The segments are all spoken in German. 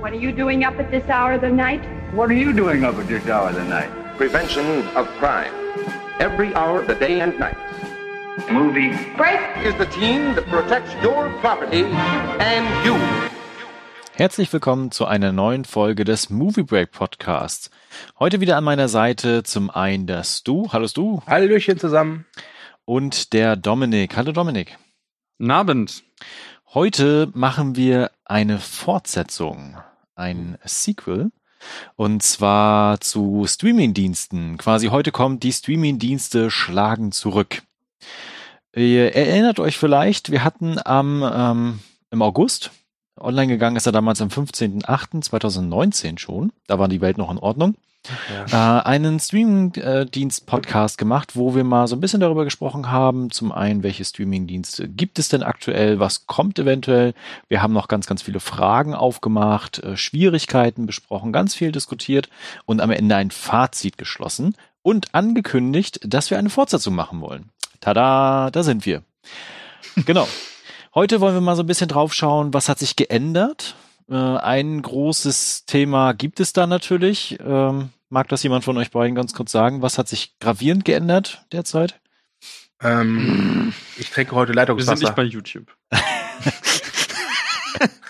What are you doing up at this hour of the night? What are you doing up at this hour of the night? Prevention of crime. Every hour of the day and night. Movie. Break! Is the team that protects your property and you. Herzlich willkommen zu einer neuen Folge des Movie Break Podcasts. Heute wieder an meiner Seite zum einen das Du. Hallo Du. Hallöchen zusammen. Und der Dominik. Hallo Dominik. Guten Abend. Heute machen wir eine Fortsetzung, ein Sequel. Und zwar zu Streamingdiensten. Quasi heute kommt die Streamingdienste schlagen zurück. Ihr erinnert euch vielleicht, wir hatten am ähm, im August online gegangen ist er damals am 15.08.2019 schon. Da war die Welt noch in Ordnung. Ja. Äh, einen Streaming-Dienst-Podcast gemacht, wo wir mal so ein bisschen darüber gesprochen haben. Zum einen, welche Streaming-Dienste gibt es denn aktuell? Was kommt eventuell? Wir haben noch ganz, ganz viele Fragen aufgemacht, äh, Schwierigkeiten besprochen, ganz viel diskutiert und am Ende ein Fazit geschlossen und angekündigt, dass wir eine Fortsetzung machen wollen. Tada, da sind wir. Genau. Heute wollen wir mal so ein bisschen drauf schauen, was hat sich geändert. Äh, ein großes Thema gibt es da natürlich. Ähm, mag das jemand von euch beiden ganz kurz sagen? Was hat sich gravierend geändert derzeit? Ähm, ich trinke heute Leitungswasser. Wir sind nicht bei YouTube.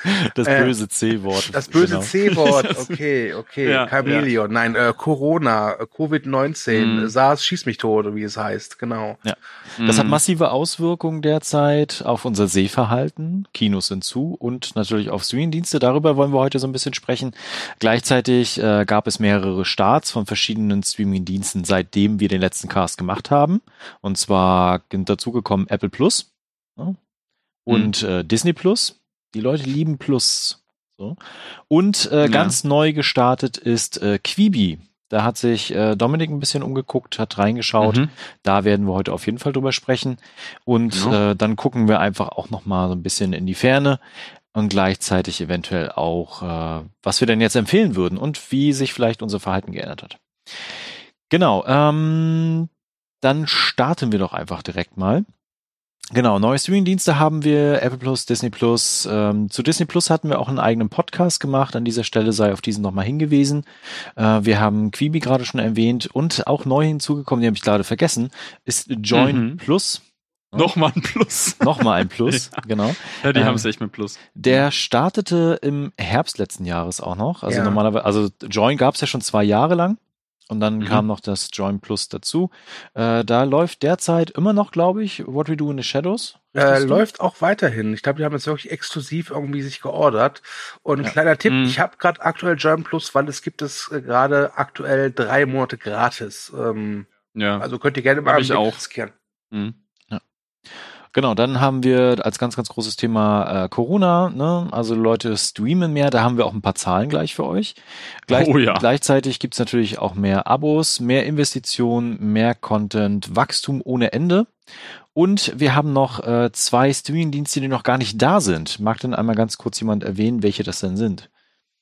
Das Äh, böse C-Wort. Das böse Genau. C-Wort, okay, okay. Ja, Chameleon, nein, äh, Corona, äh, Covid-19, Mhm. SARS, schieß mich tot, wie es heißt, genau. Das hat Mhm. massive Auswirkungen derzeit auf unser Sehverhalten. Kinos sind zu und natürlich auf Streamingdienste. Darüber wollen wir heute so ein bisschen sprechen. Gleichzeitig äh, gab es mehrere Starts von verschiedenen Streamingdiensten, seitdem wir den letzten Cast gemacht haben. Und zwar sind dazugekommen Apple Plus ja, und äh, Disney Plus. Die Leute lieben Plus. So. Und äh, Ja. ganz neu gestartet ist äh, Quibi. Da hat sich äh, Dominik ein bisschen umgeguckt, hat reingeschaut. Mhm. Da werden wir heute auf jeden Fall drüber sprechen. Und Genau. äh, dann gucken wir einfach auch noch mal so ein bisschen in die Ferne und gleichzeitig eventuell auch, äh, was wir denn jetzt empfehlen würden und wie sich vielleicht unser Verhalten geändert hat. Genau, ähm, dann starten wir doch einfach direkt mal. Genau, neue Streamingdienste haben wir, Apple Plus, Disney Plus. Ähm, zu Disney Plus hatten wir auch einen eigenen Podcast gemacht. An dieser Stelle sei auf diesen nochmal hingewiesen. Äh, wir haben Quibi gerade schon erwähnt und auch neu hinzugekommen, die habe ich gerade vergessen, ist Join Mhm. Plus. Nochmal ein Plus. Nochmal ein Plus, genau. Ja, die Ähm, haben es echt mit Plus. Der startete im Herbst letzten Jahres auch noch. Also Ja. normalerweise, also Join gab es ja schon zwei Jahre lang. Und dann Mhm. kam noch das Join Plus dazu. Äh, da läuft derzeit immer noch, glaube ich, What We Do in the Shadows. Äh, läuft auch weiterhin. Ich glaube, die haben jetzt wirklich exklusiv irgendwie sich geordert. Und Ja. kleiner Tipp, Mhm. ich habe gerade aktuell German Plus, weil es gibt es äh, gerade aktuell drei Monate gratis. Ähm, Ja. also könnt ihr gerne mal ich auch. riskieren. Mhm. Genau, dann haben wir als ganz, ganz großes Thema äh, Corona, ne? also Leute streamen mehr, da haben wir auch ein paar Zahlen gleich für euch. Gleich, Oh ja. Gleichzeitig gibt's natürlich auch mehr Abos, mehr Investitionen, mehr Content, Wachstum ohne Ende. Und wir haben noch äh, zwei Streamingdienste, die noch gar nicht da sind. Mag denn einmal ganz kurz jemand erwähnen, welche das denn sind?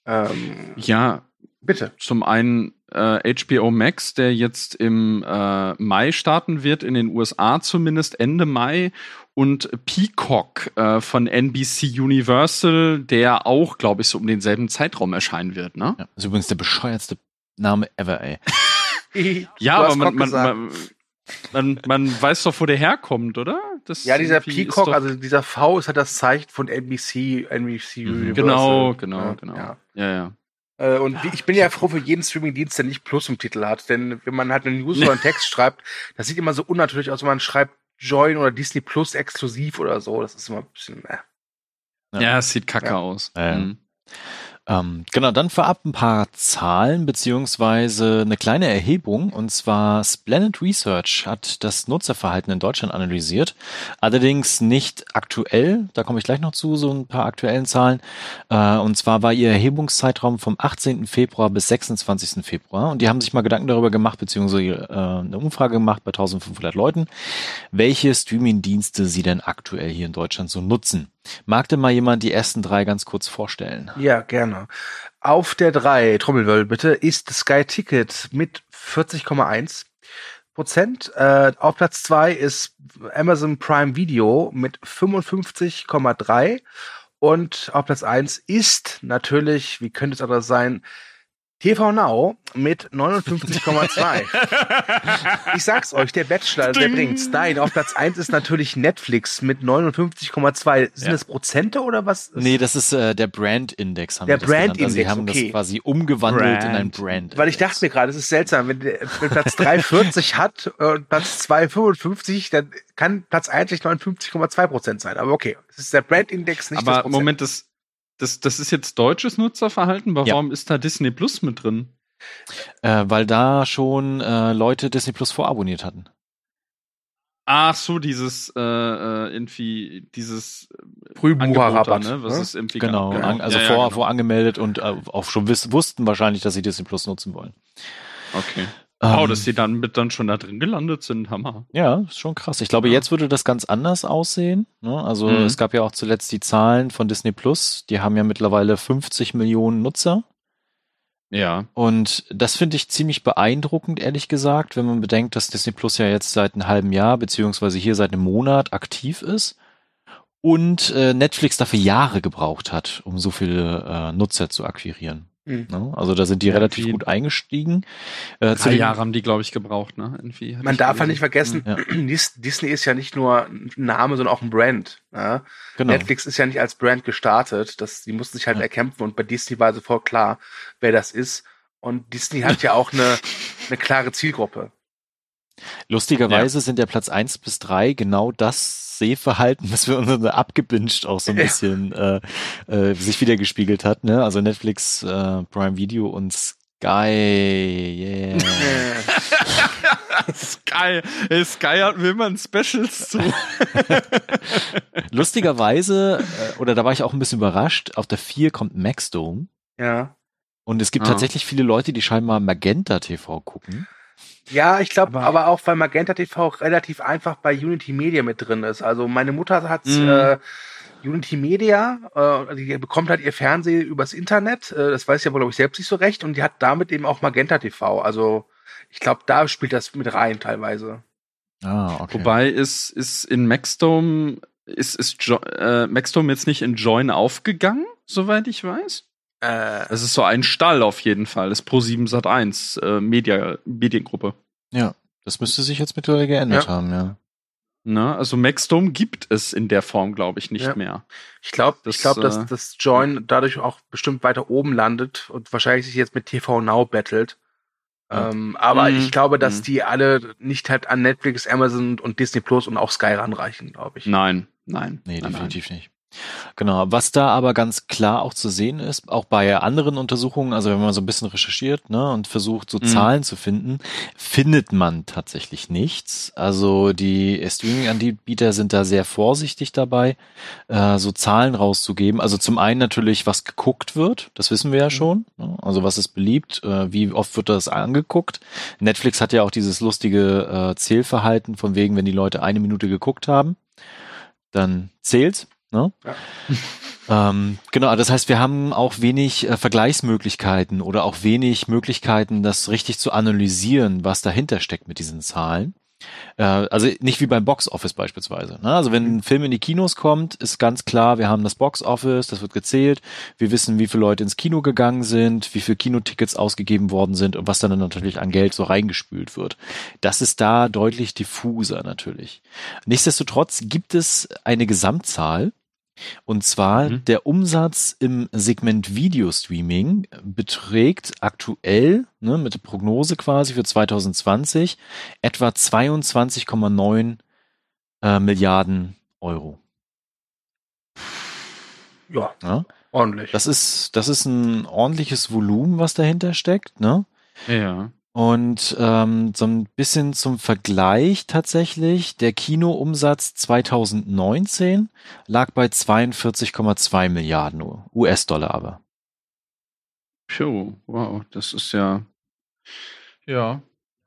Ähm, ja, bitte. zum einen äh, HBO Max, der jetzt im äh, Mai starten wird, in den USA zumindest Ende Mai. Und Peacock äh, von NBC Universal, der auch, glaube ich, so um denselben Zeitraum erscheinen wird, ne? Ja, das ist übrigens der bescheuertste Name ever, ey. Ja, aber man, man, man, man, man weiß doch, wo der herkommt, oder? Das Ja, dieser Peacock, also dieser V ist halt das Zeichen von NBC, NBC Mhm. Universal. Genau, genau, Ja, genau. Ja. Ja, ja. Äh, Und wie- ich bin ja froh für jeden Streamingdienst, der nicht Plus im Titel hat. Denn wenn man halt einen News oder einen Text schreibt, das sieht immer so unnatürlich aus, wenn man schreibt Join oder Disney Plus exklusiv oder so. Das ist immer ein bisschen. Äh. Ja. Ja, es sieht kacke Ja. aus. Mhm. Ähm, genau, dann vorab ein paar Zahlen beziehungsweise eine kleine Erhebung. Und zwar Splendid Research hat das Nutzerverhalten in Deutschland analysiert. Allerdings nicht aktuell. Da komme ich gleich noch zu, so ein paar aktuellen Zahlen. Äh, und zwar war ihr Erhebungszeitraum vom 18. Februar bis 26. Februar. Und die haben sich mal Gedanken darüber gemacht, beziehungsweise äh, eine Umfrage gemacht bei 1500 Leuten, welche Streaming-Dienste sie denn aktuell hier in Deutschland so nutzen. Mag denn mal jemand die ersten drei ganz kurz vorstellen? Ja, gerne. Auf der 3, Trommelwirbel bitte, ist Sky Ticket mit 40,1 Prozent. Äh, auf Platz 2 ist Amazon Prime Video mit 55,3 Und auf Platz eins ist natürlich, wie könnte es anders sein, TV Now mit 59,2. ich sag's euch, der Bachelor, der bringt's. Nein, auf Platz eins ist natürlich Netflix mit 59,2. Sind Ja. das Prozente oder was? Nee, das ist äh, der Brand-Index. haben Der das. Also Brand-Index, sie haben okay. das quasi umgewandelt in ein Brand. Brand. Weil ich dachte mir gerade, es ist seltsam, wenn, der, wenn Platz 3 40 hat und Platz 2 55, dann kann Platz 1 nicht 59,2 Prozent sein. Aber okay, es ist der Brand-Index, nicht das Aber Prozent. Moment, das, das, das ist jetzt deutsches Nutzerverhalten. Aber Ja. Warum ist da Disney Plus mit drin? Äh, weil da schon äh, Leute Disney Plus vorabonniert hatten. Ach so, dieses äh, äh, irgendwie dieses Frühbucherrabatt, Angebot da, ne? Was ne? es irgendwie Genau, gab. an, also Ja, ja, vor, genau. vorangemeldet und äh, auch schon wiss, wussten wahrscheinlich, dass sie Disney Plus nutzen wollen. Okay. Wow, Ähm, dass die dann mit dann schon da drin gelandet sind, Hammer. Ja, ist schon krass. Ich glaube, Ja. jetzt würde das ganz anders aussehen. Ne? Also Mhm. es gab ja auch zuletzt die Zahlen von Disney Plus. Die haben ja mittlerweile 50 Millionen Nutzer. Ja. Und das finde ich ziemlich beeindruckend, ehrlich gesagt, wenn man bedenkt, dass Disney Plus ja jetzt seit einem halben Jahr, beziehungsweise hier seit einem Monat aktiv ist. Und äh, Netflix dafür Jahre gebraucht hat, um so viele äh, Nutzer zu akquirieren. Mhm. Ne? Also da sind die Ja, relativ gut eingestiegen. Äh, zu Drei den- Jahre haben die, glaube ich, gebraucht, ne? Man darf ja gelesen. nicht vergessen, Ja. Dis- Disney ist ja nicht nur ein Name, sondern auch ein Brand. Ja? Genau. Netflix ist ja nicht als Brand gestartet. Das, die mussten sich halt Ja. erkämpfen und bei Disney war sofort klar, wer das ist. Und Disney hat ja auch eine, eine klare Zielgruppe. Lustigerweise sind der Platz eins bis drei genau das Sehverhalten, was wir uns abgebinged auch so ein Ja. bisschen äh, äh, sich wieder gespiegelt hat. Ne? Also Netflix, äh, Prime Video und Sky. Yeah. Sky, Sky hat mir immer ein Specials zu. Lustigerweise, äh, oder da war ich auch ein bisschen überrascht, auf der vier kommt Maxdome. ja. Und es gibt Ah. tatsächlich viele Leute, die scheinbar Magenta TV gucken. Ja, ich glaube Aber- aber, auch, weil Magenta TV relativ einfach bei Unity Media mit drin ist. Also meine Mutter hat Mhm. äh, Unity Media, äh, die bekommt halt ihr Fernsehen übers Internet. Äh, das weiß ich aber, glaube ich, selbst nicht so recht. Und die hat damit eben auch Magenta TV. Also ich glaube, da spielt das mit rein teilweise. Ah, okay. Wobei ist, ist in Maxdome, ist, ist jo äh, Maxdome jetzt nicht in Join aufgegangen, soweit ich weiß? Äh, Es ist so ein Stall auf jeden Fall. Das Pro 7 Sat 1 äh, Media, Mediengruppe. ja, das müsste sich jetzt mittlerweile geändert Ja. haben, ja. Ne? Also Maxdome gibt es in der Form, glaube ich, nicht Ja. mehr. ich glaube, Das, ich glaube, dass äh, das Join dadurch auch bestimmt weiter oben landet und wahrscheinlich sich jetzt mit TV Now battelt. Ja. Ähm, aber Mhm. ich glaube, dass Mhm. die alle nicht halt an Netflix, Amazon und Disney Plus und auch Sky ranreichen, glaube ich. Nein, nein. Nee, nein, definitiv nicht. Genau, was da aber ganz klar auch zu sehen ist, auch bei anderen Untersuchungen, also wenn man so ein bisschen recherchiert ne, und versucht, so Mhm. Zahlen zu finden, findet man tatsächlich nichts. Also die Streaming-Anbieter sind da sehr vorsichtig dabei, äh, so Zahlen rauszugeben. Also zum einen natürlich, was geguckt wird, das wissen wir ja schon. Ne? Also was ist beliebt, äh, wie oft wird das angeguckt. Netflix hat ja auch dieses lustige äh, Zählverhalten, von wegen, wenn die Leute eine Minute geguckt haben, dann zählt's. Ne? Ähm, genau, das heißt, wir haben auch wenig äh, Vergleichsmöglichkeiten oder auch wenig Möglichkeiten, das richtig zu analysieren, was dahinter steckt mit diesen Zahlen. Äh, also nicht wie beim Box Office beispielsweise. Ne? Also wenn ein Film in die Kinos kommt, ist ganz klar, wir haben das Box Office, das wird gezählt. Wir wissen, wie viele Leute ins Kino gegangen sind, wie viele Kinotickets ausgegeben worden sind und was dann natürlich an Geld so reingespült wird. Das ist da deutlich diffuser natürlich. Nichtsdestotrotz gibt es eine Gesamtzahl, und zwar Mhm. der Umsatz im Segment Videostreaming beträgt aktuell, ne, mit der Prognose quasi für 2020, etwa 22,9 äh, Milliarden Euro. Ja, Ja? ordentlich. Das ist, das ist ein ordentliches Volumen, was dahinter steckt, ne? Ja. Und ähm, so ein bisschen zum Vergleich tatsächlich, der Kinoumsatz 2019 lag bei 42,2 Milliarden US-Dollar aber. Puh, wow, das ist ja. Ja.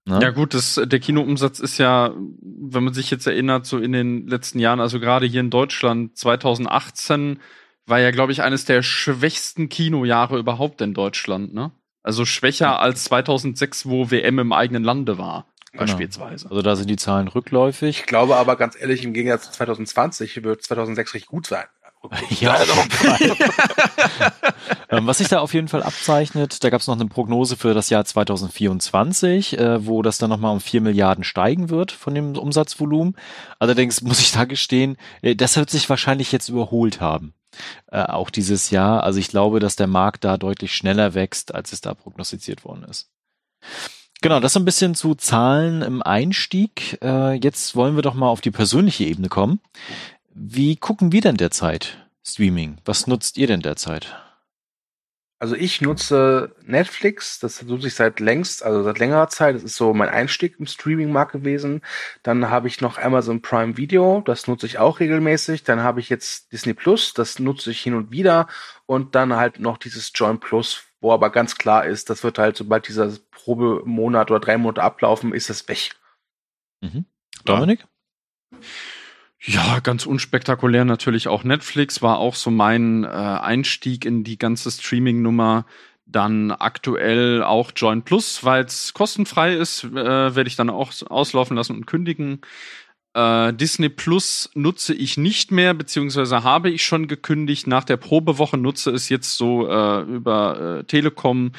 Ne? Ja, gut, das, der Kinoumsatz ist ja, wenn man sich jetzt erinnert, so in den letzten Jahren, also gerade hier in Deutschland, 2018 war ja, glaube ich, eines der schwächsten Kinojahre überhaupt in Deutschland, ne? Also schwächer als 2006, wo WM im eigenen Lande war, Genau. beispielsweise. Also da sind die Zahlen rückläufig. Ich glaube aber ganz ehrlich, im Gegensatz zu 2020 wird 2006 richtig gut sein. Ja, Fall. ähm, was sich da auf jeden Fall abzeichnet, da gab es noch eine Prognose für das Jahr 2024, äh, wo das dann nochmal um 4 Milliarden steigen wird von dem Umsatzvolumen. Allerdings muss ich da gestehen, äh, das wird sich wahrscheinlich jetzt überholt haben. Äh, auch dieses Jahr. Also ich glaube, dass der Markt da deutlich schneller wächst, als es da prognostiziert worden ist. Genau, das so ein bisschen zu Zahlen im Einstieg. Äh, jetzt wollen wir doch mal auf die persönliche Ebene kommen. Wie gucken wir denn derzeit Streaming? Was nutzt ihr denn derzeit? Also ich nutze Netflix, das nutze ich seit längst, also seit längerer Zeit. Das ist so mein Einstieg im Streaming-Markt gewesen. Dann habe ich noch Amazon Prime Video, das nutze ich auch regelmäßig. Dann habe ich jetzt Disney Plus, das nutze ich hin und wieder. Und dann halt noch dieses Join Plus, wo aber ganz klar ist, das wird halt, sobald dieser Probemonat oder drei Monate ablaufen, ist das weg. Mhm. Dominik? Ja, ganz unspektakulär natürlich auch Netflix war auch so mein äh, Einstieg in die ganze Streaming-Nummer. Dann aktuell auch Join Plus, weil es kostenfrei ist, äh, werde ich dann auch auslaufen lassen und kündigen. Äh, Disney Plus nutze ich nicht mehr, beziehungsweise habe ich schon gekündigt. Nach der Probewoche nutze es jetzt so äh, über äh, Telekom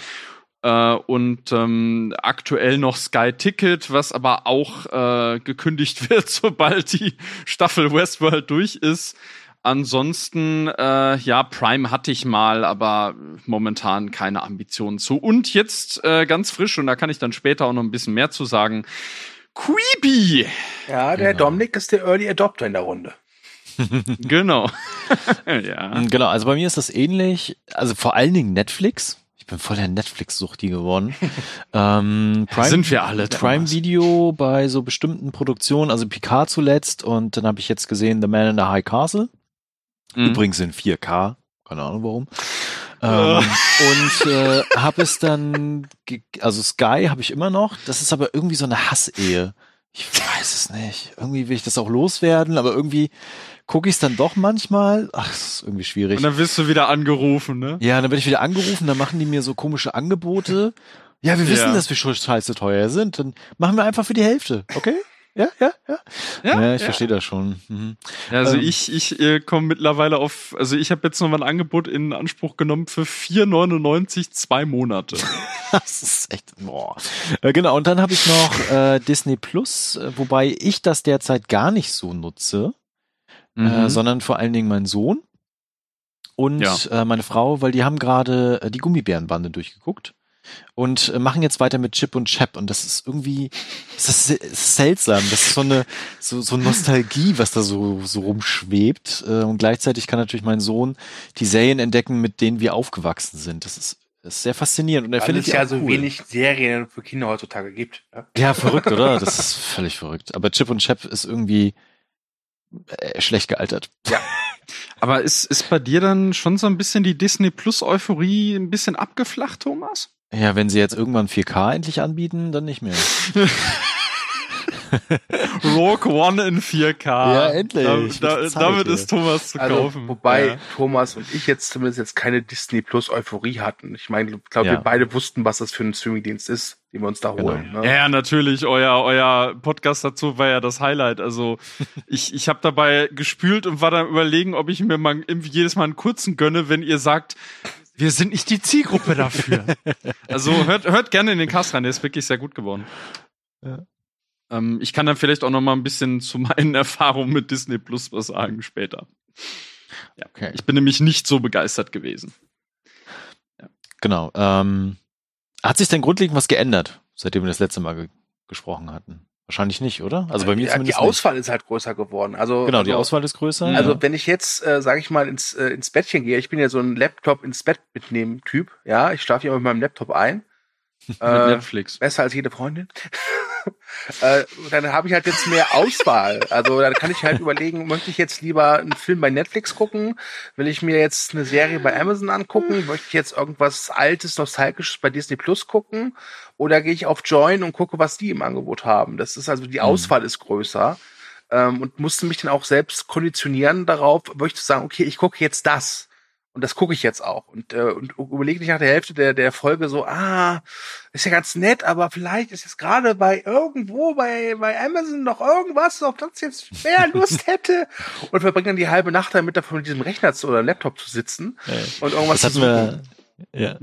äh, und ähm, aktuell noch Sky Ticket, was aber auch äh, gekündigt wird, sobald die Staffel Westworld durch ist. Ansonsten, äh, ja, Prime hatte ich mal, aber momentan keine Ambitionen zu. Und jetzt äh, ganz frisch, und da kann ich dann später auch noch ein bisschen mehr zu sagen, Queeby. Ja, der genau. Dominik ist der Early Adopter in der Runde. genau. ja. Genau, also bei mir ist das ähnlich. Also vor allen Dingen Netflix bin voll der Netflix-Suchti geworden. ähm, Prime, Sind wir alle. Prime Video bei so bestimmten Produktionen, also Picard zuletzt und dann habe ich jetzt gesehen The Man in the High Castle. Mhm. Übrigens in 4K, keine Ahnung warum. ähm, und äh, habe es dann, also Sky habe ich immer noch, das ist aber irgendwie so eine Hassehe. Ich weiß es nicht. Irgendwie will ich das auch loswerden, aber irgendwie gucke ich es dann doch manchmal. Ach, das ist irgendwie schwierig. Und dann wirst du wieder angerufen, ne? Ja, dann werde ich wieder angerufen, dann machen die mir so komische Angebote. Ja, wir wissen, ja. dass wir schon scheiße teuer sind. Dann machen wir einfach für die Hälfte, okay? Ja, ja, ja. Ja, ja ich ja. verstehe das schon. Mhm. Ja, also ähm, ich, ich äh, komme mittlerweile auf, also ich habe jetzt nochmal ein Angebot in Anspruch genommen für 4,99 zwei Monate. das ist echt, boah. Äh, genau, und dann habe ich noch äh, Disney Plus, äh, wobei ich das derzeit gar nicht so nutze mhm. äh, sondern vor allen Dingen mein Sohn und ja. äh, meine Frau, weil die haben gerade äh, die Gummibärenbande durchgeguckt und äh, machen jetzt weiter mit Chip und Chap und das ist irgendwie das ist, seltsam das ist so eine so, so Nostalgie was da so so rumschwebt äh, und gleichzeitig kann natürlich mein Sohn die Serien entdecken mit denen wir aufgewachsen sind das ist das ist sehr faszinierend und er findet es ja so cool. wenig Serien für Kinder heutzutage gibt. Ja? ja, verrückt, oder? Das ist völlig verrückt. Aber Chip und Chap ist irgendwie, äh, schlecht gealtert. Ja. Aber ist, ist bei dir dann schon so ein bisschen die Disney Plus Euphorie ein bisschen abgeflacht, Thomas? Ja, wenn sie jetzt irgendwann 4K endlich anbieten, dann nicht mehr. Rogue One in 4K. Ja, endlich. Da, da, damit ist Thomas zu also, kaufen. Wobei ja. Thomas und ich jetzt zumindest jetzt keine Disney Plus Euphorie hatten. Ich meine, ich glaube, ja. wir beide wussten, was das für ein Streamingdienst ist, den wir uns da genau. holen. Ne? Ja, natürlich. Euer, euer Podcast dazu war ja das Highlight. Also ich, ich habe dabei gespült und war dann überlegen, ob ich mir mal jedes Mal einen kurzen gönne, wenn ihr sagt, wir sind nicht die Zielgruppe dafür. also hört, hört gerne in den Cast rein, der ist wirklich sehr gut geworden. Ja. Ähm, ich kann dann vielleicht auch noch mal ein bisschen zu meinen Erfahrungen mit Disney Plus was sagen später. Ja, okay. Ich bin nämlich nicht so begeistert gewesen. Ja. Genau. Ähm, hat sich denn grundlegend was geändert, seitdem wir das letzte Mal ge gesprochen hatten? Wahrscheinlich nicht, oder? Also bei mir ja, zumindest. Die Auswahl nicht. ist halt größer geworden. Also genau, also, die Auswahl ist größer. Also ja. wenn ich jetzt, äh, sage ich mal, ins, äh, ins Bettchen gehe, ich bin ja so ein Laptop ins Bett mitnehmen Typ. Ja, ich schlafe ja mit meinem Laptop ein. mit äh, Netflix. Besser als jede Freundin. Äh, dann habe ich halt jetzt mehr Auswahl. Also dann kann ich halt überlegen, möchte ich jetzt lieber einen Film bei Netflix gucken? Will ich mir jetzt eine Serie bei Amazon angucken? Möchte ich jetzt irgendwas Altes, Nostalgisches bei Disney Plus gucken? Oder gehe ich auf Join und gucke, was die im Angebot haben? Das ist also, die mhm. Auswahl ist größer. Ähm, und musste mich dann auch selbst konditionieren darauf, möchte sagen, okay, ich gucke jetzt das. Und das gucke ich jetzt auch. Und, äh, und überlege nicht nach der Hälfte der, der Folge so, ah, ist ja ganz nett, aber vielleicht ist jetzt gerade bei irgendwo bei, bei Amazon noch irgendwas, auf das jetzt wer Lust hätte. Und verbringe dann die halbe Nacht damit, davon mit diesem Rechner zu, oder Laptop zu sitzen und irgendwas Das zu hatten wir, ja,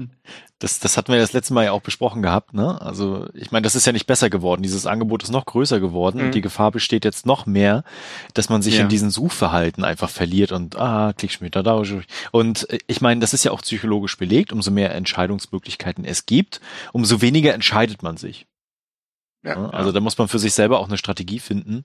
das, das hatten wir das letzte Mal ja auch besprochen gehabt, ne? Also, ich meine, das ist ja nicht besser geworden. Dieses Angebot ist noch größer geworden Mhm. und die Gefahr besteht jetzt noch mehr, dass man sich Ja. in diesen Suchverhalten einfach verliert und ah, klick mir da da. Und äh, ich meine, das ist ja auch psychologisch belegt. Umso mehr Entscheidungsmöglichkeiten es gibt, umso weniger entscheidet man sich. Ja, ne? Also da muss man für sich selber auch eine Strategie finden.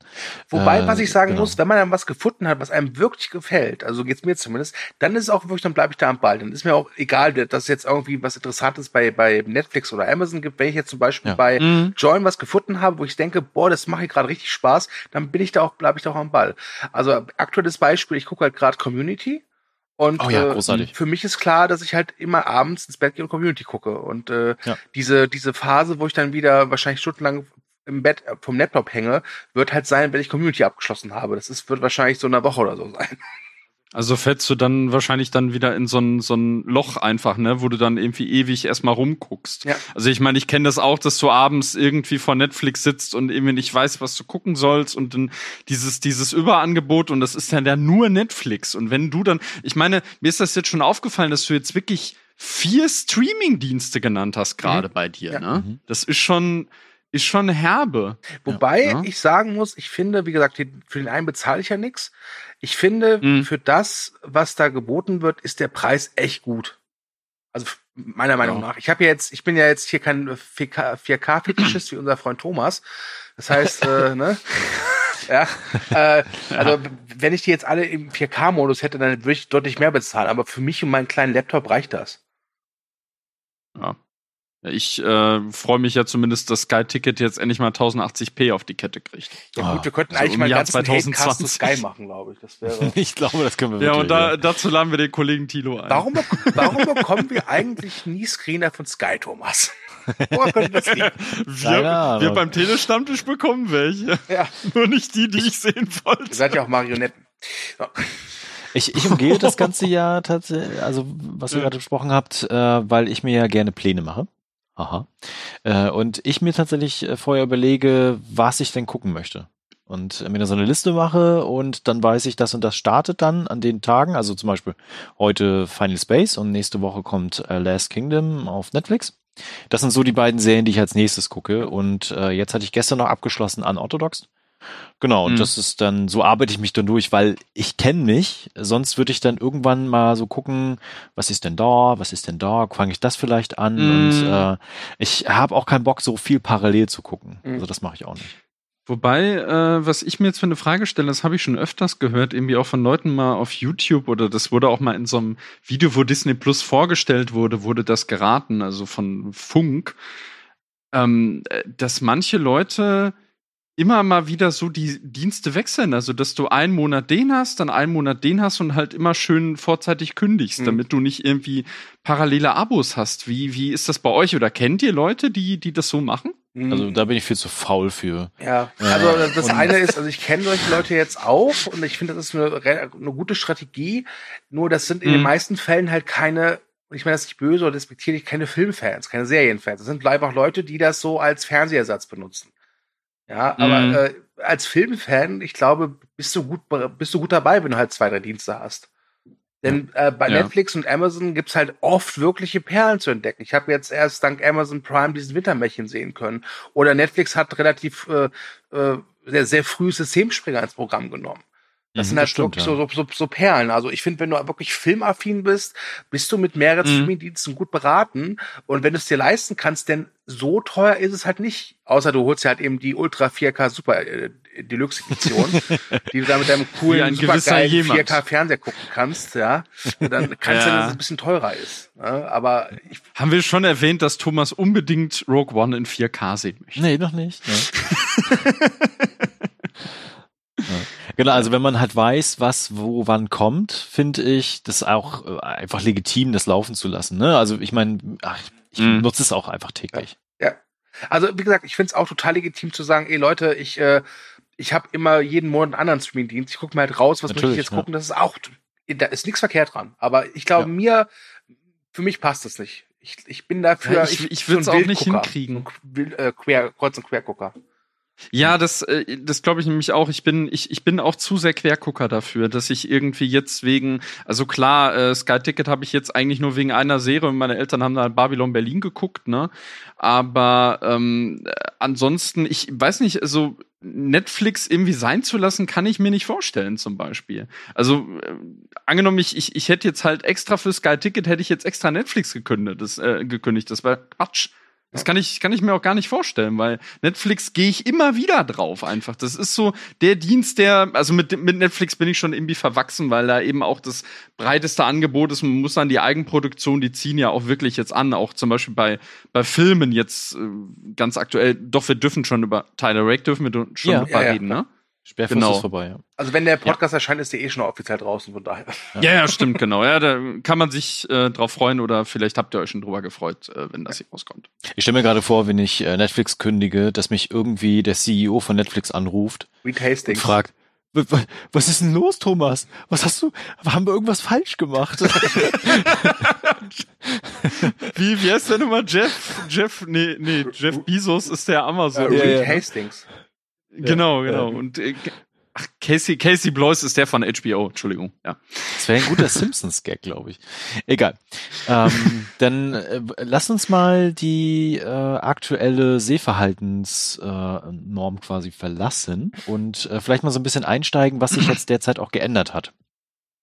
Wobei, Äh, was ich sagen genau. muss, wenn man dann was gefunden hat, was einem wirklich gefällt, also geht's mir zumindest, dann ist es auch wirklich, dann bleibe ich da am Ball. Dann ist mir auch egal, dass es jetzt irgendwie was Interessantes bei, bei Netflix oder Amazon gibt. Wenn ich jetzt zum Beispiel Ja. bei Mhm. Join was gefunden habe, wo ich denke, boah, das macht gerade richtig Spaß, dann bin ich da auch, bleibe ich da auch am Ball. Also aktuelles Beispiel, ich gucke halt gerade Community. Und Oh ja, äh, für mich ist klar, dass ich halt immer abends ins Bett gehe und Community gucke. Und äh, Ja. diese, diese Phase, wo ich dann wieder wahrscheinlich stundenlang im Bett äh, vom Laptop hänge, wird halt sein, wenn ich Community abgeschlossen habe. Das ist, wird wahrscheinlich so eine Woche oder so sein. Also fällst du dann wahrscheinlich dann wieder in so ein, so ein Loch einfach, ne, wo du dann irgendwie ewig erstmal rumguckst. Ja. Also ich meine, ich kenne das auch, dass du abends irgendwie vor Netflix sitzt und irgendwie nicht weißt, was du gucken sollst und dann dieses, dieses Überangebot und das ist dann ja nur Netflix. Und wenn du dann, ich meine, mir ist das jetzt schon aufgefallen, dass du jetzt wirklich vier Streaming-Dienste genannt hast gerade bei dir, Ja. ne? Mhm. Das ist schon, ist schon herbe. Wobei Ja. ich sagen muss, ich finde, wie gesagt, für den einen bezahle ich ja nichts. Ich finde, Mhm. für das, was da geboten wird, ist der Preis echt gut. Also meiner Meinung Ja. nach. Ich habe ja jetzt, ich bin ja jetzt hier kein 4K 4K-Fetischist wie unser Freund Thomas. Das heißt, äh, ne? Ja, äh, also wenn ich die jetzt alle im 4K-Modus hätte, dann würde ich deutlich mehr bezahlen. Aber für mich und meinen kleinen Laptop reicht das. Ja. Ich äh, freue mich ja zumindest, dass Sky-Ticket jetzt endlich mal 1080p auf die Kette kriegt. Ja, Ah, gut, wir könnten so eigentlich im mal zu 2020. Sky machen, glaube ich. Das wäre. Ich glaube, das können wir Ja, wirklich. und da, dazu laden wir den Kollegen Tilo ein. Warum, warum bekommen wir eigentlich nie Screener von Sky, Thomas? Woher könnte das liegen? Wir, wir beim Telestammtisch bekommen welche. Ja, Nur nicht die, die ich sehen ihr wollte. seid ja auch Marionetten. So. Ich, ich umgehe das ganze Jahr tatsächlich, also was ihr Ja. gerade besprochen habt, äh, weil ich mir ja gerne Pläne mache. Aha. Äh, und ich mir tatsächlich äh, vorher überlege, was ich denn gucken möchte. Und mir da so eine Liste mache und dann weiß ich, das und das startet dann an den Tagen. Also zum Beispiel heute Final Space und nächste Woche kommt äh, Last Kingdom auf Netflix. Das sind so die beiden Serien, die ich als nächstes gucke. Und äh, jetzt hatte ich gestern noch abgeschlossen an Orthodox. Genau, und Mhm. das ist dann, so arbeite ich mich dann durch, weil ich kenne mich, sonst würde ich dann irgendwann mal so gucken, was ist denn da, was ist denn da, fange ich das vielleicht an Mhm. und äh, ich habe auch keinen Bock, so viel parallel zu gucken. Mhm. Also das mache ich auch nicht. Wobei, äh, was ich mir jetzt für eine Frage stelle, das habe ich schon öfters gehört, irgendwie auch von Leuten mal auf YouTube oder das wurde auch mal in so einem Video, wo Disney Plus vorgestellt wurde, wurde das geraten, also von Funk, ähm, äh, dass manche Leute immer mal wieder so die Dienste wechseln, also dass du einen Monat den hast, dann einen Monat den hast und halt immer schön vorzeitig kündigst, Mhm. damit du nicht irgendwie parallele Abos hast. Wie, wie ist das bei euch oder kennt ihr Leute, die, die das so machen? Also da bin ich viel zu faul für. Ja, also das und- eine ist, also ich kenne solche Leute jetzt auch und ich finde, das ist eine, eine gute Strategie. Nur das sind in den Mhm. meisten Fällen halt keine, und ich meine das ist nicht böse oder despektierlich, keine Filmfans, keine Serienfans. Das sind einfach Leute, die das so als Fernsehersatz benutzen. Ja, aber Mhm. äh, als Filmfan, ich glaube, bist du gut, bist du gut dabei, wenn du halt zwei, drei Dienste hast. Denn äh, bei Ja. Netflix und Amazon gibt's halt oft wirkliche Perlen zu entdecken. Ich habe jetzt erst dank Amazon Prime diesen Wintermärchen sehen können. Oder Netflix hat relativ äh, äh, sehr, sehr früh Systemspringer ins Programm genommen. Das Mhm, sind das halt stimmt, wirklich ja. so, so, so, so Perlen. Also ich finde, wenn du wirklich filmaffin bist, bist du mit mehreren Mhm. Streamingdiensten gut beraten. Und wenn du es dir leisten kannst, denn so teuer ist es halt nicht. Außer du holst dir halt eben die Ultra 4K Super äh, Deluxe Edition, die du da mit deinem coolen, supergeilen jemand. 4K Fernseher gucken kannst, ja. Und dann kannst du, Ja. dass es ein bisschen teurer ist. Ja? Aber ich, Haben wir schon erwähnt, dass Thomas unbedingt Rogue One in 4K sehen möchte? Nee, noch nicht. Nee. Ja. Genau, also wenn man halt weiß, was wo wann kommt, finde ich das auch äh, einfach legitim, das laufen zu lassen. Ne? Also ich meine, ich Mhm. nutze es auch einfach täglich. Also, wie gesagt, ich finde es auch total legitim zu sagen, ey Leute, ich, äh, ich habe immer jeden Monat einen anderen Streamingdienst. Ich gucke mir halt raus, was möchte ich Natürlich, jetzt ja. gucken. Das ist auch da ist nichts verkehrt dran. Aber ich glaube, Ja. mir, für mich passt das nicht. Ich, ich bin dafür. Ja, ich- ich würd's so ein auch nicht hinkriegen. So Äh, quer, Kreuz- und Quergucker. Ja, das, äh, das glaube ich nämlich auch. Ich bin, ich, ich bin auch zu sehr Quergucker dafür, dass ich irgendwie jetzt wegen, also klar, äh, Sky Ticket habe ich jetzt eigentlich nur wegen einer Serie und meine Eltern haben da Babylon Berlin geguckt, ne? Aber ähm, äh, ansonsten, ich weiß nicht, also Netflix irgendwie sein zu lassen, kann ich mir nicht vorstellen, zum Beispiel. Also, äh, angenommen, ich, ich, ich hätte jetzt halt extra für Sky Ticket, hätte ich jetzt extra Netflix gekündigt. Das, äh, gekündigt. das war Quatsch. Das kann ich, kann ich mir auch gar nicht vorstellen, weil Netflix gehe ich immer wieder drauf einfach. Das ist so der Dienst, der, also mit, mit Netflix bin ich schon irgendwie verwachsen, weil da eben auch das breiteste Angebot ist. Man muss dann die Eigenproduktion, die ziehen ja auch wirklich jetzt an, auch zum Beispiel bei, bei Filmen jetzt äh, ganz aktuell. Doch, wir dürfen schon über Tyler Rake dürfen wir schon Ja. drüber Ja, ja. reden, ne? Sperrfrist Genau. ist vorbei, ja. Also wenn der Podcast erscheint, ist der eh schon offiziell draußen, von daher. Ja, ja, stimmt, genau. Ja, da kann man sich äh, drauf freuen oder vielleicht habt ihr euch schon drüber gefreut, äh, wenn das hier rauskommt. Ich stelle mir gerade vor, wenn ich äh, Netflix kündige, dass mich irgendwie der CEO von Netflix anruft Reed und Hastings. fragt, "W- w- was ist denn los, Thomas? Was hast du, haben wir irgendwas falsch gemacht? Wie, wie heißt der nochmal? Jeff? Jeff, nee, nee, Jeff Bezos ist der Amazon. Reed Ja, ja. Hastings. Genau, genau. Ja. Und äh, ach, Casey, Casey Blois ist der von HBO, Entschuldigung. Ja. Das wäre ein guter Simpsons-Gag, glaube ich. Egal. Ähm, dann äh, lass uns mal die äh, aktuelle Sehverhaltensnorm äh, quasi verlassen und äh, vielleicht mal so ein bisschen einsteigen, was sich jetzt derzeit auch geändert hat.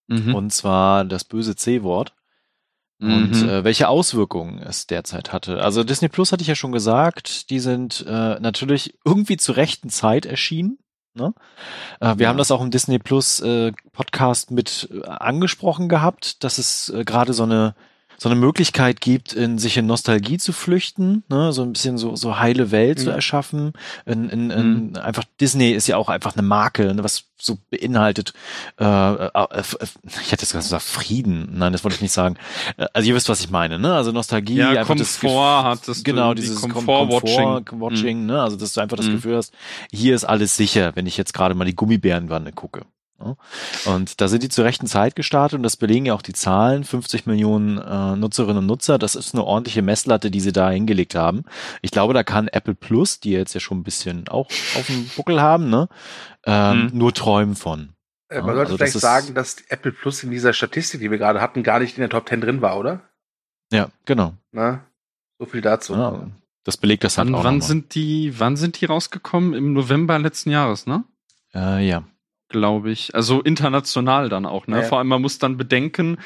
Mhm. Und zwar das böse C-Wort. Und Mhm. äh, welche Auswirkungen es derzeit hatte. Also Disney Plus hatte ich ja schon gesagt, die sind äh, natürlich irgendwie zur rechten Zeit erschienen. Ne? Äh, wir Ja. haben das auch im Disney Plus äh, Podcast mit äh, angesprochen gehabt, dass es äh, gerade so eine so eine Möglichkeit gibt, in sich in Nostalgie zu flüchten, ne? so ein bisschen so, so heile Welt zu Mhm. erschaffen. In, in, in, Einfach Disney ist ja auch einfach eine Marke, ne? was so beinhaltet. Äh, äh, äh, ich hätte jetzt gesagt Frieden. Nein, das wollte ich nicht sagen. Äh, Also ihr wisst, was ich meine, ne? Also Nostalgie, Ja, einfach das Komfort Gef- hattest genau die dieses Komfort-Watching. Komfort Watching, ne? Also dass du einfach das Mhm. Gefühl hast, hier ist alles sicher, wenn ich jetzt gerade mal die Gummibärenwanne gucke. Und da sind die zur rechten Zeit gestartet und das belegen ja auch die Zahlen. 50 Millionen äh, Nutzerinnen und Nutzer, das ist eine ordentliche Messlatte, die sie da hingelegt haben. Ich glaube, da kann Apple Plus, die jetzt ja schon ein bisschen auch auf dem Buckel haben, ne, ähm, Mhm. nur träumen von. Äh, Ja, man sollte also vielleicht das sagen, dass Apple Plus in dieser Statistik, die wir gerade hatten, gar nicht in der Top 10 drin war, oder? Ja, genau. Na? So viel dazu. Ja, das belegt das halt Wann, auch. wann sind die, wann sind die rausgekommen? Im November letzten Jahres, ne? äh, ja. Glaube ich. Also international dann auch, ne? Ja. Vor allem, man muss dann bedenken,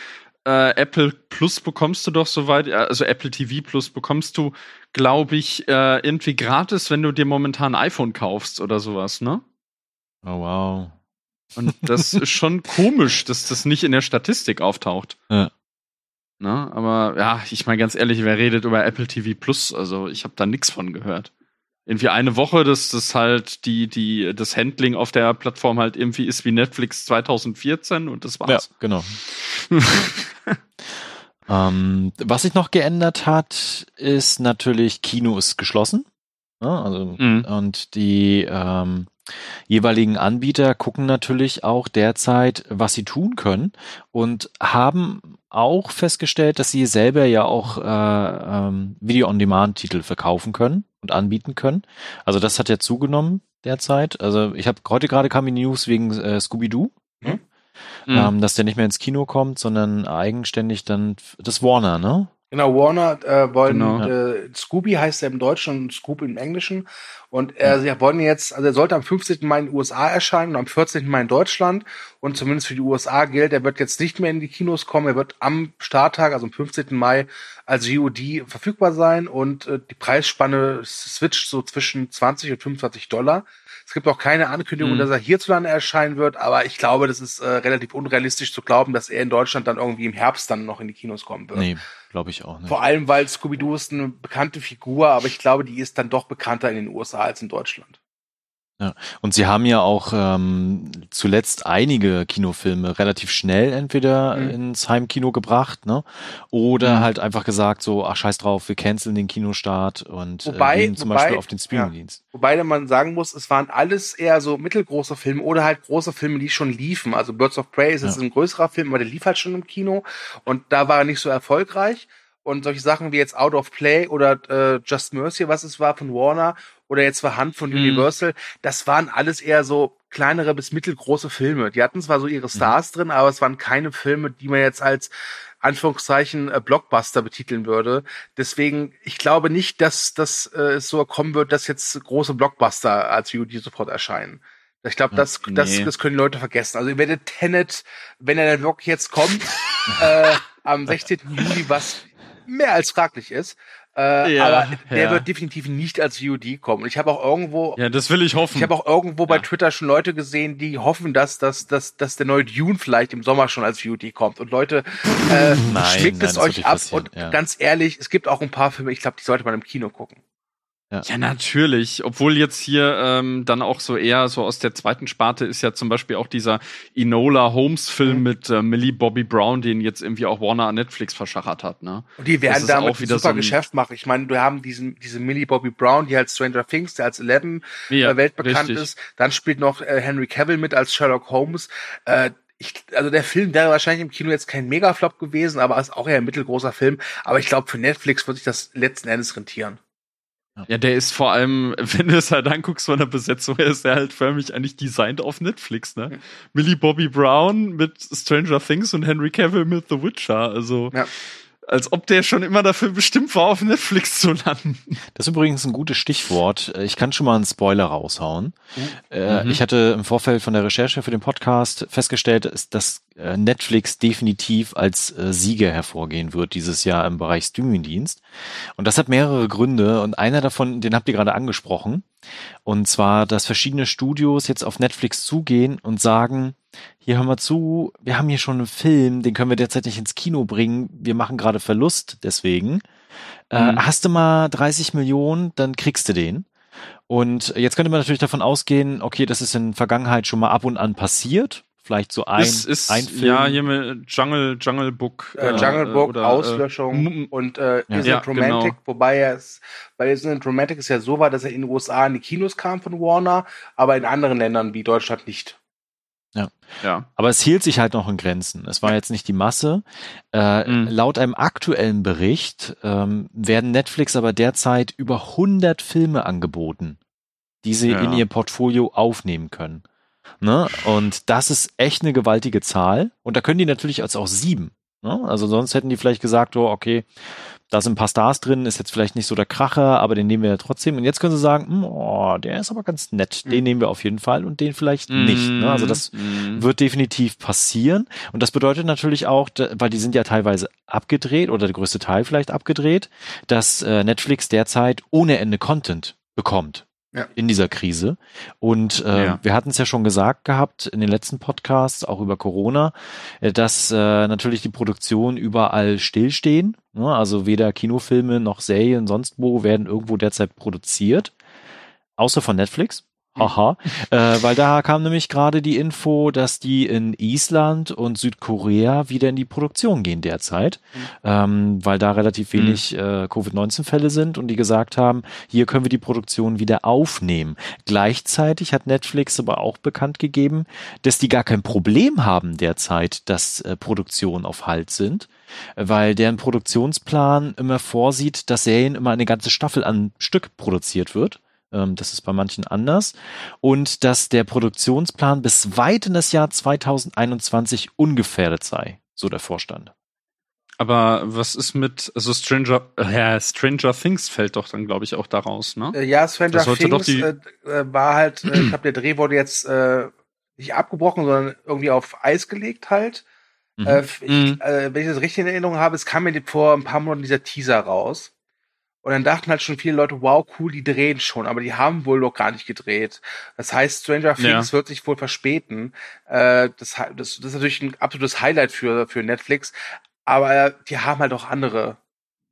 äh, Apple Plus bekommst du doch soweit, äh, also Apple TV Plus bekommst du, glaube ich, äh, irgendwie gratis, wenn du dir momentan ein iPhone kaufst oder sowas, ne? Oh wow. Und das ist schon komisch, dass das nicht in der Statistik auftaucht. Ja. Ne? Aber ja, ich meine ganz ehrlich, wer redet über Apple TV Plus? Also ich habe da nichts von gehört. Irgendwie eine Woche, dass das halt die, die, das Handling auf der Plattform halt irgendwie ist wie Netflix 2014 und das Ja, war's. genau. ähm, was sich noch geändert hat, ist natürlich, Kino ist geschlossen. Ja, also, Mhm. und die ähm, jeweiligen Anbieter gucken natürlich auch derzeit, was sie tun können und haben auch festgestellt, dass sie selber ja auch äh, ähm, Video-on-Demand-Titel verkaufen können und anbieten können. Also das hat ja zugenommen derzeit. Also ich habe heute gerade kam die News wegen äh, Scooby-Doo Mhm. ähm, dass der nicht mehr ins Kino kommt, sondern eigenständig dann das Warner, ne? Genau, Warner äh, wollen, Genau. äh, Scooby heißt er im Deutschen und Scoop im Englischen. Und äh, sie wollen jetzt, also er sollte am 15. Mai in den USA erscheinen und am 14. Mai in Deutschland. Und zumindest für die USA gilt, er wird jetzt nicht mehr in die Kinos kommen. Er wird am Starttag, also am 15. Mai, als GOD verfügbar sein. Und äh, die Preisspanne switcht so zwischen 20 und 25 Dollar. Es gibt auch keine Ankündigung, Mhm. dass er hierzulande erscheinen wird, aber ich glaube, das ist äh, relativ unrealistisch zu glauben, dass er in Deutschland dann irgendwie im Herbst dann noch in die Kinos kommen wird. Nee, glaube ich auch nicht. Vor allem, weil Scooby-Doo ist eine bekannte Figur, aber ich glaube, die ist dann doch bekannter in den USA als in Deutschland. Ja. Und sie haben ja auch ähm, zuletzt einige Kinofilme relativ schnell entweder Mhm. ins Heimkino gebracht, ne? Oder Mhm. halt einfach gesagt so, ach scheiß drauf, wir canceln den Kinostart und Wobei- äh, gehen zum wobei- Beispiel auf den Streamingdienst. Wobei man sagen muss, es waren alles eher so mittelgroße Filme oder halt große Filme, die schon liefen. Also Birds of Prey ist jetzt Ja. ein größerer Film, aber der lief halt schon im Kino und da war er nicht so erfolgreich. Und solche Sachen wie jetzt Out of Play oder äh, Just Mercy, was es war von Warner oder jetzt war Hand von Mhm. Universal, das waren alles eher so kleinere bis mittelgroße Filme. Die hatten zwar so ihre Stars drin, aber es waren keine Filme, die man jetzt als Anführungszeichen äh, Blockbuster betiteln würde. Deswegen, ich glaube nicht, dass das äh, es so kommen wird, dass jetzt große Blockbuster als VOD sofort erscheinen. Ich glaube, das, das, nee. das können die Leute vergessen. Also ihr werdet Tenet, wenn er dann wirklich jetzt kommt, äh, am 16. Juli, was mehr als fraglich ist, äh, Ja, aber der ja. wird definitiv nicht als VOD kommen. Und ich habe auch irgendwo Ja, das will ich hoffen. ich habe auch irgendwo bei Ja. Twitter schon Leute gesehen, die hoffen, dass, dass, dass, dass der neue Dune vielleicht im Sommer schon als VOD kommt. Und Leute, äh, Nein, schmeckt nein, es euch ab. passieren, Und ganz ehrlich, es gibt auch ein paar Filme, ich glaube, die sollte man im Kino gucken. Ja, natürlich. Obwohl jetzt hier ähm, dann auch so eher so aus der zweiten Sparte ist ja zum Beispiel auch dieser Enola Holmes-Film Mhm. mit äh, Millie Bobby Brown, den jetzt irgendwie auch Warner an Netflix verschachert hat, ne? Und die werden damit auch wieder super so ein- Geschäft machen. Ich meine, wir haben diesen, diese Millie Bobby Brown, die als Stranger Things, der als Eleven Ja, äh, weltbekannt richtig. ist. Dann spielt noch äh, Henry Cavill mit als Sherlock Holmes. Äh, ich, also der Film wäre wahrscheinlich im Kino jetzt kein Megaflop gewesen, aber ist auch eher ein mittelgroßer Film. Aber ich glaube, für Netflix wird sich das letzten Endes rentieren. Ja, der ist vor allem, wenn du es halt anguckst von der Besetzung her, ist der halt förmlich eigentlich designt auf Netflix, ne? Millie Bobby Brown mit Stranger Things und Henry Cavill mit The Witcher. Also, Ja. Als ob der schon immer dafür bestimmt war, auf Netflix zu landen. Das ist übrigens ein gutes Stichwort. Ich kann schon mal einen Spoiler raushauen. Äh, Mhm. Ich hatte im Vorfeld von der Recherche für den Podcast festgestellt, dass- dass äh, Netflix definitiv als äh, Sieger hervorgehen wird dieses Jahr im Bereich Streamingdienst. Und das hat mehrere Gründe und einer davon, den habt ihr gerade angesprochen. Und zwar, dass verschiedene Studios jetzt auf Netflix zugehen und sagen, hier hör mal zu, wir haben hier schon einen Film, den können wir derzeit nicht ins Kino bringen, wir machen gerade Verlust deswegen. Äh, Mhm. hast du mal 30 Millionen, dann kriegst du den. Und jetzt könnte man natürlich davon ausgehen, okay, das ist in der Vergangenheit schon mal ab und an passiert. Vielleicht so ein, das ist, ein Film. ja, hier mit Jungle, Jungle Book. Äh, Jungle Book, oder, Auslöschung äh, und äh, Ja. Isn't Ja, Romantic, genau. wobei er es, bei Isn't Romantic ist ja so war, dass er in den USA in die Kinos kam von Warner, aber in anderen Ländern wie Deutschland nicht. Ja. Aber es hielt sich halt noch in Grenzen. Es war jetzt nicht die Masse. Äh, Mhm. Laut einem aktuellen Bericht ähm, werden Netflix aber derzeit über 100 Filme angeboten, die sie Ja. in ihr Portfolio aufnehmen können. Ne? Und das ist echt eine gewaltige Zahl. Und da können die natürlich als auch sieben. Ne? Also sonst hätten die vielleicht gesagt, oh, okay, da sind ein paar Stars drin, ist jetzt vielleicht nicht so der Kracher, aber den nehmen wir ja trotzdem. Und jetzt können sie sagen, hm, oh, der ist aber ganz nett. Den Mhm. nehmen wir auf jeden Fall und den vielleicht nicht. Ne? Also das Mhm. wird definitiv passieren. Und das bedeutet natürlich auch, weil die sind ja teilweise abgedreht oder der größte Teil vielleicht abgedreht, dass äh, Netflix derzeit ohne Ende Content bekommt. Ja. In dieser Krise. Und äh, Ja. wir hatten es ja schon gesagt gehabt in den letzten Podcasts, auch über Corona, äh, dass äh, natürlich die Produktionen überall stillstehen. Ne? Also weder Kinofilme noch Serien, sonst wo werden irgendwo derzeit produziert. Außer von Netflix. Haha. äh, weil da kam nämlich gerade die Info, dass die in Island und Südkorea wieder in die Produktion gehen derzeit, ähm, weil da relativ wenig äh, Covid-19-Fälle sind und die gesagt haben, hier können wir die Produktion wieder aufnehmen. Gleichzeitig hat Netflix aber auch bekannt gegeben, dass die gar kein Problem haben derzeit, dass äh, Produktionen auf Halt sind, weil deren Produktionsplan immer vorsieht, dass Serien immer eine ganze Staffel an Stück produziert wird. Ähm, Das ist bei manchen anders. Und dass der Produktionsplan bis weit in das Jahr 2021 ungefährdet sei, so der Vorstand. Aber was ist mit, also Stranger, äh, ja, Stranger Things fällt doch dann, glaube ich, auch daraus, ne? Äh, ja, Stranger Das sollte doch Things die- äh, äh, war halt, äh, ich glaube, der Dreh wurde jetzt äh, nicht abgebrochen, sondern irgendwie auf Eis gelegt halt. Mhm. Äh, ich, Mhm. äh, wenn ich das richtig in Erinnerung habe, es kam mir vor ein paar Monaten dieser Teaser raus. Und dann dachten halt schon viele Leute, wow, cool, die drehen schon, aber die haben wohl noch gar nicht gedreht. Das heißt, Stranger Things wird sich wohl verspäten. Äh, das, das, das ist natürlich ein absolutes Highlight für, für Netflix, aber die haben halt auch andere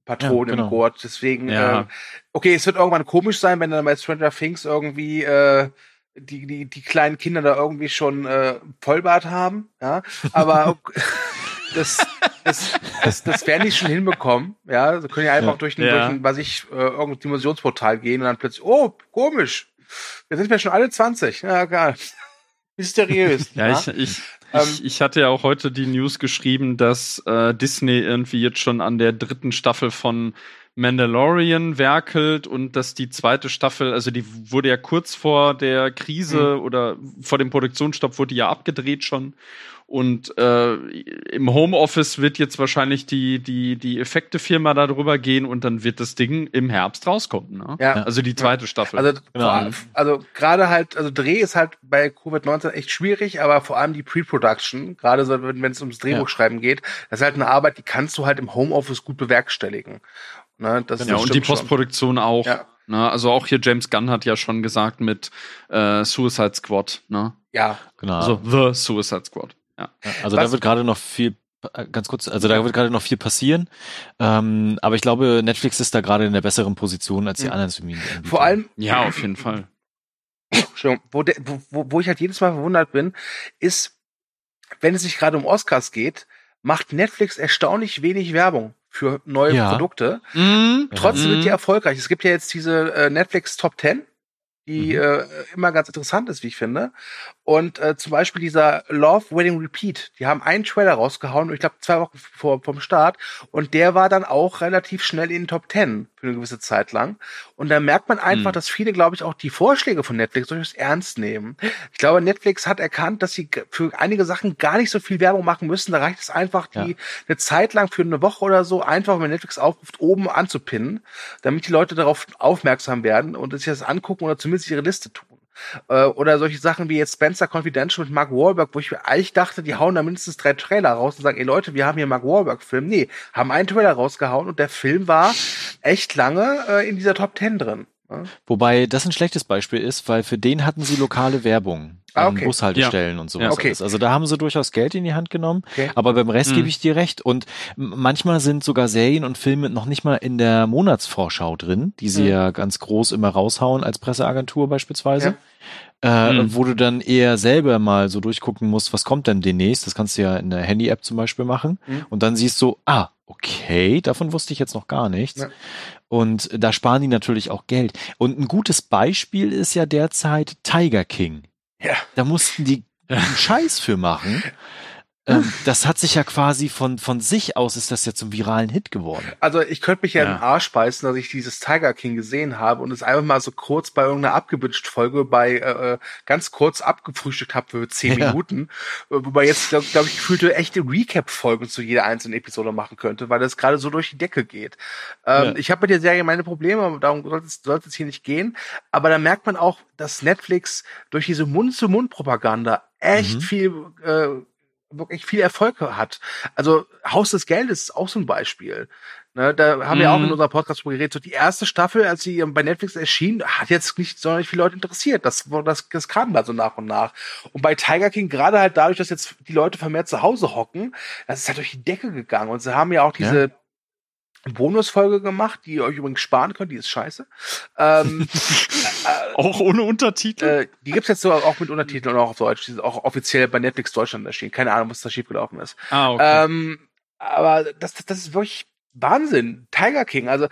Patronen Ja, genau. im Gurt. Deswegen, Ja. äh, okay, es wird irgendwann komisch sein, wenn dann bei Stranger Things irgendwie äh, die, die, die kleinen Kinder da irgendwie schon äh, Vollbart haben, ja. Aber das, das, das, das werden die schon hinbekommen, ja. Sie können ja einfach Ja. durch ein, Ja. durch ein, was ich, äh, irgendein Dimensionsportal gehen und dann plötzlich, oh, komisch. Jetzt sind wir schon alle 20. Ja, geil. Mysteriös. Ja, ich, ich, Ähm, ich, ich hatte ja auch heute die News geschrieben, dass äh, Disney irgendwie jetzt schon an der dritten Staffel von Mandalorian werkelt und dass die zweite Staffel, also die wurde ja kurz vor der Krise oder vor dem Produktionsstopp wurde die ja abgedreht schon. Und äh, im Homeoffice wird jetzt wahrscheinlich die, die, die Effektefirma darüber gehen und dann wird das Ding im Herbst rauskommen. Ne? Ja. Also die zweite Staffel. Also, Genau. vor allem- also gerade halt, also Dreh ist halt bei Covid-19 echt schwierig, aber vor allem die Pre-Production, gerade so, wenn wenn es ums Drehbuchschreiben geht, das ist halt eine Arbeit, die kannst du halt im Homeoffice gut bewerkstelligen. Ne, das, Ja, das und die stimmt schon. Postproduktion auch. Ja. Ne, also auch hier James Gunn hat ja schon gesagt mit äh, Suicide Squad. Ne? Ja, Genau. Also The Suicide Squad. Ja. Also Was- da wird gerade noch viel, äh, ganz kurz, also da wird gerade noch viel passieren. Ähm, aber ich glaube, Netflix ist da gerade in der besseren Position als die Mhm. anderen Streaming-Anbieter. vor allem, ja, auf jeden Fall. Entschuldigung, wo, wo, wo- wo ich halt jedes Mal verwundert bin, ist, wenn es sich gerade um Oscars geht, macht Netflix erstaunlich wenig Werbung für neue Ja. Produkte. Mhm. Trotzdem Mhm. sind die erfolgreich. Es gibt ja jetzt diese äh, Netflix Top 10, die Mhm. äh, immer ganz interessant ist, wie ich finde. Und äh, zum Beispiel dieser Love Wedding Repeat, die haben einen Trailer rausgehauen, ich glaube zwei Wochen vor vom Start, und der war dann auch relativ schnell in den Top 10 für eine gewisse Zeit lang. Und da merkt man einfach, Mhm. dass viele, glaube ich, auch die Vorschläge von Netflix durchaus ernst nehmen. Ich glaube, Netflix hat erkannt, dass sie für einige Sachen gar nicht so viel Werbung machen müssen. Da reicht es einfach, die Ja. eine Zeit lang für eine Woche oder so einfach, wenn Netflix aufruft, oben anzupinnen, damit die Leute darauf aufmerksam werden und sich das angucken oder zumindest ihre Liste tun. Äh, Oder solche Sachen wie jetzt Spencer Confidential mit Mark Wahlberg, wo ich eigentlich dachte, die hauen da mindestens drei Trailer raus und sagen, ey Leute, wir haben hier Mark Wahlberg-Film. Nee, haben einen Trailer rausgehauen und der Film war echt lange äh, in dieser Top 10 drin. Wobei das ein schlechtes Beispiel ist, weil für den hatten sie lokale Werbung Ah, an okay. Bushaltestellen und sowas. Ja. Okay. Also da haben sie durchaus Geld in die Hand genommen, Okay. aber beim Rest Mhm. gebe ich dir recht. Und manchmal sind sogar Serien und Filme noch nicht mal in der Monatsvorschau drin, die sie Mhm. ja ganz groß immer raushauen als Presseagentur beispielsweise. Äh, Mhm. wo du dann eher selber mal so durchgucken musst, was kommt denn demnächst. Das kannst du ja in der Handy-App zum Beispiel machen. Mhm. Und dann siehst du, ah, okay, davon wusste ich jetzt noch gar nichts. Ja. Und da sparen die natürlich auch Geld. Und ein gutes Beispiel ist ja derzeit Tiger King. Ja. Da mussten die einen Scheiß für machen. Ähm, das hat sich ja quasi von, von sich aus ist das ja zum viralen Hit geworden. Also ich könnte mich ja, in Ja. den Arsch beißen, dass ich dieses Tiger King gesehen habe und es einfach mal so kurz bei irgendeiner abgewünscht Folge bei äh, äh, ganz kurz abgefrühstückt habe für zehn Ja. Minuten, wobei jetzt glaube glaub ich gefühlte echte Recap-Folgen zu jeder einzelnen Episode machen könnte, weil das gerade so durch die Decke geht. Ähm, Ja. Ich habe mit der Serie meine Probleme, aber darum sollte es, sollte es hier nicht gehen. Aber da merkt man auch, dass Netflix durch diese Mund-zu-Mund-Propaganda echt Mhm. viel äh, wirklich viel Erfolg hat. Also Haus des Geldes ist auch so ein Beispiel. Ne, da haben wir auch in Mhm. unserem Podcast drüber geredet. So die erste Staffel, als sie bei Netflix erschien, hat jetzt nicht sonderlich viele Leute interessiert. Das, war- das, das kam da so nach und nach. Und bei Tiger King, gerade halt dadurch, dass jetzt die Leute vermehrt zu Hause hocken, das ist halt durch die Decke gegangen. Und sie haben ja auch diese Bonusfolge gemacht, die ihr euch übrigens sparen könnt, die ist scheiße. Ähm, Auch ohne Untertitel. äh, die gibt's jetzt so auch mit Untertiteln und auch auf Deutsch. Die ist auch offiziell bei Netflix Deutschland erschienen. Keine Ahnung, was da schiefgelaufen ist. ah, okay. Ähm, aber das, das, das ist wirklich Wahnsinn. Tiger King. Also äh,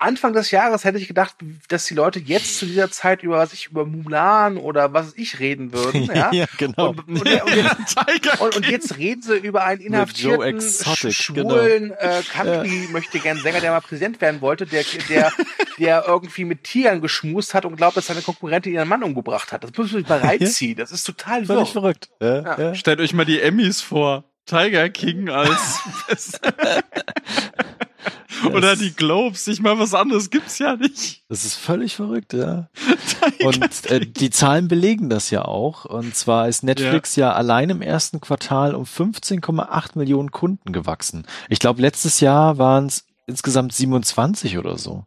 Anfang des Jahres hätte ich gedacht, dass die Leute jetzt zu dieser Zeit über was ich über Mulan oder was ich reden würden. Ja. genau. Und, und, und, jetzt, Tiger und, und jetzt reden sie über einen inhaftierten, Exotic, sch- schwulen äh, Country möchte gern Sänger, der mal Präsident werden wollte, der, der, der irgendwie mit Tigern geschmust hat und glaubt, dass seine Konkurrentin ihren Mann umgebracht hat. Das muss man sich mal reinziehen. Das ist total wirr. Völlig verrückt. Ja, Ja. ja. Stellt euch mal die Emmys vor. Tiger King als oder die Globes. Ich meine, was anderes gibt's ja nicht. Das ist völlig verrückt, ja. Und äh, die Zahlen belegen das ja auch. Und zwar ist Netflix ja, allein im ersten Quartal um 15,8 Millionen Kunden gewachsen. Ich glaube, letztes Jahr waren es insgesamt 27 oder so.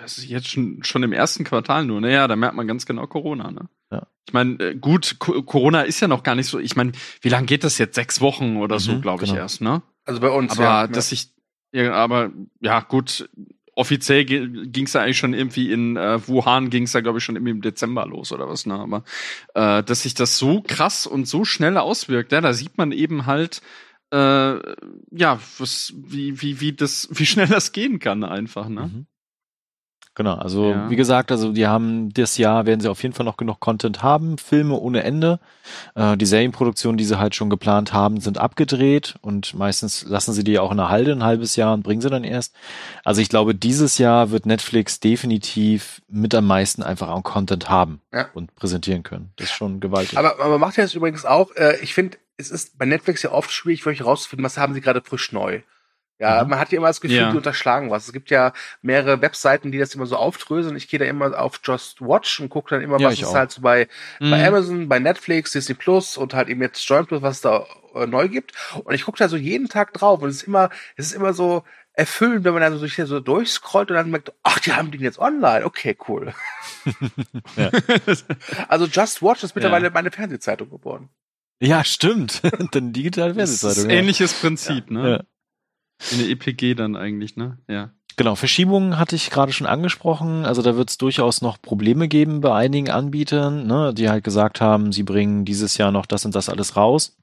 Das ist jetzt schon, schon im ersten Quartal nur. Naja, da merkt man ganz genau Corona, ne? Ja. Ich meine, äh, gut, Co Corona ist ja noch gar nicht so. Ich meine, wie lange geht das jetzt? Sechs Wochen oder so, Mhm, glaube ich genau. erst, ne? Also bei uns. Aber ja. dass ich, ja, aber ja, gut, offiziell ging es ja eigentlich schon irgendwie in äh, Wuhan ging es ja glaube ich schon irgendwie im Dezember los oder was, ne? Aber äh, dass sich das so krass und so schnell auswirkt, ja, da sieht man eben halt äh, ja, was, wie, wie, wie das, wie schnell das gehen kann einfach, ne? Mhm. Genau, also Ja. wie gesagt, also die haben das Jahr werden sie auf jeden Fall noch genug Content haben, Filme ohne Ende. Äh, die Serienproduktionen, die sie halt schon geplant haben, sind abgedreht und meistens lassen sie die auch in der Halde ein halbes Jahr und bringen sie dann erst. Also ich glaube, dieses Jahr wird Netflix definitiv mit am meisten einfach an Content haben Ja. und präsentieren können. Das ist schon gewaltig. Aber, aber man macht ja das übrigens auch, äh, ich finde, es ist bei Netflix ja oft schwierig für euch herauszufinden, was haben sie gerade frisch neu. Ja, Mhm. man hat ja immer das Gefühl, Ja. die unterschlagen was. Es gibt ja mehrere Webseiten, die das immer so aufdröseln. Ich gehe da immer auf Just Watch und gucke dann immer, Ja, was ich es auch. halt so bei, bei Mhm. Amazon, bei Netflix, Disney Plus und halt eben jetzt Join Plus, was es da äh, neu gibt. Und ich gucke da so jeden Tag drauf und es ist immer, es ist immer so erfüllend, wenn man dann so, so durchscrollt und dann merkt, ach, die haben den jetzt online. Okay, cool. Ja. Also Just Watch ist mittlerweile Ja. meine Fernsehzeitung geworden. ja, stimmt. Dann digitale Das ist Fernsehzeitung. ja. ähnliches Prinzip, ne? In der EPG dann eigentlich, ne? Ja. Genau, Verschiebungen hatte ich gerade schon angesprochen. Also da wird es durchaus noch Probleme geben bei einigen Anbietern, ne, die halt gesagt haben, sie bringen dieses Jahr noch das und das alles raus.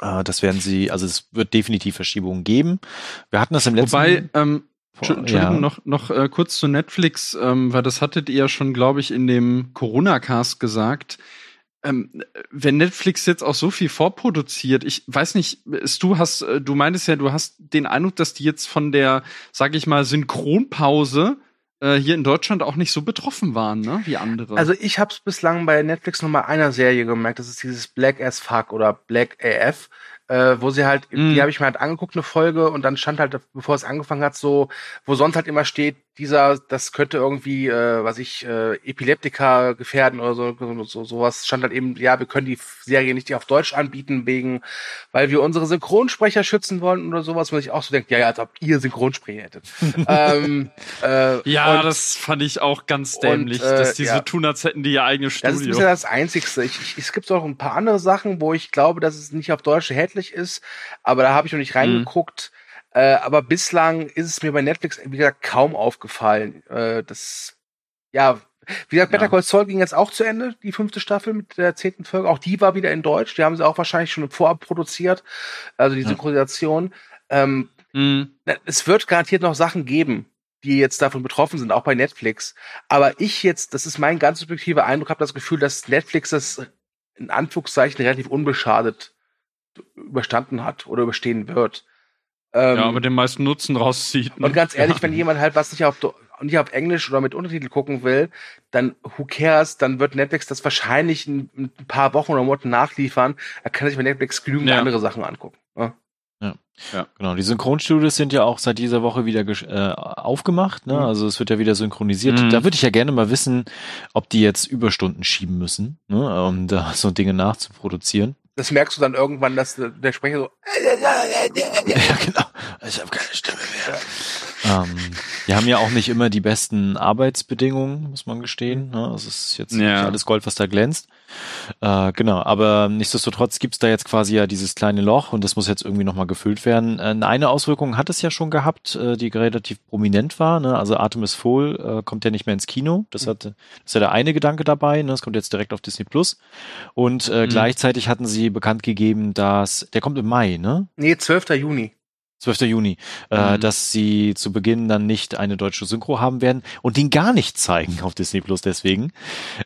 Äh, das werden sie, also es wird definitiv Verschiebungen geben. Wir hatten das im letzten Wobei, ähm, Entschuldigung, ja. noch, noch äh, kurz zu Netflix, ähm, weil das hattet ihr ja schon, glaube ich, in dem Corona-Cast gesagt. Ähm, wenn Netflix jetzt auch so viel vorproduziert, ich weiß nicht, du hast, äh, du meintest ja, du hast den Eindruck, dass die jetzt von der, sag ich mal, Synchronpause äh, hier in Deutschland auch nicht so betroffen waren, ne, wie andere. Also ich habe es bislang bei Netflix noch mal einer Serie gemerkt, das ist dieses Black as Fuck oder Black AF, äh, wo sie halt, Mm. die habe ich mir halt angeguckt, eine Folge, und dann stand halt, bevor es angefangen hat, so, wo sonst halt immer steht, dieser, das könnte irgendwie, äh, was ich, äh, Epileptiker gefährden oder so, so, so sowas, stand halt eben, ja, wir können die Serie nicht auf Deutsch anbieten, wegen, weil wir unsere Synchronsprecher schützen wollen oder sowas, wo ich auch so denke, ja, ja, als ob ihr Synchronsprecher hättet. ähm, äh, ja, und- das fand ich auch ganz und, dämlich, äh, dass die ja. so tun, als hätten die ihr eigenes Das ist Studio. bisher das Einzigste. Ich, ich, es gibt auch ein paar andere Sachen, wo ich glaube, dass es nicht auf Deutsch erhältlich ist, aber da habe ich noch Mhm. nicht reingeguckt. Äh, aber bislang ist es mir bei Netflix, wie gesagt, kaum aufgefallen. Äh, das, ja, wie gesagt, Better. Call Saul ging jetzt auch zu Ende, die fünfte Staffel mit der zehnten Folge. Auch die war wieder in Deutsch. Die haben sie auch wahrscheinlich schon vorab produziert. Also die. Synchronisation. Ähm, Mhm. es wird garantiert noch Sachen geben, die jetzt davon betroffen sind, auch bei Netflix. Aber ich jetzt, das ist mein ganz subjektiver Eindruck, habe das Gefühl, dass Netflix das in Anführungszeichen relativ unbeschadet überstanden hat oder überstehen wird. Ähm, Ja, aber den meisten Nutzen rauszieht. ne? und ganz ehrlich, Ja. wenn jemand halt was nicht auf, nicht auf Englisch oder mit Untertitel gucken will, dann who cares, dann wird Netflix das wahrscheinlich in, in ein paar Wochen oder Monaten nachliefern. Er kann sich bei Netflix genügend Ja. andere Sachen angucken. Ja. Genau, die Synchronstudios sind ja auch seit dieser Woche wieder äh, aufgemacht, ne? Mhm. Also es wird ja wieder synchronisiert. Mhm. Da würde ich ja gerne mal wissen, ob die jetzt Überstunden schieben müssen, ne? um da so Dinge nachzuproduzieren. Das merkst du dann irgendwann, dass der Sprecher so Ja, genau. Ich habe keine Stimme mehr. Ähm, die haben ja auch nicht immer die besten Arbeitsbedingungen, muss man gestehen. Ne? Also es ist jetzt Ja. nicht alles Gold, was da glänzt. Äh, genau, aber nichtsdestotrotz gibt's da jetzt quasi ja dieses kleine Loch und das muss jetzt irgendwie nochmal gefüllt werden. Äh, eine Auswirkung hat es ja schon gehabt, äh, die relativ prominent war. Ne? Also Artemis Fowl äh, kommt ja nicht mehr ins Kino. Das, hat, das ist ja der eine Gedanke dabei. Ne? Das kommt jetzt direkt auf Disney Plus. Und äh, Mhm. gleichzeitig hatten sie bekannt gegeben, dass der kommt im Mai, ne? Nee, 12. Juni. 12. Juni, äh, Mhm. dass sie zu Beginn dann nicht eine deutsche Synchro haben werden und den gar nicht zeigen auf Disney Plus deswegen,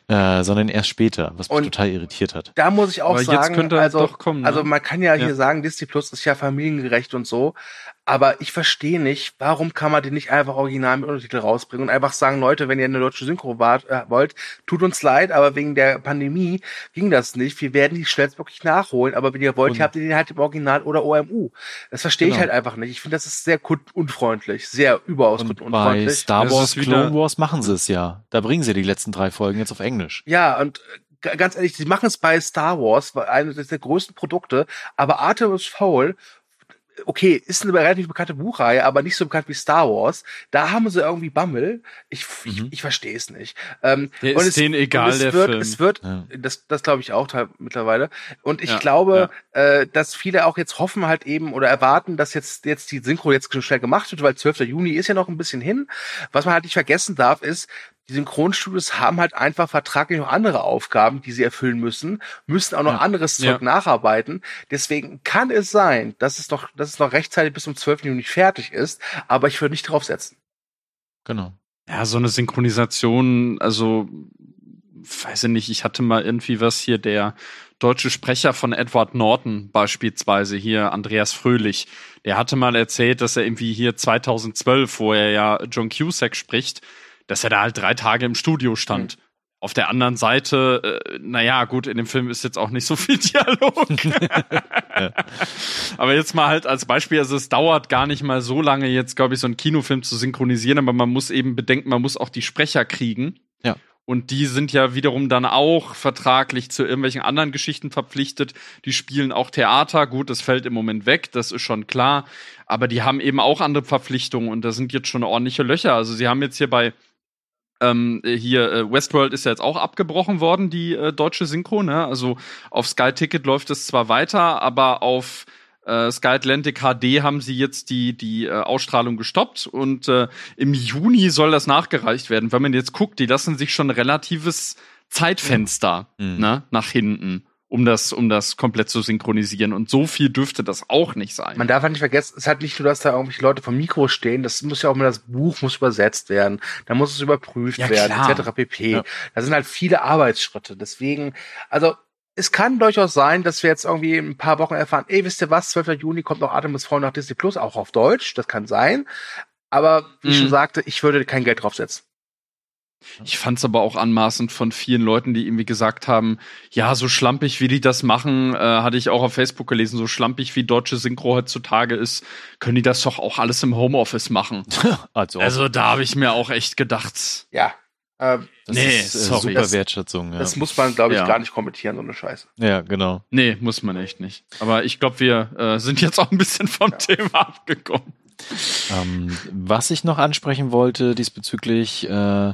äh, sondern erst später, was mich Und- total irritiert hat. Da muss ich auch Aber jetzt sagen, könnte also, doch kommen, ne? also man kann ja, hier Ja. sagen, Disney Plus ist ja familiengerecht und so, aber ich verstehe nicht, warum kann man den nicht einfach original mit Untertitel rausbringen und einfach sagen, Leute, wenn ihr eine deutsche Synchro wart, äh, wollt, tut uns leid, aber wegen der Pandemie ging das nicht. Wir werden die schnellstmöglich nachholen, aber wenn ihr wollt, Und- habt ihr den halt im Original oder OMU. Das verstehe ich Genau. halt einfach nicht. Ich finde, das ist sehr kundunfreundlich, sehr überaus Und bei kundenunfreundlich. Star Wars Clone Wars machen sie es ja. Da bringen sie die letzten drei Folgen jetzt auf Englisch. Ja, und äh, ganz ehrlich, sie machen es bei Star Wars, weil eines der größten Produkte, aber Artemis Fowl okay, ist eine relativ bekannte Buchreihe, aber nicht so bekannt wie Star Wars. Da haben sie irgendwie Bammel. Ich, ich, ich verstehe es nicht. Ähm, Der und ist es, denen egal, es der wird, Film. Es wird, Ja. das, das glaube ich auch mittlerweile. Und ich Ja, glaube, äh, dass viele auch jetzt hoffen halt eben oder erwarten, dass jetzt, jetzt die Synchro jetzt schon schnell gemacht wird, weil 12. Juni ist ja noch ein bisschen hin. Was man halt nicht vergessen darf, ist, die Synchronstudios haben halt einfach vertraglich noch andere Aufgaben, die sie erfüllen müssen, müssen auch noch Ja. anderes Zeug Ja. nacharbeiten. Deswegen kann es sein, dass es noch, dass es noch rechtzeitig bis zum 12. Juni fertig ist, aber ich würde nicht draufsetzen. Genau. Ja, so eine Synchronisation, also weiß ich nicht, ich hatte mal irgendwie was hier, der deutsche Sprecher von Edward Norton beispielsweise hier, Andreas Fröhlich, der hatte mal erzählt, dass er irgendwie hier 2012, wo er ja John Cusack spricht, dass er da halt drei Tage im Studio stand. Auf der anderen Seite, äh, naja, gut, in dem Film ist jetzt auch nicht so viel Dialog. Aber jetzt mal halt als Beispiel, also es dauert gar nicht mal so lange, jetzt, glaube ich, so einen Kinofilm zu synchronisieren, aber man muss eben bedenken, man muss auch die Sprecher kriegen. Ja. Und die sind ja wiederum dann auch vertraglich zu irgendwelchen anderen Geschichten verpflichtet. Die spielen auch Theater. Gut, das fällt im Moment weg, das ist schon klar. Aber die haben eben auch andere Verpflichtungen und da sind jetzt schon ordentliche Löcher. Also sie haben jetzt hier bei ähm, hier äh, Westworld ist ja jetzt auch abgebrochen worden, die äh, deutsche Synchro. Ne? Also auf Sky Ticket läuft es zwar weiter, aber auf äh, Sky Atlantic HD haben sie jetzt die die äh, Ausstrahlung gestoppt und äh, im Juni soll das nachgereicht werden. Wenn man jetzt guckt, die lassen sich schon ein relatives Zeitfenster Mhm. ne, nach hinten, um das um das komplett zu synchronisieren. Und so viel dürfte das auch nicht sein. Man darf halt nicht vergessen, es ist halt nicht nur, dass da irgendwelche Leute vom Mikro stehen, das muss ja auch mal das Buch muss übersetzt werden, da muss es überprüft Ja, werden, klar. etc. pp. Ja. Da sind halt viele Arbeitsschritte. Deswegen, also es kann durchaus sein, dass wir jetzt irgendwie in ein paar Wochen erfahren, ey, wisst ihr was, 12. Juni kommt noch Artemis Frau nach Disney Plus, auch auf Deutsch, das kann sein. Aber wie ich Mhm. schon sagte, ich würde kein Geld draufsetzen. Ich fand's aber auch anmaßend von vielen Leuten, die irgendwie gesagt haben, ja, so schlampig, wie die das machen, äh, hatte ich auch auf Facebook gelesen, so schlampig wie deutsche Synchro heutzutage ist, können die das doch auch alles im Homeoffice machen. Also, Also da habe ich mir auch echt gedacht, Ja. Ähm, das nee, ist äh, sorry. super Das- Wertschätzung. Ja. Das muss man, glaube ich, Ja. gar nicht kommentieren, so eine Scheiße. ja, genau. nee, muss man echt nicht. Aber ich glaube, wir äh, sind jetzt auch ein bisschen vom Thema abgekommen. Ähm, was ich noch ansprechen wollte diesbezüglich, äh,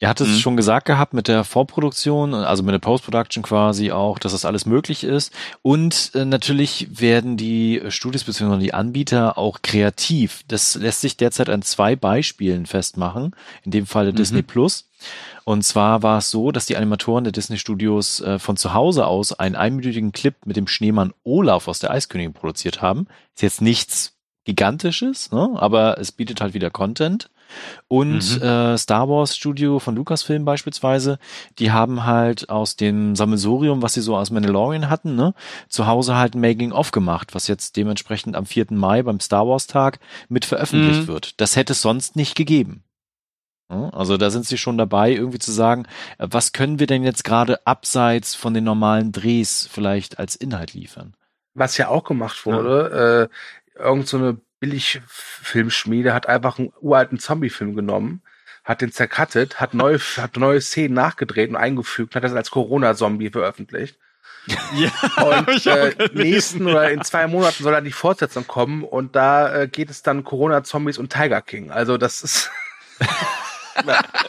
ihr hattet es Mhm. schon gesagt gehabt mit der Vorproduktion, also mit der Post-Production quasi auch, dass das alles möglich ist. Und äh, natürlich werden die Studios bzw. die Anbieter auch kreativ. Das lässt sich derzeit an zwei Beispielen festmachen. In dem Falle Mhm. Disney Plus. Und zwar war es so, dass die Animatoren der Disney Studios äh, von zu Hause aus einen einminütigen Clip mit dem Schneemann Olaf aus der Eiskönigin produziert haben. Ist jetzt nichts Gigantisches, ne? aber es bietet halt wieder Content. Und Mhm. äh, Star Wars Studio von Lucasfilm beispielsweise, die haben halt aus dem Sammelsurium, was sie so aus Mandalorian hatten, ne, zu Hause halt ein Making-of gemacht, was jetzt dementsprechend am 4. Mai beim Star Wars Tag mit veröffentlicht Mhm. wird. Das hätte es sonst nicht gegeben. Ja, Also da sind sie schon dabei, irgendwie zu sagen, äh, was können wir denn jetzt gerade abseits von den normalen Drehs vielleicht als Inhalt liefern? Was ja auch gemacht wurde, äh, irgend so eine Billigfilmschmiede hat einfach einen uralten Zombie-Film genommen, hat den zercuttet, hat neue, hat neue Szenen nachgedreht und eingefügt, hat das als Corona-Zombie veröffentlicht. Ja, Und äh, nächsten oder in zwei Monaten soll dann die Fortsetzung kommen und da äh, geht es dann Corona-Zombies und Tiger King. Also das ist.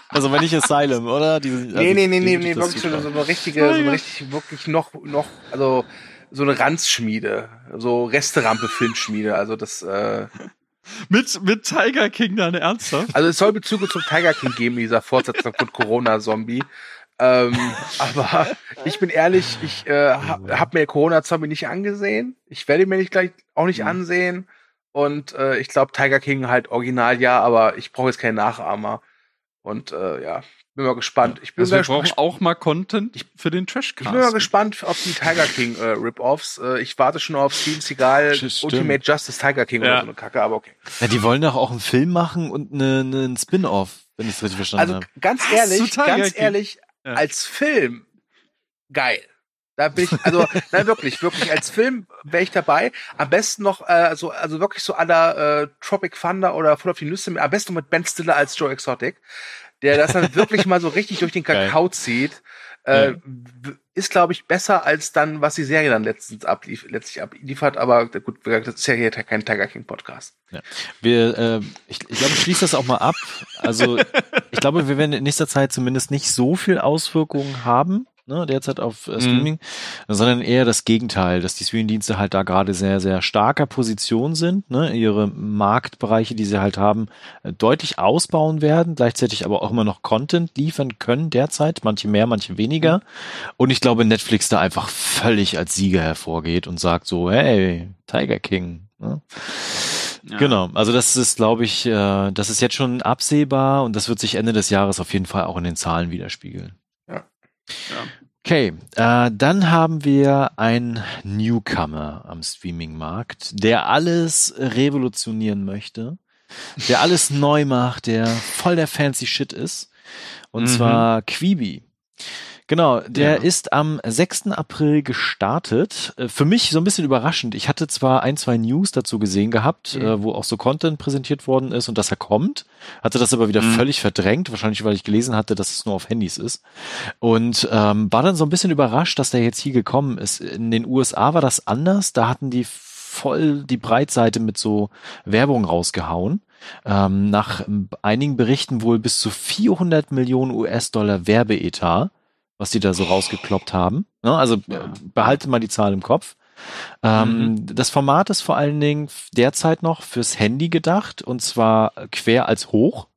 Also wenn nicht Asylum, oder? Die, also, nee, nee, nee, nee, nee, wirklich so, super. so eine richtige, so eine richtig, wirklich noch, noch, also so eine Ranzschmiede, so Resterampe-Filmschmiede. Also das, äh, mit, mit Tiger King dann ernsthaft? Also es soll Bezüge zum Tiger King geben, dieser Fortsetzung von Corona-Zombie. Ähm, aber ich bin ehrlich, ich äh, habe hab mir Corona-Zombie nicht angesehen. Ich werde ihn mir nicht gleich auch nicht Mhm. ansehen. Und äh, ich glaube, Tiger King halt original ja, aber ich brauche jetzt keinen Nachahmer. Und äh, ja, bin mal gespannt. Ich bin, Also wir mal, brauchen gesp- auch mal Content für den ich bin mal Trashcast. gespannt auf die Tiger King äh, Rip-Offs. Äh, ich warte schon auf Steven Seagal. Ultimate Justice Tiger King Ja. oder so eine Kacke, aber okay. Ja, die wollen doch auch einen Film machen und eine, eine, einen Spin-off, wenn ich es richtig verstanden Also habe. ganz Was? ehrlich, ganz ehrlich, Ja. als Film geil. Da bin ich, also, nein, wirklich, wirklich, als Film wäre ich dabei. Am besten noch, äh, so, also wirklich so aller äh, Tropic Thunder oder Full of the Nüsse, am besten noch mit Ben Stiller als Joe Exotic, der das dann wirklich mal so richtig durch den Geil. Kakao zieht. Äh, Ja. ist, glaube ich, besser als dann, was die Serie dann letztens ablief, letztlich abliefert. Aber gut, das ist ja hier kein Tiger King Podcast. Ja. Wir, äh, ich, ich glaube, ich schließe das auch mal ab. Also ich glaube, wir werden in nächster Zeit zumindest nicht so viel Auswirkungen haben ne, derzeit auf äh, Streaming, mhm. sondern eher das Gegenteil, dass die Streaming-Dienste halt da gerade sehr, sehr starker Position sind, ne, ihre Marktbereiche, die sie halt haben, äh, deutlich ausbauen werden, gleichzeitig aber auch immer noch Content liefern können derzeit, manche mehr, manche weniger. Mhm. Und ich glaube, Netflix da einfach völlig als Sieger hervorgeht und sagt so, hey, Tiger King. Ne? Ja. Genau, also das ist, glaube ich, äh, das ist jetzt schon absehbar und das wird sich Ende des Jahres auf jeden Fall auch in den Zahlen widerspiegeln. Ja. Okay, äh, dann haben wir einen Newcomer am Streaming-Markt, der alles revolutionieren möchte, der alles neu macht, der voll der fancy Shit ist. Und mhm. zwar Quibi. Genau, der ja. ist am 6. April gestartet. Äh, für mich so ein bisschen überraschend. Ich hatte zwar ein, zwei News dazu gesehen gehabt, mhm. äh, wo auch so Content präsentiert worden ist und dass er kommt, hatte das aber wieder mhm. völlig verdrängt, wahrscheinlich weil ich gelesen hatte, dass es nur auf Handys ist. Und ähm, war dann so ein bisschen überrascht, dass der jetzt hier gekommen ist. In den USA war das anders, da hatten die voll die Breitseite mit so Werbung rausgehauen. Ähm, nach einigen Berichten wohl bis zu 400 Millionen US-Dollar Werbeetat was die da so rausgekloppt haben. Ne? Also behalte mal die Zahl im Kopf. Ähm, mhm. Das Format ist vor allen Dingen derzeit noch fürs Handy gedacht und zwar quer als hoch.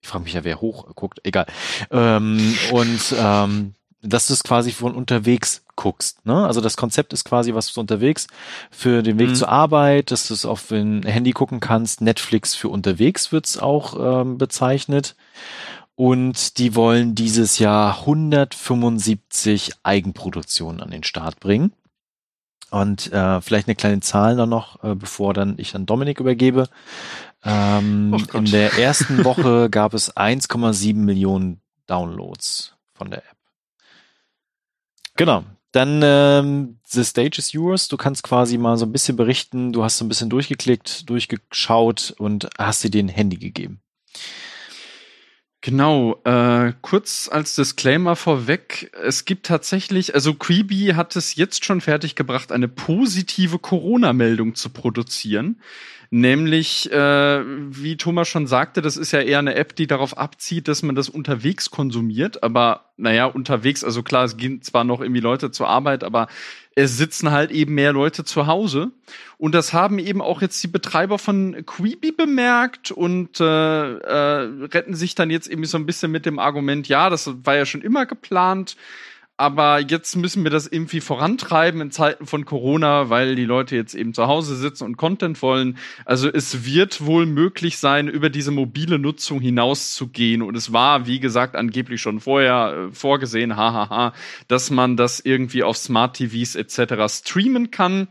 Ich frage mich ja, wer hoch guckt, egal. Ähm, und ähm, dass du es quasi von unterwegs guckst. Ne? Also das Konzept ist quasi was für unterwegs für den Weg mhm. zur Arbeit, dass du es auf dem Handy gucken kannst. Netflix für unterwegs wird's auch ähm, bezeichnet und die wollen dieses Jahr 175 Eigenproduktionen an den Start bringen. Und äh, vielleicht eine kleine Zahl dann noch, äh, bevor dann ich an Dominik übergebe. Ähm, in der ersten Woche gab es 1,7 Millionen Downloads von der App. Genau. Dann ähm, The Stage is yours. Du kannst quasi mal so ein bisschen berichten. Du hast so ein bisschen durchgeklickt, durchgeschaut und hast dir den Handy gegeben. Genau, äh, kurz als Disclaimer vorweg, es gibt tatsächlich, also Quibi hat es jetzt schon fertiggebracht, eine positive Corona-Meldung zu produzieren. Nämlich, äh, wie Thomas schon sagte, das ist ja eher eine App, die darauf abzieht, dass man das unterwegs konsumiert. Aber naja, unterwegs, also klar, es gehen zwar noch irgendwie Leute zur Arbeit, aber es sitzen halt eben mehr Leute zu Hause. Und das haben eben auch jetzt die Betreiber von Quibi bemerkt und äh, äh, retten sich dann jetzt eben so ein bisschen mit dem Argument, ja, das war ja schon immer geplant aber jetzt müssen wir das irgendwie vorantreiben in Zeiten von Corona, weil die Leute jetzt eben zu Hause sitzen und Content wollen. Also es wird wohl möglich sein, über diese mobile Nutzung hinauszugehen. Und es war, wie gesagt, angeblich schon vorher äh, vorgesehen, hahaha, dass man das irgendwie auf Smart TVs etc. streamen kann.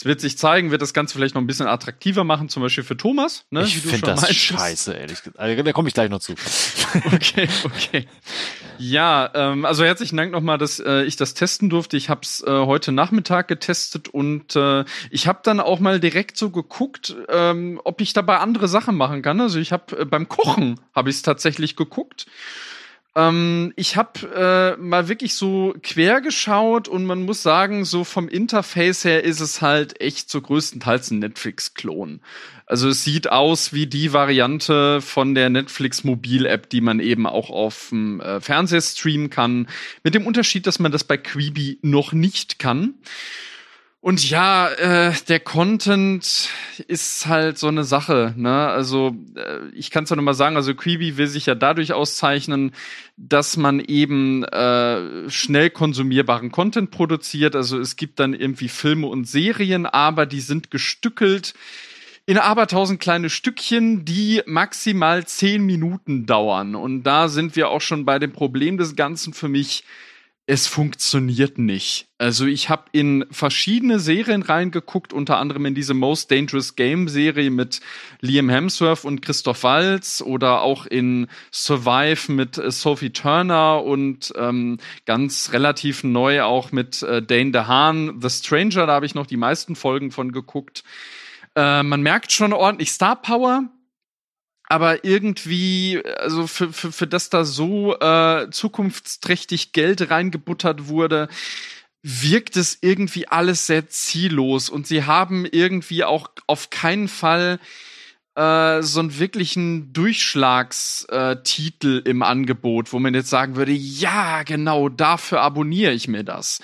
Es wird sich zeigen, wird das Ganze vielleicht noch ein bisschen attraktiver machen, zum Beispiel für Thomas. Ne, ich finde das meintest. scheiße, ehrlich gesagt. Also, da komme ich gleich noch zu. okay, okay. Ja, ähm, also herzlichen Dank nochmal, dass äh, ich das testen durfte. Ich habe es äh, heute Nachmittag getestet und äh, ich habe dann auch mal direkt so geguckt, ähm, ob ich dabei andere Sachen machen kann. Also ich habe äh, beim Kochen habe ich es tatsächlich geguckt. Ähm, ich habe äh, mal wirklich so quer geschaut und man muss sagen, so vom Interface her ist es halt echt so größtenteils ein Netflix-Klon. Also es sieht aus wie die Variante von der Netflix Mobil-App, die man eben auch auf dem äh, Fernseher streamen kann. Mit dem Unterschied, dass man das bei Quibi noch nicht kann. Und ja, äh, der Content ist halt so eine Sache. Ne? Also äh, ich kann es ja nur mal sagen, also Quibi will sich ja dadurch auszeichnen, dass man eben äh, schnell konsumierbaren Content produziert. Also es gibt dann irgendwie Filme und Serien, aber die sind gestückelt in abertausend kleine Stückchen, die maximal zehn Minuten dauern. Und da sind wir auch schon bei dem Problem des Ganzen für mich es funktioniert nicht. Also ich habe in verschiedene Serien reingeguckt, unter anderem in diese Most Dangerous Game Serie mit Liam Hemsworth und Christoph Waltz oder auch in Survive mit äh, Sophie Turner und ähm, ganz relativ neu auch mit äh, Dane DeHaan, The Stranger, da habe ich noch die meisten Folgen von geguckt. Äh, man merkt schon ordentlich Star Power aber irgendwie, also für, für, für das da so äh, zukunftsträchtig Geld reingebuttert wurde, wirkt es irgendwie alles sehr ziellos und sie haben irgendwie auch auf keinen Fall äh, so einen wirklichen Durchschlagstitel im Angebot, wo man jetzt sagen würde, ja, genau, dafür abonniere ich mir das.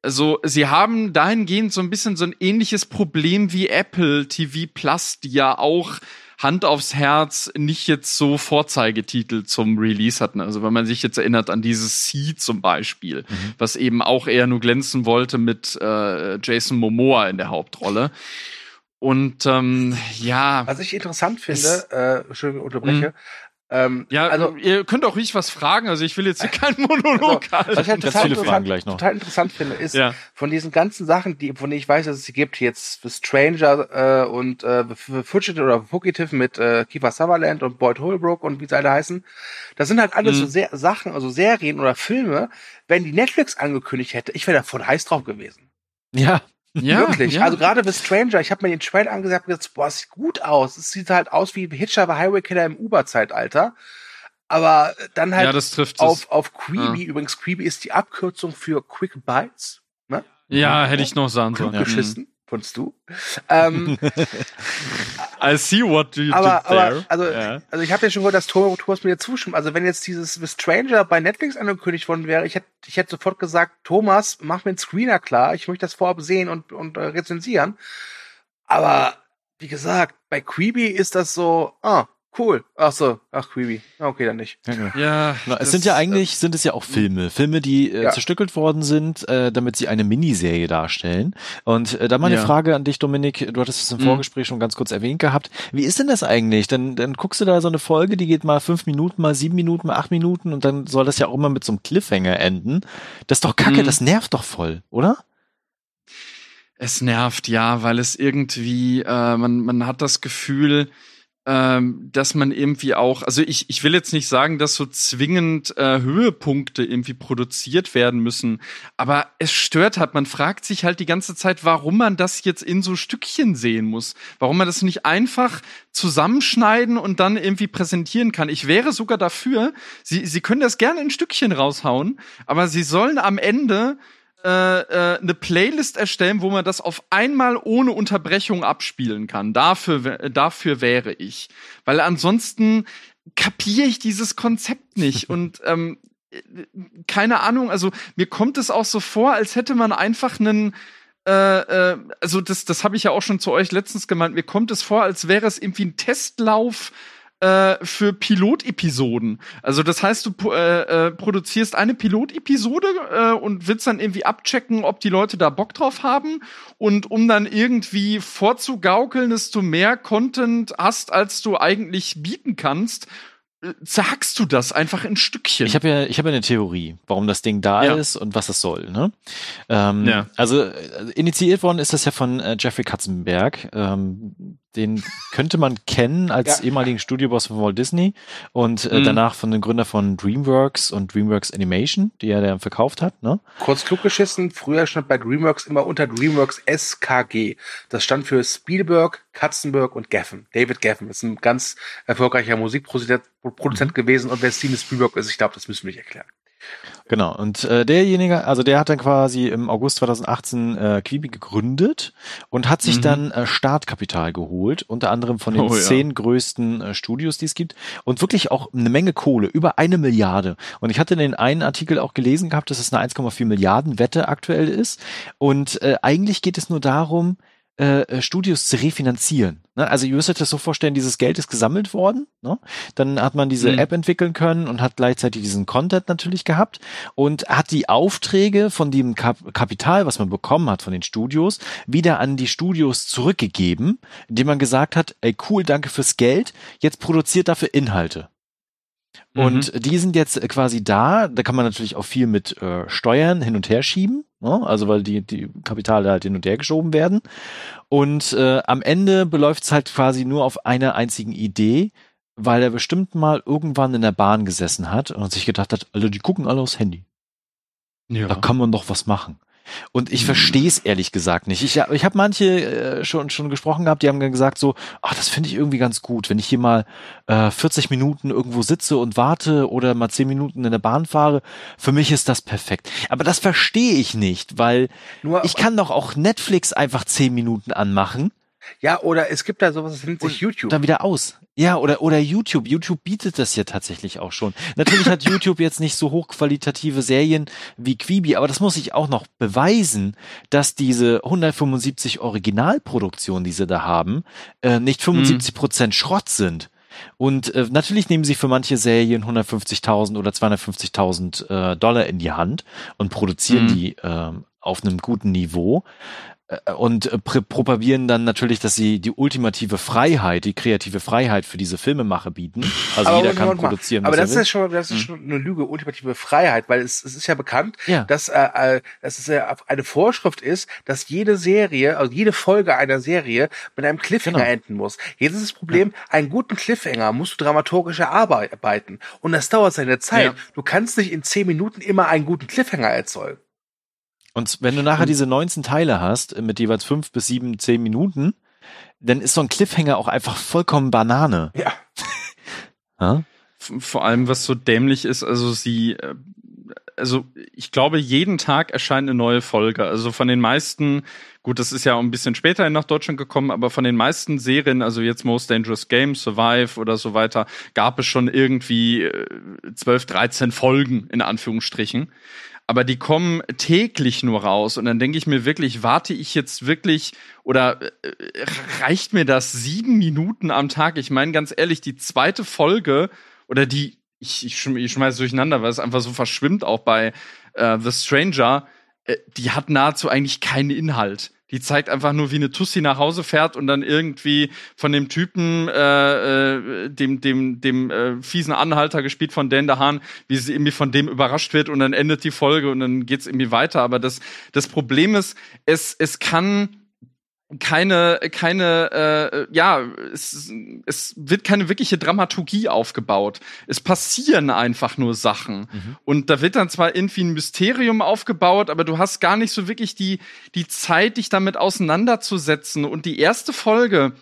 Also, sie haben dahingehend so ein bisschen so ein ähnliches Problem wie Apple TV Plus, die ja auch Hand aufs Herz nicht jetzt so Vorzeigetitel zum Release hatten. Also wenn man sich jetzt erinnert an dieses Sea zum Beispiel, mhm. was eben auch eher nur glänzen wollte mit äh, Jason Momoa in der Hauptrolle. Und ähm, ja. Was ich interessant finde, äh, Entschuldigung, unterbreche, mhm. Ähm, ja, also ihr könnt auch ruhig was fragen. Also ich will jetzt hier keinen Monolog also, halten. Was ich halt total, viele Fragen gleich noch. total interessant finde, ist ja. von diesen ganzen Sachen, die von denen ich weiß, dass es sie gibt, jetzt The Stranger äh, und äh, Fugitive oder Fugitive mit äh, Kiefer Sutherland und Boyd Holbrook und wie sie alle heißen. Das sind halt alles mhm. so sehr Sachen, also Serien oder Filme. Wenn die Netflix angekündigt hätte, ich wäre da voll heiß drauf gewesen. Ja, ja, Wirklich. Ja. Also gerade The Stranger, ich habe mir den Trailer angesagt und gesagt, boah, sieht gut aus. Es sieht halt aus wie Hitchhiker Highway Killer im Uber-Zeitalter. Aber dann halt ja, auf, auf Creepy. Ja. Übrigens, Creepy ist die Abkürzung für Quick Bites. Ne? Ja, hätte ich noch sagen sollen. Geschissen fandst du. Ähm, I see what you aber, did there. Aber, also, yeah. also ich habe ja schon gehört, dass Thomas mir zustimmt. Also wenn jetzt dieses The Stranger bei Netflix angekündigt worden wäre, ich hätte ich hätte sofort gesagt, Thomas, mach mir einen Screener klar. Ich möchte das vorab sehen und, und äh, rezensieren. Aber wie gesagt, bei Creepy ist das so, ah, Cool. Ach so, ach creepy. Okay, dann nicht. Ja. ja es sind ja eigentlich sind es ja auch Filme, Filme, die äh, ja. zerstückelt worden sind, äh, damit sie eine Miniserie darstellen. Und äh, da mal eine ja. Frage an dich, Dominik. Du hattest es im mhm. Vorgespräch schon ganz kurz erwähnt gehabt. Wie ist denn das eigentlich? Dann dann guckst du da so eine Folge, die geht mal fünf Minuten, mal sieben Minuten, mal acht Minuten und dann soll das ja auch immer mit so einem Cliffhanger enden. Das ist doch Kacke. Mhm. Das nervt doch voll, oder? Es nervt ja, weil es irgendwie äh, man man hat das Gefühl ähm, dass man irgendwie auch, also ich, ich will jetzt nicht sagen, dass so zwingend äh, Höhepunkte irgendwie produziert werden müssen, aber es stört halt, man fragt sich halt die ganze Zeit, warum man das jetzt in so Stückchen sehen muss, warum man das nicht einfach zusammenschneiden und dann irgendwie präsentieren kann. Ich wäre sogar dafür, sie, sie können das gerne in Stückchen raushauen, aber sie sollen am Ende äh, äh, eine Playlist erstellen, wo man das auf einmal ohne Unterbrechung abspielen kann. Dafür, dafür wäre ich. Weil ansonsten kapiere ich dieses Konzept nicht. Und ähm, keine Ahnung, also mir kommt es auch so vor, als hätte man einfach einen äh, äh, also das, das habe ich ja auch schon zu euch letztens gemeint, mir kommt es vor, als wäre es irgendwie ein Testlauf äh, für Pilotepisoden. Also das heißt, du äh, äh, produzierst eine Pilotepisode äh, und willst dann irgendwie abchecken, ob die Leute da Bock drauf haben. Und um dann irgendwie vorzugaukeln, dass du mehr Content hast, als du eigentlich bieten kannst, sagst du das einfach in Stückchen. Ich habe ja, ich habe ja eine Theorie, warum das Ding da ja. ist und was es soll. Ne? Ähm, ja. Also äh, initiiert worden ist das ja von äh, Jeffrey Katzenberg. Ähm, den könnte man kennen als ja. ehemaligen Studioboss von Walt Disney und äh, mhm. danach von den Gründer von DreamWorks und DreamWorks Animation, die er dann verkauft hat. Ne? Kurz klug geschissen, früher stand bei DreamWorks immer unter DreamWorks SKG. Das stand für Spielberg, Katzenberg und Geffen. David Geffen ist ein ganz erfolgreicher Musikproduzent mhm. gewesen und wer Steven Spielberg ist, ich glaube, das müssen wir nicht erklären. Genau, und äh, derjenige, also der hat dann quasi im August 2018 äh, Quibi gegründet und hat sich mhm. dann äh, Startkapital geholt, unter anderem von den oh, zehn ja. größten äh, Studios, die es gibt und wirklich auch eine Menge Kohle, über eine Milliarde. Und ich hatte in den einen Artikel auch gelesen gehabt, dass es eine 1,4 Milliarden Wette aktuell ist und äh, eigentlich geht es nur darum, äh, äh, Studios zu refinanzieren. Ne? Also ihr müsst euch das so vorstellen, dieses Geld ist gesammelt worden, ne? dann hat man diese mhm. App entwickeln können und hat gleichzeitig diesen Content natürlich gehabt und hat die Aufträge von dem Kap Kapital, was man bekommen hat von den Studios, wieder an die Studios zurückgegeben, indem man gesagt hat, ey cool, danke fürs Geld, jetzt produziert dafür Inhalte. Und mhm. die sind jetzt quasi da. Da kann man natürlich auch viel mit äh, Steuern hin und her schieben. Ne? Also weil die, die Kapitale halt hin und her geschoben werden. Und äh, am Ende beläuft es halt quasi nur auf einer einzigen Idee, weil er bestimmt mal irgendwann in der Bahn gesessen hat und sich gedacht hat, also die gucken alle aufs Handy. Ja. Da kann man doch was machen. Und ich verstehe es ehrlich gesagt nicht. Ich, ich habe manche äh, schon, schon gesprochen gehabt, die haben gesagt so, ach, das finde ich irgendwie ganz gut, wenn ich hier mal äh, 40 Minuten irgendwo sitze und warte oder mal 10 Minuten in der Bahn fahre, für mich ist das perfekt. Aber das verstehe ich nicht, weil Nur- ich kann doch auch Netflix einfach 10 Minuten anmachen Ja, oder es gibt da sowas, das nennt sich und YouTube. dann wieder aus. Ja, oder, oder YouTube. YouTube bietet das ja tatsächlich auch schon. Natürlich hat YouTube jetzt nicht so hochqualitative Serien wie Quibi, aber das muss ich auch noch beweisen, dass diese 175 Originalproduktionen, die sie da haben, äh, nicht 75 Prozent Schrott sind. Und äh, natürlich nehmen sie für manche Serien 150.000 oder 250.000 äh, Dollar in die Hand und produzieren Mhm. die ähm, auf einem guten Niveau äh, und äh, pr- propagieren dann natürlich, dass sie die ultimative Freiheit, die kreative Freiheit für diese Filmemacher bieten. Also Aber jeder kann produzieren, Aber was das er will. ist schon, das ist schon eine Lüge, ultimative Freiheit, weil es, es ist ja bekannt, Ja. dass, äh, äh, dass es ja eine Vorschrift ist, dass jede Serie, also jede Folge einer Serie mit einem Cliffhanger Genau. enden muss. Jetzt ist das Problem, einen guten Cliffhanger musst du dramaturgisch erarbeiten. Und das dauert seine Zeit. Ja. Du kannst nicht in zehn Minuten immer einen guten Cliffhanger erzeugen. Und wenn du nachher diese 19 Teile hast, äh, mit jeweils fünf bis sieben, zehn Minuten, dann ist so ein Cliffhanger auch einfach vollkommen Banane. Ja. Ja? Vor allem, was so dämlich ist, also sie, äh, also ich glaube, jeden Tag erscheint eine neue Folge. Also von den meisten, gut, das ist ja auch ein bisschen später nach Deutschland gekommen, aber von den meisten Serien, also jetzt Most Dangerous Game, Survive oder so weiter, gab es schon irgendwie äh, 12, 13 Folgen in Anführungsstrichen. Aber die kommen täglich nur raus und dann denke ich mir wirklich, warte ich jetzt wirklich oder äh, reicht mir das sieben Minuten am Tag? Ich meine ganz ehrlich, die zweite Folge oder die, ich, ich, ich schmeiß durcheinander, weil es einfach so verschwimmt auch bei äh, The Stranger, äh, die hat nahezu eigentlich keinen Inhalt. Die zeigt einfach nur, wie eine Tussi nach Hause fährt und dann irgendwie von dem Typen, äh, äh, dem, dem, dem äh, fiesen Anhalter gespielt von Dan DeHaan, wie sie irgendwie von dem überrascht wird und dann endet die Folge und dann geht's irgendwie weiter. Aber das, das Problem ist, es, es kann keine, keine, äh, ja, es, es wird keine wirkliche Dramaturgie aufgebaut. Es passieren einfach nur Sachen. Und da wird dann zwar irgendwie ein Mysterium aufgebaut, aber du hast gar nicht so wirklich die, die Zeit, dich damit auseinanderzusetzen. Und die erste Folge,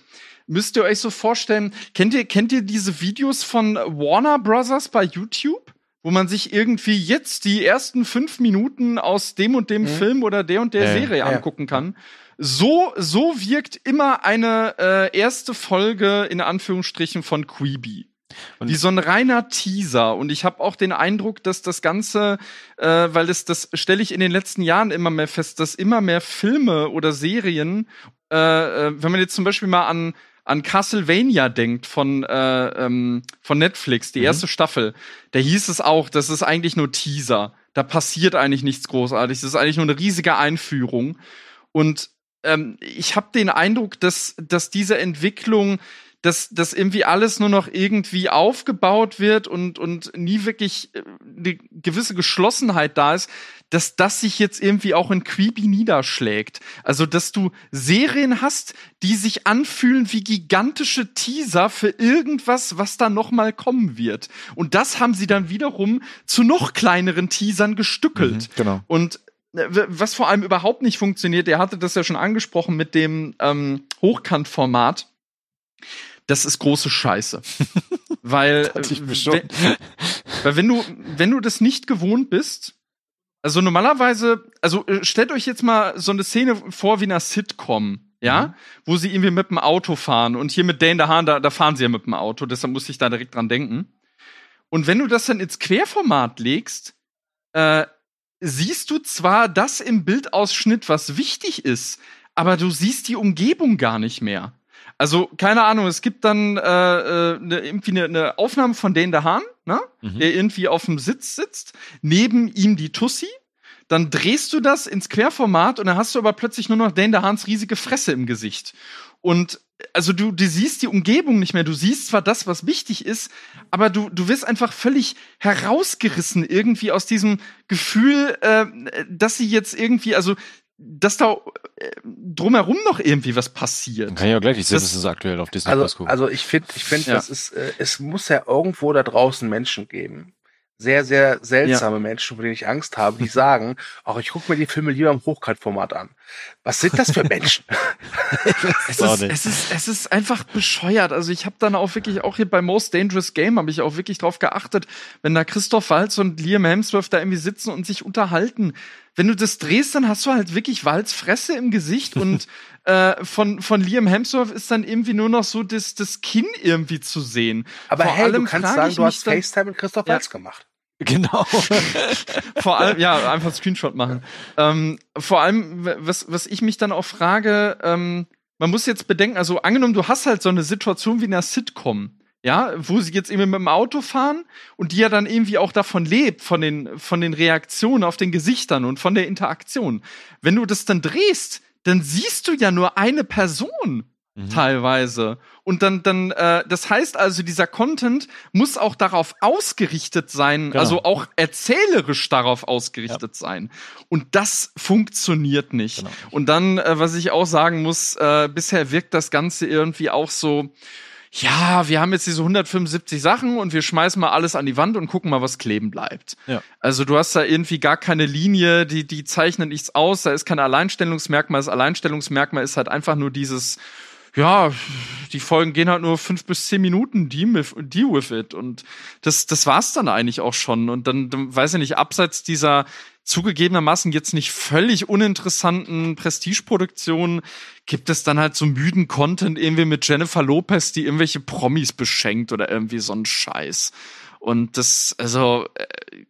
müsst ihr euch so vorstellen, kennt ihr, kennt ihr diese Videos von Warner Brothers bei YouTube? Wo man sich irgendwie jetzt die ersten fünf Minuten aus dem und dem Film oder der und der Ja. Serie Ja. angucken kann. So, so wirkt immer eine äh, erste Folge in Anführungsstrichen von Queeby. Und- Wie so ein reiner Teaser. Und ich habe auch den Eindruck, dass das Ganze, äh, weil es das stelle ich in den letzten Jahren immer mehr fest, dass immer mehr Filme oder Serien, äh, äh, wenn man jetzt zum Beispiel mal an an Castlevania denkt von äh, ähm, von Netflix, die erste Staffel, da hieß es auch, das ist eigentlich nur Teaser. Da passiert eigentlich nichts Großartiges. Das ist eigentlich nur eine riesige Einführung. Und ähm, ich habe den Eindruck, dass, dass diese Entwicklung, dass, dass irgendwie alles nur noch irgendwie aufgebaut wird und, und nie wirklich äh, eine gewisse Geschlossenheit da ist, dass das sich jetzt irgendwie auch in Creepy niederschlägt. Also, dass du Serien hast, die sich anfühlen wie gigantische Teaser für irgendwas, was da noch mal kommen wird. Und das haben sie dann wiederum zu noch kleineren Teasern gestückelt. genau. Und äh, was vor allem überhaupt nicht funktioniert, er hatte das ja schon angesprochen mit dem ähm, Hochkantformat. Das ist große Scheiße. weil, äh, wenn, weil wenn du, wenn du das nicht gewohnt bist, also normalerweise, also äh, stellt euch jetzt mal so eine Szene vor wie in einer Sitcom, ja, Mhm. wo sie irgendwie mit dem Auto fahren und hier mit Dane DeHaan, da, da fahren sie ja mit dem Auto, deshalb muss ich da direkt dran denken. Und wenn du das dann ins Querformat legst, äh, siehst du zwar das im Bildausschnitt, was wichtig ist, aber du siehst die Umgebung gar nicht mehr. Also, keine Ahnung, es gibt dann äh, äh, ne, irgendwie eine, eine Aufnahme von Dane DeHaan, ne? Mhm. der irgendwie auf dem Sitz sitzt, neben ihm die Tussi, dann drehst du das ins Querformat und dann hast du aber plötzlich nur noch Dane DeHaans riesige Fresse im Gesicht. Und also du, du siehst die Umgebung nicht mehr, du siehst zwar das, was wichtig ist, aber du, du wirst einfach völlig herausgerissen irgendwie aus diesem Gefühl, äh, dass sie jetzt irgendwie, also dass da äh, drumherum noch irgendwie was passiert. Dann kann ich auch gleich, ich sehe, Das- das ist aktuell auf Disney Plus Also, gucken. also ich finde, ich finde, Ja. das ist, äh, es muss ja irgendwo da draußen Menschen geben. Sehr, sehr seltsame Menschen, vor denen ich Angst habe, die sagen, ach, ich gucke mir die Filme lieber im Hochkant-Format an. Was sind das für Menschen? es, ist, es, ist, es ist einfach bescheuert. Also ich habe dann auch wirklich, auch hier bei Most Dangerous Game, habe ich auch wirklich drauf geachtet, wenn da Christoph Waltz und Liam Hemsworth da irgendwie sitzen und sich unterhalten. Wenn du das drehst, dann hast du halt wirklich Waltz Fresse im Gesicht und äh, von, von Liam Hemsworth ist dann irgendwie nur noch so das, das Kinn irgendwie zu sehen. Aber Vor hey, allem du kannst sagen, ich du hast FaceTime mit Christoph Ja. Waltz gemacht. Genau. vor allem, ja, einfach Screenshot machen. Ähm, vor allem, was, was ich mich dann auch frage, ähm, man muss jetzt bedenken, also angenommen, du hast halt so eine Situation wie in einer Sitcom, ja, wo sie jetzt irgendwie mit dem Auto fahren und die ja dann irgendwie auch davon lebt, von den, von den Reaktionen auf den Gesichtern und von der Interaktion. Wenn du das dann drehst, dann siehst du ja nur eine Person teilweise. Und dann, dann, äh, das heißt also, dieser Content muss auch darauf ausgerichtet sein, Genau. also auch erzählerisch darauf ausgerichtet sein. Und das funktioniert nicht. Genau. Und dann, äh, was ich auch sagen muss, äh, bisher wirkt das Ganze irgendwie auch so, ja, wir haben jetzt diese 175 Sachen und wir schmeißen mal alles an die Wand und gucken mal, was kleben bleibt. Ja. Also du hast da irgendwie gar keine Linie, die, die zeichnet nichts aus, da ist kein Alleinstellungsmerkmal. Das Alleinstellungsmerkmal ist halt einfach nur dieses, ja, die Folgen gehen halt nur fünf bis zehn Minuten, deal with, with it. Und das, das war's dann eigentlich auch schon. Und dann, dann weiß ich nicht, abseits dieser zugegebenermaßen jetzt nicht völlig uninteressanten Prestigeproduktionen gibt es dann halt so müden Content irgendwie mit Jennifer Lopez, die irgendwelche Promis beschenkt oder irgendwie so ein Scheiß. Und das, also, äh,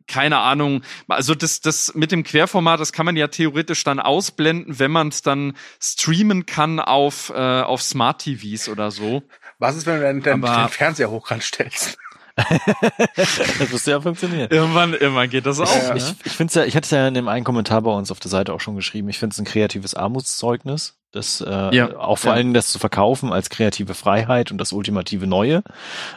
keine Ahnung, also das, das mit dem Querformat, das kann man ja theoretisch dann ausblenden, wenn man es dann streamen kann auf, äh, auf Smart TVs oder so. Was ist, wenn du deinen, deinen, Fernseher hochkant stellst? Das müsste ja funktionieren. Irgendwann, irgendwann geht das auch. Ja. ne? Ich, ich finde es ja, ich hatte es ja in dem einen Kommentar bei uns auf der Seite auch schon geschrieben, ich finde es ein kreatives Armutszeugnis. Das äh, Ja. auch vor Ja. allem das zu verkaufen als kreative Freiheit und das ultimative Neue.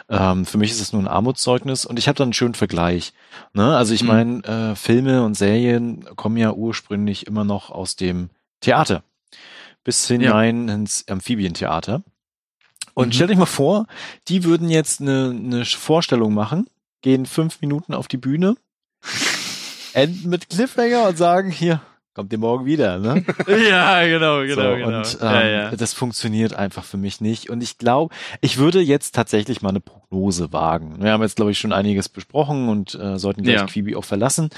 Ähm, für mich ist es nur ein Armutszeugnis und ich habe da einen schönen Vergleich. Ne? Also ich Mhm. meine, äh, Filme und Serien kommen ja ursprünglich immer noch aus dem Theater bis hinein ins Amphibientheater. Und Mhm. stell dich mal vor, die würden jetzt eine, eine Vorstellung machen, gehen fünf Minuten auf die Bühne, enden mit Cliffhanger und sagen, hier, kommt ihr morgen wieder, ne? ja, genau, genau, so, genau. Und ähm, ja, ja. das funktioniert einfach für mich nicht. Und ich glaube, ich würde jetzt tatsächlich mal eine Prognose wagen. Wir haben jetzt, glaube ich, schon einiges besprochen und äh, sollten gleich Ja. Quibi auch verlassen.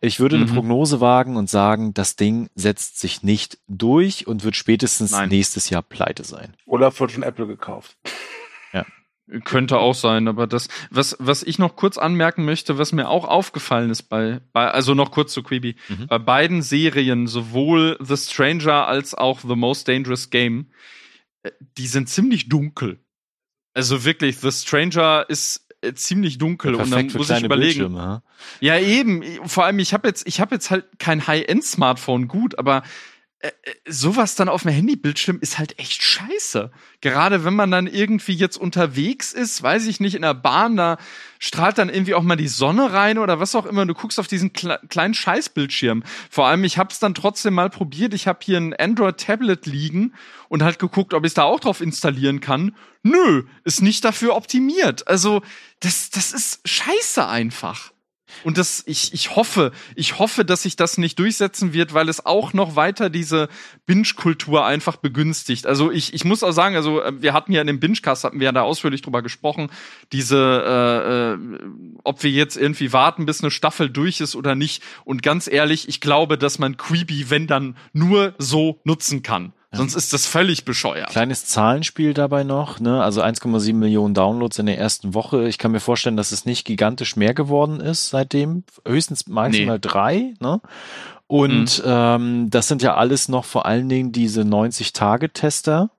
Ich würde eine Mhm. Prognose wagen und sagen, das Ding setzt sich nicht durch und wird spätestens Nein. nächstes Jahr pleite sein. Oder wird von Apple gekauft? Könnte auch sein, aber das, was, was ich noch kurz anmerken möchte, was mir auch aufgefallen ist bei, bei also noch kurz zu Quibi, Mhm. bei beiden Serien, sowohl The Stranger als auch The Most Dangerous Game, äh, die sind ziemlich dunkel. Also wirklich, The Stranger ist äh, ziemlich dunkel und dann Perfekt muss ich überlegen. Ha? Ja, eben. Vor allem, ich habe jetzt, ich habe jetzt halt kein High-End-Smartphone, gut, aber sowas dann auf dem Handybildschirm ist halt echt scheiße. Gerade wenn man dann irgendwie jetzt unterwegs ist, weiß ich nicht, in der Bahn, da strahlt dann irgendwie auch mal die Sonne rein oder was auch immer. Du guckst auf diesen kle kleinen Scheißbildschirm. Vor allem, ich habe es dann trotzdem mal probiert. Ich habe hier ein Android-Tablet liegen und halt geguckt, ob ich da auch drauf installieren kann. Nö, ist nicht dafür optimiert. Also, das, das ist scheiße einfach. Und das, ich, ich hoffe, ich hoffe, dass sich das nicht durchsetzen wird, weil es auch noch weiter diese Binge-Kultur einfach begünstigt. Also ich, ich muss auch sagen, also äh, wir hatten ja in dem Binge-Cast, hatten wir ja da ausführlich drüber gesprochen, diese, äh, äh, ob wir jetzt irgendwie warten, bis eine Staffel durch ist oder nicht. Und ganz ehrlich, ich glaube, dass man Creepy, wenn dann, nur so nutzen kann. Sonst ist das völlig bescheuert. Kleines Zahlenspiel dabei noch, ne? Also 1,7 Millionen Downloads in der ersten Woche. Ich kann mir vorstellen, dass es nicht gigantisch mehr geworden ist seitdem. Höchstens maximal drei, ne? Und ähm, das sind ja alles noch vor allen Dingen diese 90-Tage-Tester.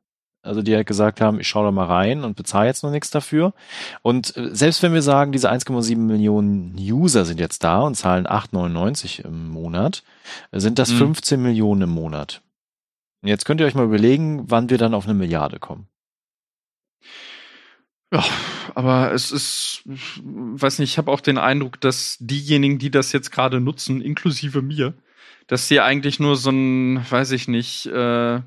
Also die halt gesagt haben, ich schaue da mal rein und bezahle jetzt noch nichts dafür. Und äh, selbst wenn wir sagen, diese 1,7 Millionen User sind jetzt da und zahlen 8,99 im Monat, sind das Mhm. 15 Millionen im Monat. Und jetzt könnt ihr euch mal überlegen, wann wir dann auf eine Milliarde kommen. Ja, aber es ist, weiß nicht, ich habe auch den Eindruck, dass diejenigen, die das jetzt gerade nutzen, inklusive mir, dass sie eigentlich nur so ein, weiß ich nicht, äh,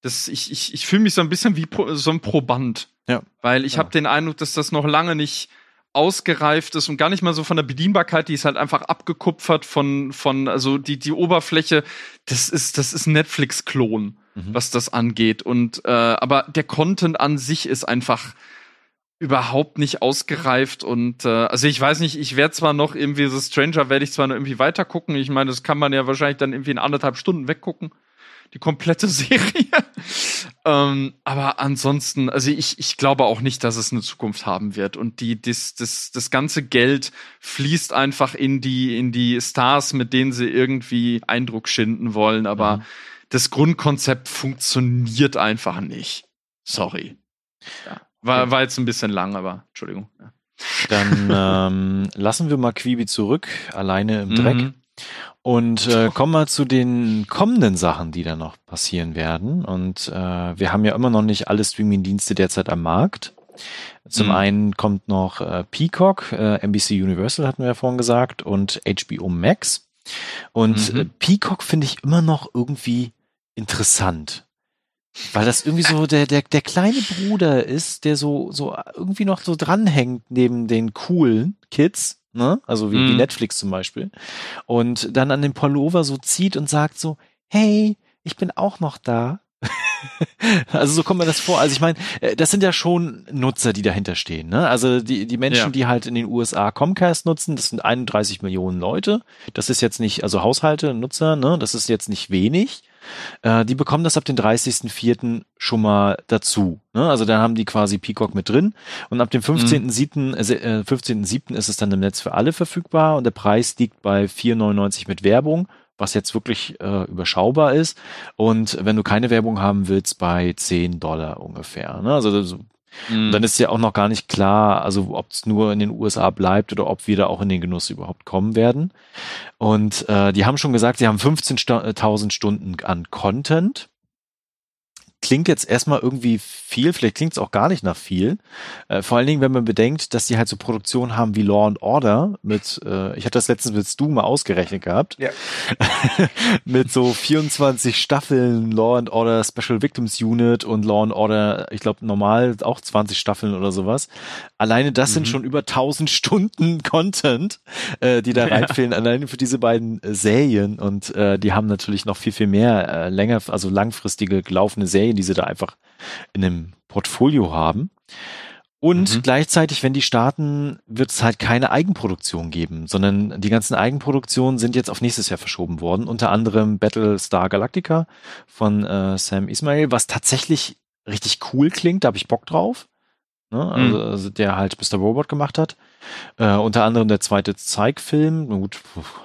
das, ich, ich, ich fühle mich so ein bisschen wie Pro, so ein Proband. Ja. Weil ich Ja. habe den Eindruck, dass das noch lange nicht ausgereift ist und gar nicht mal so von der Bedienbarkeit, die ist halt einfach abgekupfert von, von, also die, die Oberfläche, das ist, das ist Netflix-Klon, mhm. was das angeht. Und äh, aber der Content an sich ist einfach überhaupt nicht ausgereift und äh, also ich weiß nicht, ich werde zwar noch irgendwie so Stranger werde ich zwar noch irgendwie weiter gucken. Ich meine, das kann man ja wahrscheinlich dann irgendwie in anderthalb Stunden weggucken die komplette Serie. ähm, aber ansonsten, also ich, ich glaube auch nicht, dass es eine Zukunft haben wird. Und die, das, das, das ganze Geld fließt einfach in die, in die Stars, mit denen sie irgendwie Eindruck schinden wollen. Aber mhm. das Grundkonzept funktioniert einfach nicht. Sorry. Ja. War, war jetzt ein bisschen lang, aber Entschuldigung. Ja. Dann ähm, lassen wir mal Quibi zurück, alleine im Dreck. Mhm. Und äh, kommen wir zu den kommenden Sachen, die da noch passieren werden. Und äh, wir haben ja immer noch nicht alle Streaming-Dienste derzeit am Markt. Zum mhm. einen kommt noch äh, Peacock, äh, NBC Universal hatten wir ja vorhin gesagt, und HBO Max. Und mhm. äh, Peacock finde ich immer noch irgendwie interessant. Weil das irgendwie so der, der, der kleine Bruder ist, der so, so irgendwie noch so dranhängt neben den coolen Kids ne? Also wie, mm. wie mhm. Netflix zum Beispiel. Und dann an den Pullover so zieht und sagt so, hey, ich bin auch noch da. also so kommt mir das vor. Also ich meine, äh, das sind ja schon Nutzer, die dahinter stehen. Ne? Also die, die Menschen, ja. die halt in den USA Comcast nutzen, das sind 31 Millionen Leute. Das ist jetzt nicht, also Haushalte, Nutzer, ne? das ist jetzt nicht wenig. Äh, die bekommen das ab dem 30.04. schon mal dazu. Ne? Also dann haben die quasi Peacock mit drin und ab dem 15.07. Mhm. Äh, 15 äh, ist es dann im Netz für alle verfügbar und der Preis liegt bei 4,99 mit Werbung was jetzt wirklich äh, überschaubar ist. Und wenn du keine Werbung haben willst, bei 10 Dollar ungefähr. Ne? Also Mhm. dann ist ja auch noch gar nicht klar, also ob es nur in den USA bleibt oder ob wir da auch in den Genuss überhaupt kommen werden. Und äh, die haben schon gesagt, sie haben 15.000 Stunden an Content klingt jetzt erstmal irgendwie viel, vielleicht klingt es auch gar nicht nach viel. Äh, vor allen Dingen, wenn man bedenkt, dass die halt so Produktionen haben wie Law and Order mit, äh, ich hatte das letztens mit Stu mal ausgerechnet gehabt, ja. mit so 24 Staffeln Law and Order Special Victims Unit und Law and Order, ich glaube normal auch 20 Staffeln oder sowas. Alleine das mhm. sind schon über 1000 Stunden Content, äh, die da reinfehlen, ja. alleine für diese beiden äh, Serien und äh, die haben natürlich noch viel, viel mehr äh, länger, also langfristige laufende Serien die sie da einfach in einem Portfolio haben. Und mhm. gleichzeitig, wenn die starten, wird es halt keine Eigenproduktion geben, sondern die ganzen Eigenproduktionen sind jetzt auf nächstes Jahr verschoben worden. Unter anderem Battlestar Galactica von äh, Sam Ismail, was tatsächlich richtig cool klingt, da habe ich Bock drauf. Ne? Also, mhm. also, der halt Mr. Robot gemacht hat. Äh, unter anderem der zweite Zeigfilm, gut,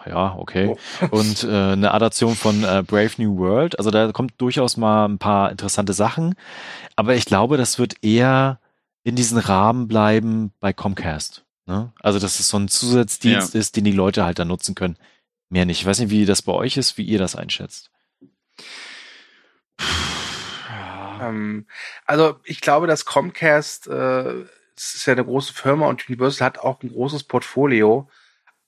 ja, okay. Oh. Und äh, eine Adaption von äh, Brave New World. Also da kommt durchaus mal ein paar interessante Sachen. Aber ich glaube, das wird eher in diesen Rahmen bleiben bei Comcast. Ne? Also, dass es so ein Zusatzdienst ja. ist, den die Leute halt dann nutzen können. Mehr nicht. Ich weiß nicht, wie das bei euch ist, wie ihr das einschätzt. Ähm, also ich glaube, dass Comcast äh, es ist ja eine große Firma und Universal hat auch ein großes Portfolio.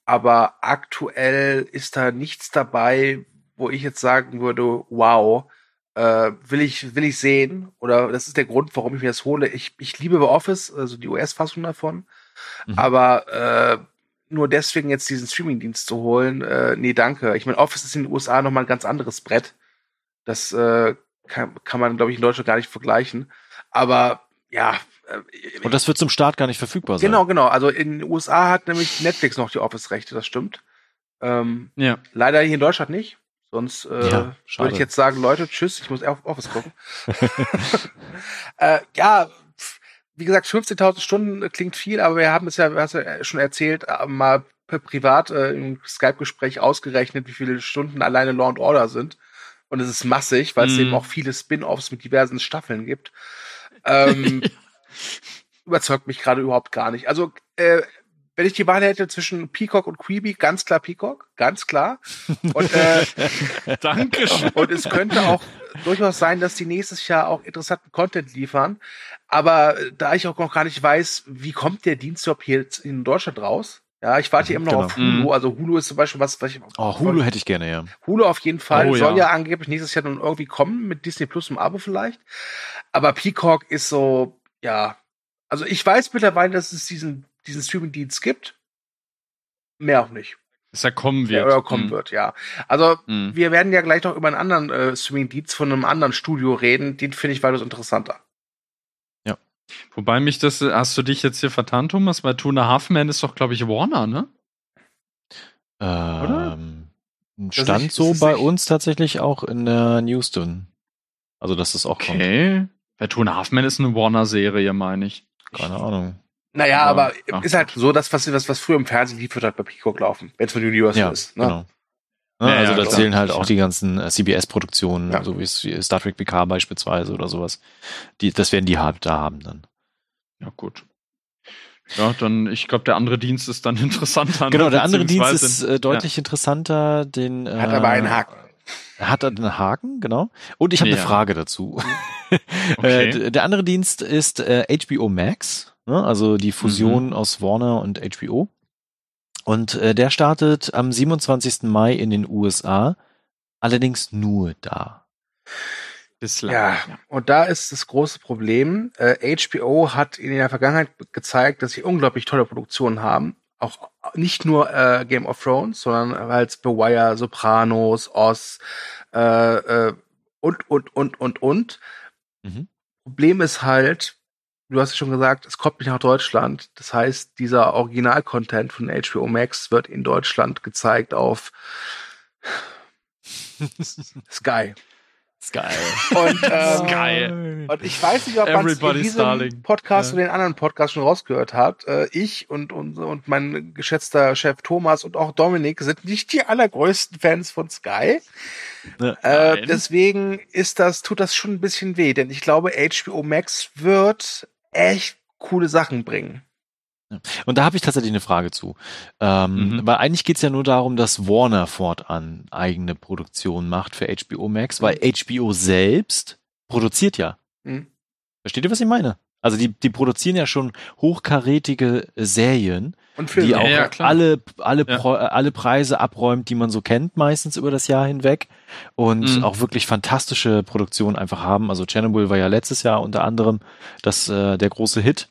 Aber aktuell ist da nichts dabei, wo ich jetzt sagen würde, wow, äh, will ich, will ich sehen. Oder das ist der Grund, warum ich mir das hole. Ich, ich liebe The Office, also die US-Fassung davon. Mhm. Aber äh, nur deswegen jetzt diesen Streaming-Dienst zu holen, äh, nee, danke. Ich meine, Office ist in den USA nochmal ein ganz anderes Brett. Das äh, kann, kann man, glaube ich, in Deutschland gar nicht vergleichen. Aber ja, Und das wird zum Start gar nicht verfügbar sein. Genau, genau. Also in den USA hat nämlich Netflix noch die Office-Rechte, das stimmt. Ähm, ja. Leider hier in Deutschland nicht. Sonst äh, ja, würde ich jetzt sagen, Leute, tschüss, ich muss auf Office gucken. äh, ja, wie gesagt, 15.000 Stunden klingt viel, aber wir haben es ja, hast ja schon erzählt, äh, mal privat äh, im Skype-Gespräch ausgerechnet, wie viele Stunden alleine Law and Order sind. Und es ist massig, weil es mm. eben auch viele Spin-offs mit diversen Staffeln gibt. Ähm, überzeugt mich gerade überhaupt gar nicht. Also, äh, wenn ich die Wahl hätte zwischen Peacock und Queeby, ganz klar Peacock, ganz klar. Und, äh, Dankeschön. Und es könnte auch durchaus sein, dass die nächstes Jahr auch interessanten Content liefern. Aber da ich auch noch gar nicht weiß, wie kommt der Dienst überhaupt hier in Deutschland raus? Ja, ich warte hier immer noch genau. auf Hulu. Mhm. Also Hulu ist zum Beispiel was, was ich. Oh, Hulu hätte ich gerne, ja. Hulu auf jeden Fall. Oh, Soll ja. ja angeblich nächstes Jahr dann irgendwie kommen mit Disney Plus im Abo vielleicht. Aber Peacock ist so, ja, also ich weiß mittlerweile, dass es diesen diesen Streaming-Dienst gibt. Mehr auch nicht. Dass er kommen Ja, wird. oder kommen Mhm. wird, ja. Also, Mhm. wir werden ja gleich noch über einen anderen äh, Streaming-Dienst von einem anderen Studio reden. Den finde ich weitaus interessanter. Wobei mich das, hast du dich jetzt hier vertan, Thomas? Weil Two and a Half Men ist doch, glaube ich, Warner, ne? Ähm, Das stand ist- so bei nicht- uns tatsächlich auch in der News drin. Also, dass das auch kommt. Okay. Weil Two and a Half Men ist eine Warner-Serie, meine ich. Keine Ahnung. Naja, Ja, aber ach. ist halt so, dass was, was, was früher im Fernsehen lief, wird halt bei Peacock laufen, wenn es von Universal Ja, ist. Ne? genau. Ja, Ne, also ja, da klar. zählen halt auch die ganzen äh, CBS-Produktionen, Ja. so wie Star Trek PK beispielsweise oder sowas. Die, das werden die halt da haben dann. Ja, gut. Ja, dann, ich glaube, der andere Dienst ist dann interessanter. ne? Genau, der andere Dienst ist äh, deutlich interessanter. Den, äh, Hat aber einen Haken. Hat einen Haken, genau. Und ich habe Ja. eine Frage dazu. Okay. äh, der andere Dienst ist äh, HBO Max, ne? also die Fusion Mhm. aus Warner und HBO. Und äh, der startet am 27. Mai in den USA, allerdings nur da. Bislang. Ja, und da ist das große Problem. Äh, HBO hat in der Vergangenheit gezeigt, dass sie unglaublich tolle Produktionen haben. Auch nicht nur äh, Game of Thrones, sondern als The Wire, Sopranos, Oz äh, äh, und, und, und, und, und. Mhm. Problem ist halt, du hast es schon gesagt, es kommt nicht nach Deutschland. Das heißt, dieser Original-Content von HBO Max wird in Deutschland gezeigt auf Sky. Ist geil. Und, ähm, Geil. Und ich weiß nicht, ob man es in diesem darling. Podcast Ja. oder den anderen Podcast schon rausgehört hat. Äh, ich und, und, und mein geschätzter Chef Thomas und auch Dominik sind nicht die allergrößten Fans von Sky. Ne? Äh, deswegen ist das, tut das schon ein bisschen weh, denn ich glaube, HBO Max wird echt coole Sachen bringen. Und da habe ich tatsächlich eine Frage zu. Ähm, Mhm. Weil eigentlich geht's ja nur darum, dass Warner fortan eigene Produktion macht für HBO Max, weil HBO selbst produziert ja. Hm? Versteht ihr, was ich meine? Also die, die produzieren ja schon hochkarätige Serien, Und die Filme. auch ja, alle, alle, Ja. Pro, alle Preise abräumt, die man so kennt, meistens über das Jahr hinweg. Und Mhm. auch wirklich fantastische Produktionen einfach haben. Also Chernobyl war ja letztes Jahr unter anderem das, äh, der große Hit.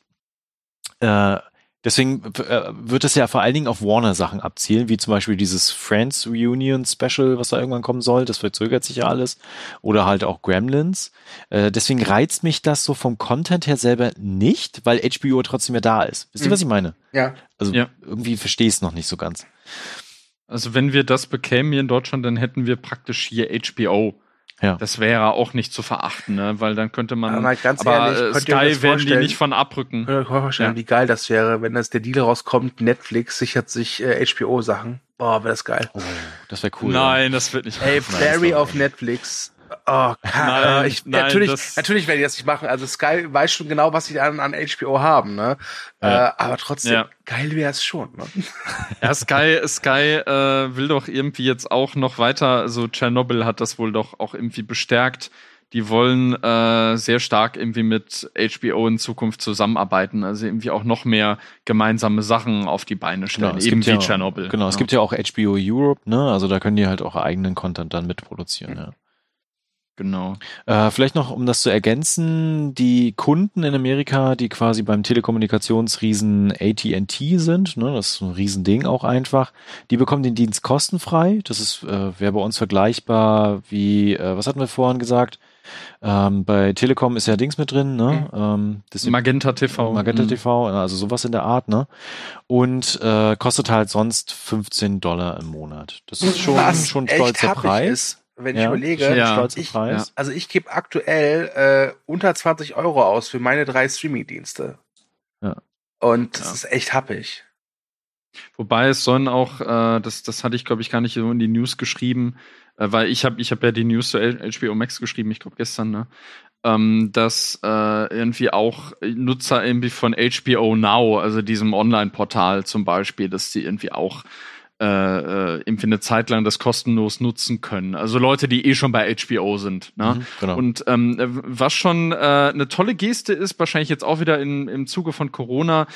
Äh, deswegen äh, wird es ja vor allen Dingen auf Warner-Sachen abzielen, wie zum Beispiel dieses Friends Reunion Special, was da irgendwann kommen soll. Das verzögert sich ja alles. Oder halt auch Gremlins. Äh, deswegen reizt mich das so vom Content her selber nicht, weil HBO trotzdem ja da ist. Wisst ihr, Mhm. was ich meine? Ja. Also Ja. irgendwie verstehe ich es noch nicht so ganz. Also wenn wir das bekämen hier in Deutschland, dann hätten wir praktisch hier HBO. Ja. Das wäre auch nicht zu verachten, ne? weil dann könnte man. Aber ganz aber ehrlich, äh, Sky werden die nicht von abrücken. Könnt ihr euch vorstellen, Ja. wie geil das wäre, wenn das der Deal rauskommt, Netflix sichert sich äh, HBO-Sachen. Boah, wäre das geil. Oh, das wäre cool. Nein, das wird nicht. Ey, passieren. Barry auf Netflix. Oh, Nein, äh, ich, nein, natürlich, natürlich werde ich das nicht machen. Also Sky weiß schon genau, was sie an, an HBO haben, ne? Ja. Äh, aber trotzdem, Ja. geil wäre es schon. Ne? Ja, Sky, Sky äh, will doch irgendwie jetzt auch noch weiter, also Tschernobyl hat das wohl doch auch irgendwie bestärkt. Die wollen äh, sehr stark irgendwie mit HBO in Zukunft zusammenarbeiten, also irgendwie auch noch mehr gemeinsame Sachen auf die Beine stellen, Genau, es eben gibt wie ja, Tschernobyl. Genau, es gibt ja auch HBO Europe, ne? Also da können die halt auch eigenen Content dann mitproduzieren, ja. Genau. Äh, vielleicht noch, um das zu ergänzen, die Kunden in Amerika, die quasi beim Telekommunikationsriesen AT&T sind, ne, das ist ein Riesending auch einfach, die bekommen den Dienst kostenfrei. Das ist äh, wäre bei uns vergleichbar wie, äh, was hatten wir vorhin gesagt? Ähm, bei Telekom ist ja Dings mit drin, ne? Ähm, das Magenta TV. Magenta Mhm. TV, also sowas in der Art, ne? Und äh, kostet halt sonst 15 Dollar im Monat. Das ist schon, Was schon ein stolzer Preis. Wenn ich Ja, überlege, schon ein Ja. ich- also ich gebe aktuell äh, unter 20 Euro aus für meine drei Streaming-Dienste. Ja. Und das ist echt happig. Wobei es sollen auch, äh, das, das hatte ich glaube ich gar nicht so in die News geschrieben, äh, weil ich habe ich hab ja die News zu HBO Max geschrieben, ich glaube gestern, ne? Ähm, dass äh, irgendwie auch Nutzer irgendwie von HBO Now, also diesem Online-Portal zum Beispiel, dass die irgendwie auch äh, äh, irgendwie eine Zeit lang das kostenlos nutzen können. Also Leute, die eh schon bei HBO sind. Ne? Mhm, genau. Und ähm, was schon äh, eine tolle Geste ist, wahrscheinlich jetzt auch wieder in, im Zuge von Corona,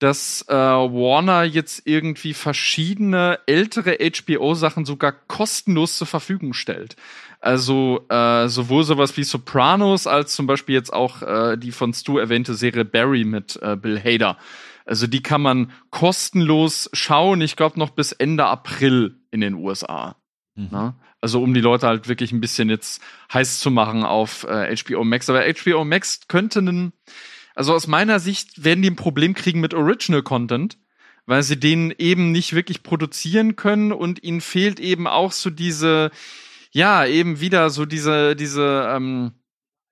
dass äh, Warner jetzt irgendwie verschiedene ältere HBO-Sachen sogar kostenlos zur Verfügung stellt. Also äh, sowohl sowas wie Sopranos als zum Beispiel jetzt auch äh, die von Stu erwähnte Serie Barry mit äh, Bill Hader. Also die kann man kostenlos schauen, ich glaube noch bis Ende April in den USA. Mhm. Ne? Also um die Leute halt wirklich ein bisschen jetzt heiß zu machen auf äh, HBO Max. Aber HBO Max könnte einen, also aus meiner Sicht werden die ein Problem kriegen mit Original Content, weil sie den eben nicht wirklich produzieren können und ihnen fehlt eben auch so diese, ja, eben wieder so diese, diese, ähm,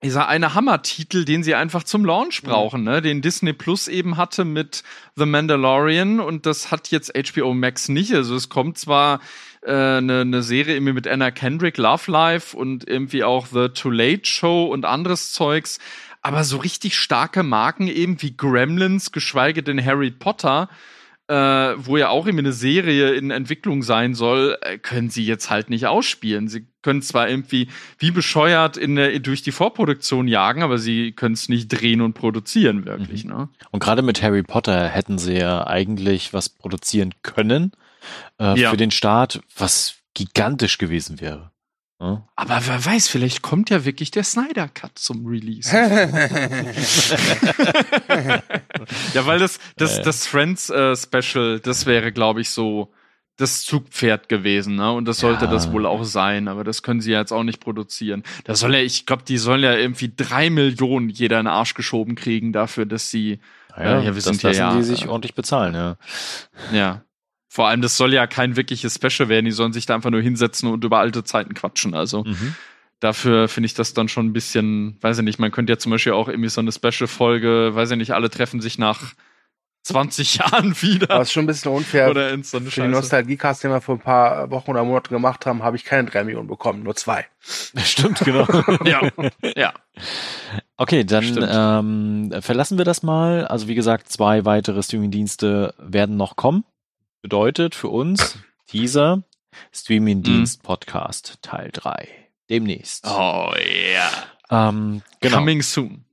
dieser eine Hammertitel, den sie einfach zum Launch brauchen, ne? den Disney Plus eben hatte mit The Mandalorian und das hat jetzt HBO Max nicht. Also es kommt zwar eine äh, ne, ne Serie irgendwie mit Anna Kendrick, Love Life und irgendwie auch The Too Late Show und anderes Zeugs, aber so richtig starke Marken eben wie Gremlins, geschweige denn Harry Potter, äh, wo ja auch irgendwie eine Serie in Entwicklung sein soll, äh, können sie jetzt halt nicht ausspielen. Sie können zwar irgendwie wie bescheuert in der, durch die Vorproduktion jagen, aber sie können es nicht drehen und produzieren, wirklich. Mhm. Ne? Und gerade mit Harry Potter hätten sie ja eigentlich was produzieren können äh, Ja. für den Start, was gigantisch gewesen wäre. Ja? Aber wer weiß, vielleicht kommt ja wirklich der Snyder Cut zum Release. ja, weil das, das, Äh. das Friends äh, Special, das wäre, glaube ich, so das Zugpferd gewesen, ne? Und das sollte Ja. das wohl auch sein, aber das können sie ja jetzt auch nicht produzieren. Da soll ja, ich glaube, die sollen ja irgendwie drei Millionen jeder in den Arsch geschoben kriegen dafür, dass sie, Ja, ja, wir das sind ja, lassen ja, die sich äh, ordentlich bezahlen, ja. ja. Vor allem, das soll ja kein wirkliches Special werden, die sollen sich da einfach nur hinsetzen und über alte Zeiten quatschen, also Mhm. dafür finde ich das dann schon ein bisschen, weiß ich nicht, man könnte ja zum Beispiel auch irgendwie so eine Special-Folge, weiß ich nicht, alle treffen sich nach 20 Jahren wieder. Es ist schon ein bisschen unfair. Oder in so eine Für die Scheiße. Nostalgiecast, den wir vor ein paar Wochen oder Monaten gemacht haben, habe ich keine drei Millionen bekommen, nur zwei. Stimmt, genau. Ja, ja. Okay, dann Stimmt. ähm, verlassen wir das mal. Also wie gesagt, zwei weitere Streamingdienste werden noch kommen. Bedeutet für uns Teaser Streamingdienst Podcast Teil 3. Demnächst. Oh ja. Ähm, genau. Coming soon.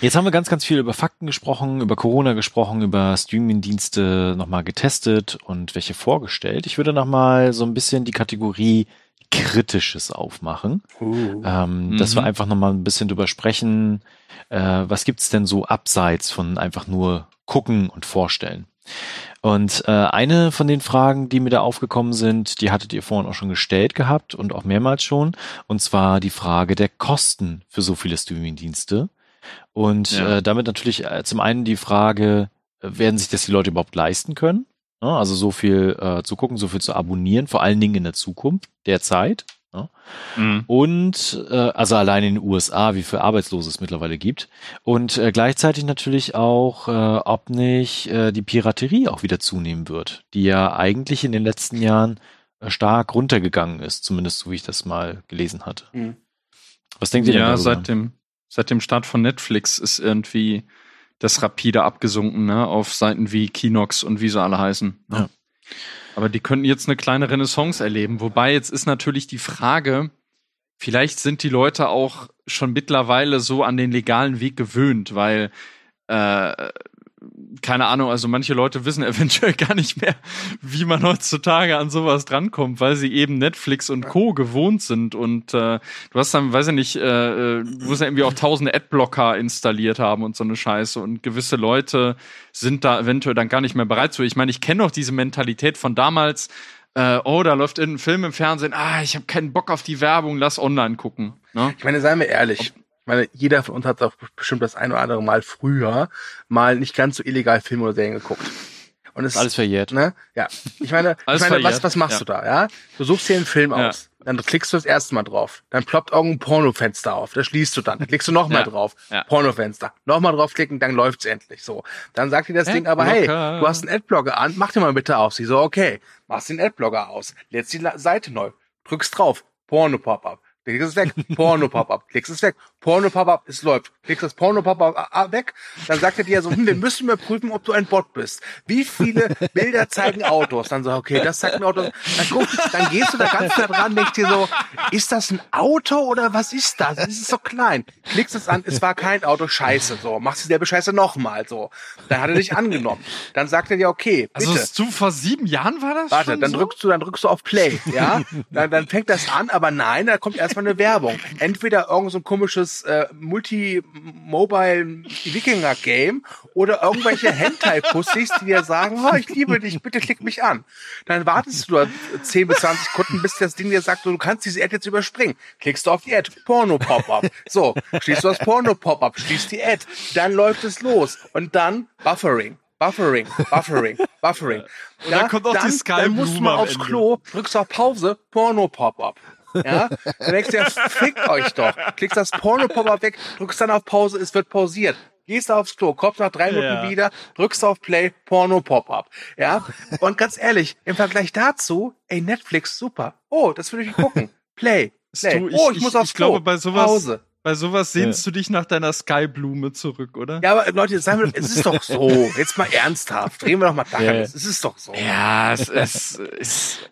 Jetzt haben wir ganz, ganz viel über Fakten gesprochen, über Corona gesprochen, über Streamingdienste nochmal getestet und welche vorgestellt. Ich würde nochmal so ein bisschen die Kategorie Kritisches aufmachen. Uh. Ähm, Dass wir Mhm. einfach nochmal ein bisschen drüber sprechen, äh, was gibt's denn so abseits von einfach nur gucken und vorstellen. Und äh, eine von den Fragen, die mir da aufgekommen sind, die hattet ihr vorhin auch schon gestellt gehabt und auch mehrmals schon, und zwar die Frage der Kosten für so viele Streamingdienste. Und Ja. äh, damit natürlich äh, zum einen die Frage, äh, werden sich das die Leute überhaupt leisten können? Ja, also so viel äh, zu gucken, so viel zu abonnieren, vor allen Dingen in der Zukunft, derzeit. Ja. Mhm. Und äh, also allein in den USA, wie viel Arbeitslose es mittlerweile gibt. Und äh, gleichzeitig natürlich auch, äh, ob nicht äh, die Piraterie auch wieder zunehmen wird, die ja eigentlich in den letzten Jahren äh, stark runtergegangen ist, zumindest so wie ich das mal gelesen hatte. Mhm. Was denkt ihr denn Ja, darüber? seit dem, seit dem Start von Netflix ist irgendwie das rapide abgesunken, ne, auf Seiten wie Kinox und wie sie alle heißen. Ne? Ja. Aber die könnten jetzt eine kleine Renaissance erleben. Wobei jetzt ist natürlich die Frage, vielleicht sind die Leute auch schon mittlerweile so an den legalen Weg gewöhnt, weil äh, keine Ahnung, also manche Leute wissen eventuell gar nicht mehr, wie man heutzutage an sowas drankommt, weil sie eben Netflix und Co. gewohnt sind. Und äh, du hast dann, weiß ich nicht, äh, du musst ja irgendwie auch tausende Adblocker installiert haben und so eine Scheiße. Und gewisse Leute sind da eventuell dann gar nicht mehr bereit zu. Ich meine, ich kenne noch diese Mentalität von damals, äh, oh, da läuft irgendein Film im Fernsehen, ah, ich habe keinen Bock auf die Werbung, lass online gucken. Ne? Ich meine, seien wir ehrlich. Ich meine, jeder von uns hat auch bestimmt das ein oder andere Mal früher mal nicht ganz so illegal Filme oder Serien geguckt. Und es Alles verjährt. ne? Ja. Ich meine, ich meine was, was machst ja. du da, ja? Du suchst dir einen Film Ja. aus. Dann klickst du das erste Mal drauf. Dann ploppt irgendein Pornofenster auf. Das schließt du dann. Dann klickst du nochmal Ja. drauf. Ja. Pornofenster. Nochmal draufklicken, dann läuft's endlich. So. Dann sagt dir das Ding aber, hey, du hast einen Adblocker an, mach den mal bitte aus. Sie so, okay, machst den Adblocker aus. Lädst die Seite neu. Drückst drauf. Porno-Pop-up. Klickst es weg. Porno-Pop-up. Klickst es weg. Porno-Pop-up. Es läuft. Klickst das Porno-Pop-up weg. Dann sagt er dir so, hm, wir müssen überprüfen, ob du ein Bot bist. Wie viele Bilder zeigen Autos? Dann so, okay, das zeigt ein Auto. Dann, guck, dann gehst du da ganz nah dran, denkst dir so, ist das ein Auto oder was ist das? Es ist so klein. Klickst es an, es war kein Auto, scheiße. So, machst dieselbe Scheiße nochmal. So. Dann hat er dich angenommen. Dann sagt er dir, okay, bitte. Also du vor sieben Jahren war das Warte, dann so? drückst du, dann drückst du auf Play, ja? dann, dann fängt das an, aber nein, da kommt erstmal mal eine Werbung. Entweder irgend so ein komisches äh, Multi-Mobile-Wikinger-Game oder irgendwelche Hentai-Pussys, die dir sagen, oh, ich liebe dich, bitte klick mich an. Dann wartest du da 10 bis 20 Sekunden, bis das Ding dir sagt, du kannst diese Ad jetzt überspringen. Klickst du auf die Ad, Porno-Pop-Up. So, schließt du das Porno-Pop-Up, schließt die Ad. Dann läuft es los. Und dann Buffering. Buffering, Buffering, Buffering. Und dann kommt auch die dann, Sky-Blume dann musst du mal aufs Ende. Klo, drückst auf Pause, Porno-Pop-Up. Ja, dann denkst du ja, fickt euch doch. Klickst das Porno-Pop-Up weg, drückst dann auf Pause, es wird pausiert. Gehst aufs Klo, kommst nach drei Minuten Ja. wieder, drückst auf Play, Porno-Pop-Up. Ja, und ganz ehrlich, im Vergleich dazu, ey, Netflix, super. Oh, das will ich gucken. Play, Play. Du, ich- oh, ich, ich- muss aufs ich Klo. glaube, bei sowas- Pause. Bei sowas sehnst du dich nach deiner Skyblume zurück, oder? Ja, aber Leute, sagen wir, es ist doch so. Jetzt mal ernsthaft. Drehen wir doch mal Tacheles. Es ist doch so. Ja, es, es ist.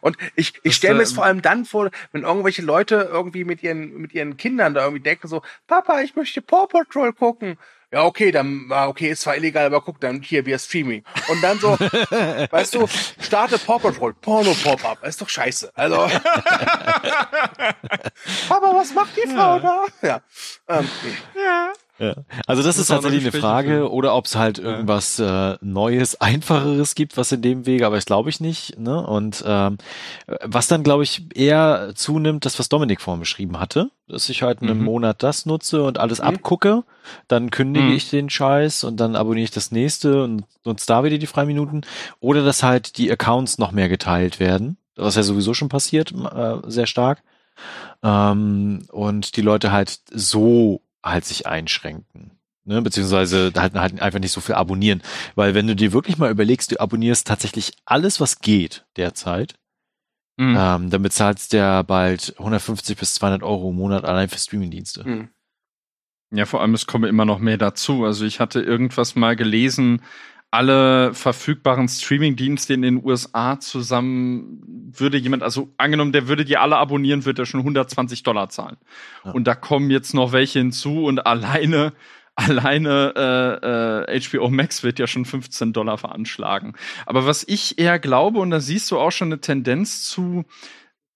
Und ich, ich stelle mir es ähm, vor allem dann vor, wenn irgendwelche Leute irgendwie mit ihren, mit ihren Kindern da irgendwie denken so, Papa, ich möchte Paw Patrol gucken. Ja, okay, dann, ah, okay, ist zwar illegal, aber guck dann hier via Streaming. Und dann so, weißt du, starte Paw Patrol, Porno Pop-Up. Ist doch scheiße. Also. Papa, was macht die Frau da? Ja. Ähm, nee. Ja. Also das Muss ist tatsächlich eine Frage, führen. oder ob es halt irgendwas äh, Neues, Einfacheres gibt, was in dem Wege, aber das glaube ich nicht. Ne? Und ähm, was dann, glaube ich, eher zunimmt, das, was Dominik vorhin beschrieben hatte, dass ich halt einen Mhm. Monat das nutze und alles Mhm. abgucke, dann kündige Mhm. ich den Scheiß und dann abonniere ich das nächste und nutze da wieder die Freiminuten. Oder dass halt die Accounts noch mehr geteilt werden, was ja sowieso schon passiert, äh, sehr stark. Ähm, und die Leute halt so halt sich einschränken. Ne, beziehungsweise halt, halt einfach nicht so viel abonnieren. Weil wenn du dir wirklich mal überlegst, du abonnierst tatsächlich alles, was geht derzeit, Mhm. ähm, dann bezahlst du ja bald 150 bis 200 Euro im Monat allein für Streamingdienste. Hm. Ja, vor allem, es kommen immer noch mehr dazu. Also ich hatte irgendwas mal gelesen, alle verfügbaren Streamingdienste in den USA zusammen würde jemand, also angenommen, der würde die alle abonnieren, würde er schon 120 Dollar zahlen. Ja. Und da kommen jetzt noch welche hinzu und alleine alleine äh, äh, HBO Max wird ja schon 15 Dollar veranschlagen. Aber was ich eher glaube, und da siehst du auch schon eine Tendenz zu,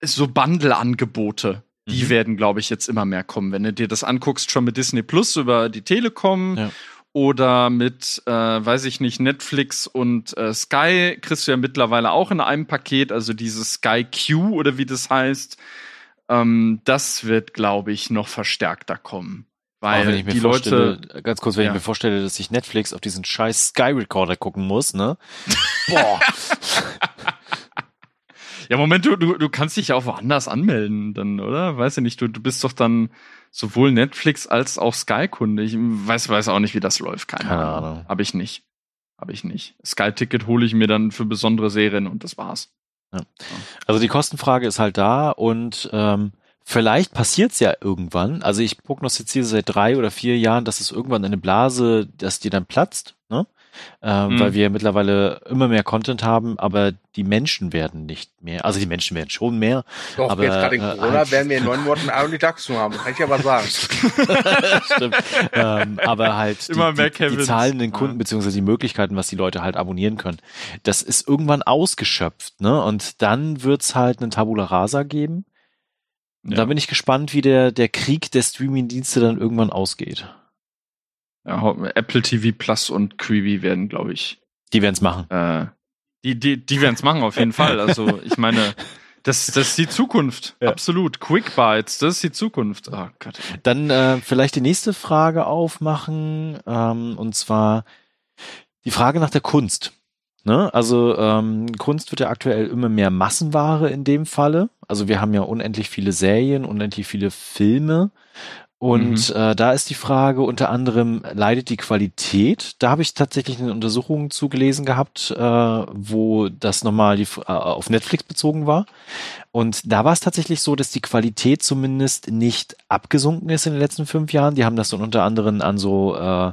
ist so Bundle-Angebote. Die Mhm. werden, glaube ich, jetzt immer mehr kommen. Wenn du dir das anguckst, schon mit Disney Plus über die Telekom Ja. Oder mit, äh, weiß ich nicht, Netflix und äh, Sky, kriegst du ja mittlerweile auch in einem Paket, also dieses Sky Q oder wie das heißt. Ähm, das wird, glaube ich, noch verstärkter kommen. Weil wenn ich mir die Leute. vorstelle, ganz kurz, wenn Ja. ich mir vorstelle, dass ich Netflix auf diesen scheiß Sky Recorder gucken muss, ne? Boah. Ja, Moment, du, du, du kannst dich ja auch woanders anmelden, dann, oder? Weiß ich nicht, du, du bist doch dann sowohl Netflix als auch Sky-Kunde. Ich weiß, weiß auch nicht, wie das läuft. Keine, Keine Ahnung. Ahnung. Hab ich nicht. Hab ich nicht. Sky-Ticket hole ich mir dann für besondere Serien und das war's. Also die Kostenfrage ist halt da und ähm, vielleicht passiert's ja irgendwann. Also ich prognostiziere seit drei oder vier Jahren, dass es irgendwann eine Blase, dass die dann platzt, ne? Ähm, Mhm. Weil wir mittlerweile immer mehr Content haben, aber die Menschen werden nicht mehr. Also die Menschen werden schon mehr. Doch, Aber, jetzt gerade in äh, Corona halt- werden wir in neun Monaten Iron Wachstum haben. Kann ich aber sagen. Stimmt. ähm, aber halt die, Immer mehr die, die zahlenden Kunden Ja. beziehungsweise die Möglichkeiten, was die Leute halt abonnieren können, das ist irgendwann ausgeschöpft, ne? Und dann wird's halt einen Tabula Rasa geben. Und Ja. Da bin ich gespannt, wie der, der Krieg der Streaming-Dienste dann irgendwann ausgeht. Ja, Apple TV Plus und Quibi werden, glaube ich, Die werden's machen. äh, die, die, die werden es machen, auf jeden Fall. Also, ich meine, das, das ist die Zukunft. Ja. Absolut. Quick Bites, das ist die Zukunft. Oh Gott. Dann äh, vielleicht die nächste Frage aufmachen, ähm, und zwar die Frage nach der Kunst. Ne? Also ähm, Kunst wird ja aktuell immer mehr Massenware in dem Falle. Also wir haben ja unendlich viele Serien, unendlich viele Filme. Und äh, da ist die Frage unter anderem, leidet die Qualität? Da habe ich tatsächlich eine Untersuchung zugelesen gehabt, äh, wo das nochmal die, äh, auf Netflix bezogen war. Und da war es tatsächlich so, dass die Qualität zumindest nicht abgesunken ist in den letzten fünf Jahren. Die haben das dann unter anderem an so äh,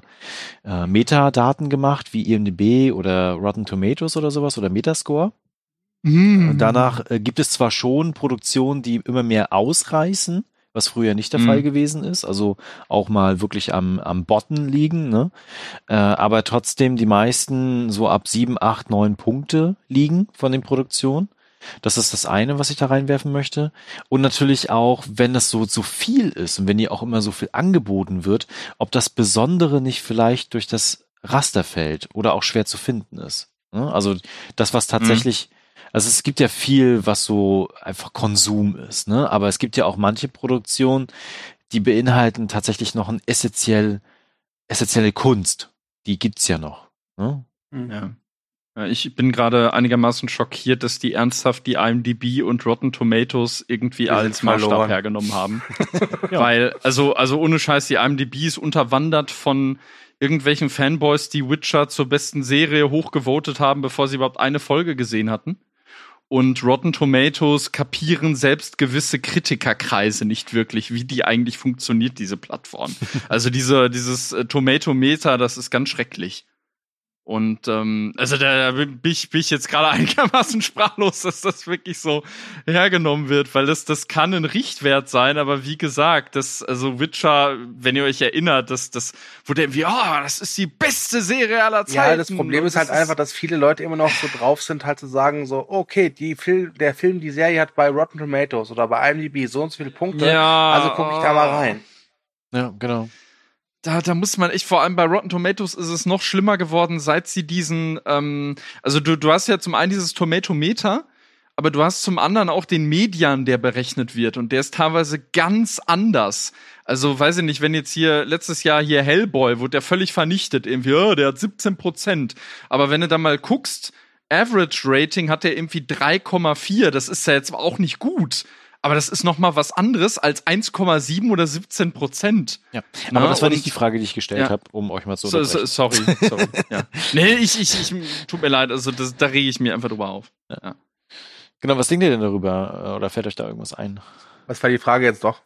äh, Metadaten gemacht, wie IMDb oder Rotten Tomatoes oder sowas oder Metascore. Und danach äh, gibt es zwar schon Produktionen, die immer mehr ausreißen, was früher nicht der Mhm. Fall gewesen ist, also auch mal wirklich am, am Botten liegen, ne? Äh, aber trotzdem die meisten so ab sieben, acht, neun Punkte liegen von den Produktionen. Das ist das eine, was ich da reinwerfen möchte. Und natürlich auch, wenn das so, so viel ist und wenn dir auch immer so viel angeboten wird, ob das Besondere nicht vielleicht durch das Raster fällt oder auch schwer zu finden ist. Ne? Also das, was tatsächlich, mhm. Also es gibt ja viel, was so einfach Konsum ist, ne? Aber es gibt ja auch manche Produktionen, die beinhalten tatsächlich noch ein essentiell, essentielle Kunst. Die gibt's ja noch. Ne? Mhm. Ja. Ich bin gerade einigermaßen schockiert, dass die ernsthaft die IMDb und Rotten Tomatoes irgendwie als Maßstab hergenommen haben. ja. Weil, also, also ohne Scheiß, die IMDb ist unterwandert von irgendwelchen Fanboys, die Witcher zur besten Serie hochgevotet haben, bevor sie überhaupt eine Folge gesehen hatten. Und Rotten Tomatoes kapieren selbst gewisse Kritikerkreise nicht wirklich, wie die eigentlich funktioniert, diese Plattform. also diese, dieses äh, Tomatometer, das ist ganz schrecklich. Und ähm, also da bin ich, bin ich jetzt gerade einigermaßen sprachlos, dass das wirklich so hergenommen wird, weil das, das kann ein Richtwert sein, aber wie gesagt, das, also Witcher, wenn ihr euch erinnert, das, das wurde irgendwie, oh, das ist die beste Serie aller Zeiten. Ja, das Problem ist halt einfach, dass viele Leute immer noch so drauf sind, halt zu sagen, so, okay, die Film, der Film, die Serie hat bei Rotten Tomatoes oder bei IMDb so und so viele Punkte, ja. also gucke ich da mal rein. Ja, genau da, da muss man echt, vor allem bei Rotten Tomatoes ist es noch schlimmer geworden, seit sie diesen, ähm, also du, du hast ja zum einen dieses Tomatometer, aber du hast zum anderen auch den Median, der berechnet wird und der ist teilweise ganz anders. Also weiß ich nicht, wenn jetzt hier letztes Jahr hier Hellboy wurde der völlig vernichtet irgendwie, oh, der hat 17 Prozent. Aber wenn du da mal guckst, Average Rating hat der irgendwie 3,4. Das ist ja jetzt auch nicht gut. Aber das ist noch mal was anderes als 1,7 oder 17 Prozent. Ja, aber Na, das war nicht die Frage, die ich gestellt ja. habe, um euch mal zu so, so, Sorry, sorry. ja. Nee, ich, ich, ich, tut mir leid, also das, da rege ich mir einfach drüber auf. Ja. Genau, was denkt ihr denn darüber? Oder fällt euch da irgendwas ein? Was war die Frage jetzt doch?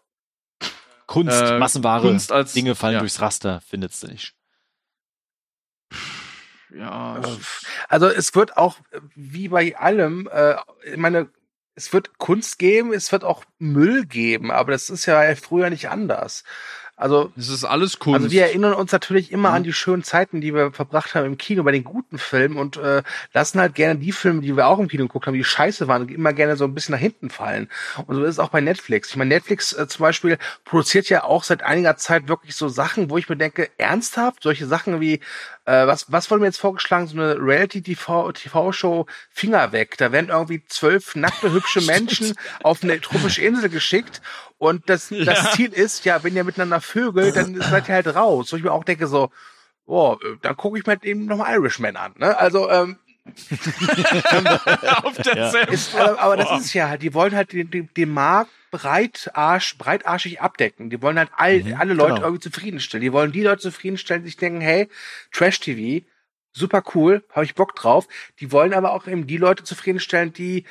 Kunst, äh, Massenware, Kunst als, Dinge fallen durchs Raster, findest du nicht? Ja. Also es wird auch wie bei allem, äh, ich meine, es wird Kunst geben, es wird auch Müll geben, aber das ist ja früher nicht anders. Also, es ist alles Kunst. Also wir erinnern uns natürlich immer mhm. an die schönen Zeiten, die wir verbracht haben im Kino bei den guten Filmen und äh, lassen halt gerne die Filme, die wir auch im Kino geguckt haben, die scheiße waren, immer gerne so ein bisschen nach hinten fallen. Und so ist es auch bei Netflix. Ich meine, Netflix äh, zum Beispiel produziert ja auch seit einiger Zeit wirklich so Sachen, wo ich mir denke, ernsthaft, solche Sachen wie äh, was, was wurde mir jetzt vorgeschlagen? So eine Reality-TV-Show Finger weg. Da werden irgendwie zwölf nackte, hübsche Menschen auf eine tropische Insel geschickt. Und das, ja. das Ziel ist, ja, wenn ihr miteinander vögelt, dann seid ihr halt raus. Wo ich mir auch denke so, oh, dann gucke ich mir eben nochmal Irishman an. Ne? Also, ähm, auf der ja. ist, aber, aber das ist ja halt, die wollen halt den, den, den Markt breitarsch, breitarschig abdecken. Die wollen halt all, mhm, alle Leute genau. irgendwie zufriedenstellen. Die wollen die Leute zufriedenstellen, die sich denken, hey, Trash TV, super cool, habe ich Bock drauf. Die wollen aber auch eben die Leute zufriedenstellen, die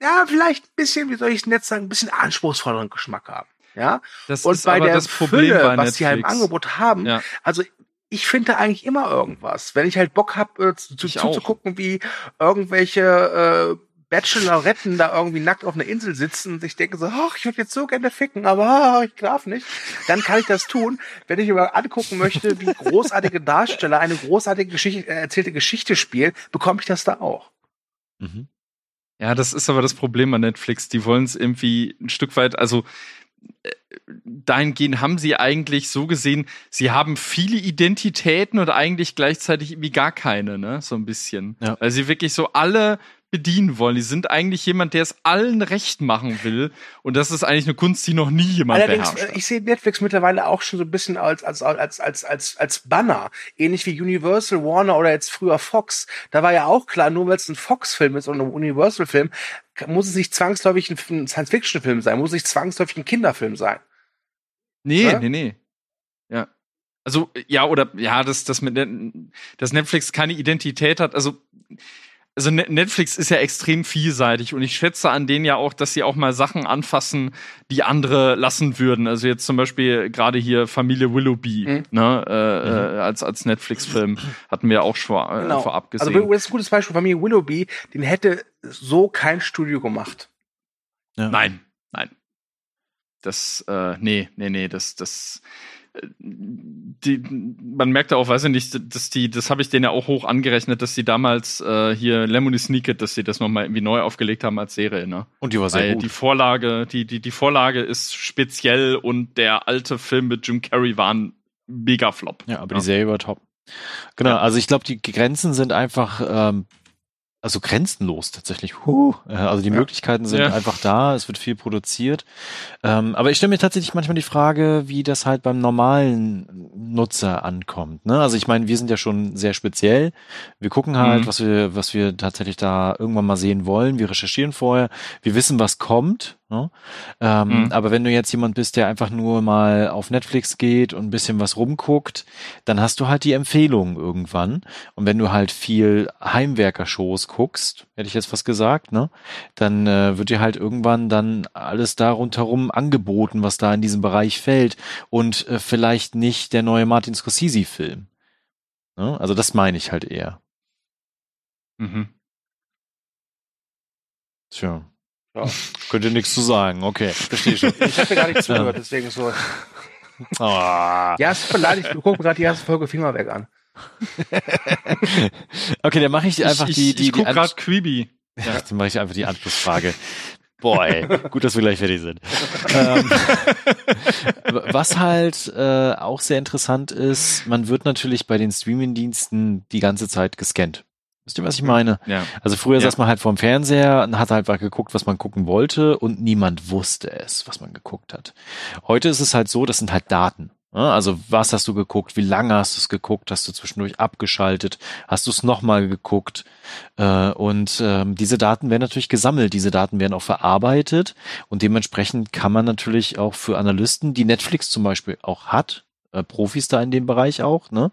ja, vielleicht ein bisschen, wie soll ich es jetzt sagen, ein bisschen anspruchsvolleren Geschmack haben. Ja. Das und bei der Fülle, bei was die halt im Angebot haben, ja. also ich finde eigentlich immer irgendwas. Wenn ich halt Bock habe, äh, zu, zuzugucken, wie irgendwelche äh, Bacheloretten da irgendwie nackt auf einer Insel sitzen und ich denke so, ach, ich würde jetzt so gerne ficken, aber ich darf nicht, dann kann ich das tun. Wenn ich mir mal angucken möchte, wie großartige Darsteller eine großartige Geschichte, äh, erzählte Geschichte spielen, bekomme ich das da auch. Mhm. Ja, das ist aber das Problem an Netflix. Die wollen es irgendwie ein Stück weit, also äh, dahingehend haben sie eigentlich so gesehen, sie haben viele Identitäten und eigentlich gleichzeitig irgendwie gar keine, ne? So ein bisschen. Ja. Weil sie wirklich so alle bedienen wollen. Die sind eigentlich jemand, der es allen recht machen will. Und das ist eigentlich eine Kunst, die noch nie jemand Allerdings, beherrscht. Hat. Ich sehe Netflix mittlerweile auch schon so ein bisschen als, als, als, als, als, als Banner. Ähnlich wie Universal, Warner oder jetzt früher Fox. Da war ja auch klar, nur weil es ein Fox-Film ist oder ein Universal-Film, muss es nicht zwangsläufig ein Science-Fiction-Film sein, muss es nicht zwangsläufig ein Kinderfilm sein. Nee, ja? nee, nee. Ja. Also, ja, oder, ja, dass, dass, mit, dass Netflix keine Identität hat. Also, also ne-, Netflix ist ja extrem vielseitig und ich schätze an denen ja auch, dass sie auch mal Sachen anfassen, die andere lassen würden. Also jetzt zum Beispiel gerade hier Familie Willoughby, mhm. ne, äh, mhm. Äh, als als Netflix-Film hatten wir auch schon äh, genau. vorab gesehen. Also das ist ein gutes Beispiel. Familie Willoughby, den hätte so kein Studio gemacht. Ja. Nein, nein. Das, äh, nee, nee, nee, das, das die, man merkt ja auch, weiß ich nicht, dass die, das habe ich denen ja auch hoch angerechnet, dass die damals äh, hier Lemony Sneaked, dass sie das nochmal irgendwie neu aufgelegt haben als Serie, ne? Und die war sehr Weil gut. die Vorlage, die, die, die Vorlage ist speziell und der alte Film mit Jim Carrey war ein mega Flop. Ja, aber die Serie war top. Genau, also ich glaube, die Grenzen sind einfach, ähm, also grenzenlos tatsächlich. Huh. Äh, Also die Möglichkeiten sind Ja. einfach da, es wird viel produziert. Ähm, aber ich stelle mir tatsächlich manchmal die Frage, wie das halt beim normalen Nutzer ankommt. Ne? Also ich meine, wir sind ja schon sehr speziell. Wir gucken halt, Mhm. was wir, was wir tatsächlich da irgendwann mal sehen wollen. Wir recherchieren vorher. Wir wissen, was kommt. Ne? Ähm, Mhm. Aber wenn du jetzt jemand bist, der einfach nur mal auf Netflix geht und ein bisschen was rumguckt, dann hast du halt die Empfehlung irgendwann. Und wenn du halt viel Heimwerker-Shows guckst, hätte ich jetzt was gesagt, ne, dann äh, wird dir halt irgendwann dann alles da rundherum angeboten, was da in diesem Bereich fällt und äh, vielleicht nicht der neue Martin Scorsese-Film. Ne? Also das meine ich halt eher. Mhm. Tja. Ja. Könnt ihr nichts zu sagen. Okay, verstehe schon. Ich habe gar nicht zugehört, deswegen so. Ah. Ja, es tut mir leid, ich gucke mir gerade die erste Folge Fingerwerk an. Okay, dann mache ich einfach ich, die, ich, die, ich die guck An- grad Quibi. Ja, dann mache ich einfach die Anschlussfrage. Boah, ey, gut, dass wir gleich fertig sind. ähm, was halt äh, auch sehr interessant ist, man wird natürlich bei den Streaming-Diensten die ganze Zeit gescannt. Wisst ihr, was ich meine? Ja. Also früher Ja. saß man halt vorm Fernseher und hat halt geguckt, was man gucken wollte und niemand wusste es, was man geguckt hat. Heute ist es halt so, das sind halt Daten. ne? Also was hast du geguckt? Wie lange hast du es geguckt? Hast du zwischendurch abgeschaltet? Hast du es nochmal geguckt? Äh, und ähm, diese Daten werden natürlich gesammelt. Diese Daten werden auch verarbeitet und dementsprechend kann man natürlich auch für Analysten, die Netflix zum Beispiel auch hat, äh, Profis da in dem Bereich auch, ne?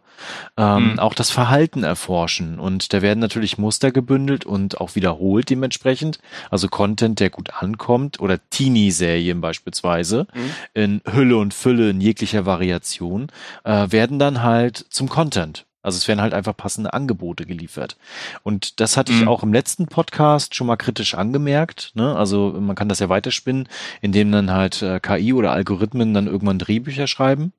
Ähm, Mhm. Auch das Verhalten erforschen. Und da werden natürlich Muster gebündelt und auch wiederholt dementsprechend. Also Content, der gut ankommt oder Teenie-Serien beispielsweise Mhm. in Hülle und Fülle in jeglicher Variation, äh, werden dann halt zum Content. Also es werden halt einfach passende Angebote geliefert. Und das hatte ich Mhm. auch im letzten Podcast schon mal kritisch angemerkt. Ne? Also man kann das ja weiterspinnen, indem dann halt äh, KI oder Algorithmen dann irgendwann Drehbücher schreiben.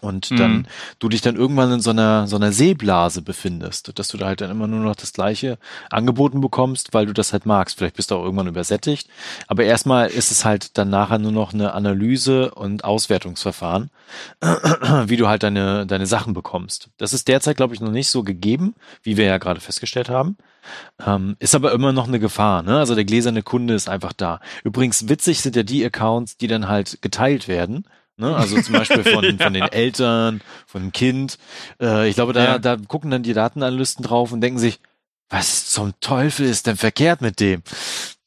Und dann Mhm. du dich dann irgendwann in so einer, so einer Seeblase befindest, dass du da halt dann immer nur noch das Gleiche angeboten bekommst, weil du das halt magst. Vielleicht bist du auch irgendwann übersättigt. Aber erstmal ist es halt dann nachher nur noch eine Analyse und Auswertungsverfahren, wie du halt deine, deine Sachen bekommst. Das ist derzeit, glaube ich, noch nicht so gegeben, wie wir ja gerade festgestellt haben. Ähm, ist aber immer noch eine Gefahr, ne? Also der gläserne Kunde ist einfach da. Übrigens witzig sind ja die Accounts, die dann halt geteilt werden. Ne? Also zum Beispiel von, von den Eltern, von dem Kind. Äh, ich glaube, da, Ja. da gucken dann die Datenanalysten drauf und denken sich, was zum Teufel ist denn verkehrt mit dem?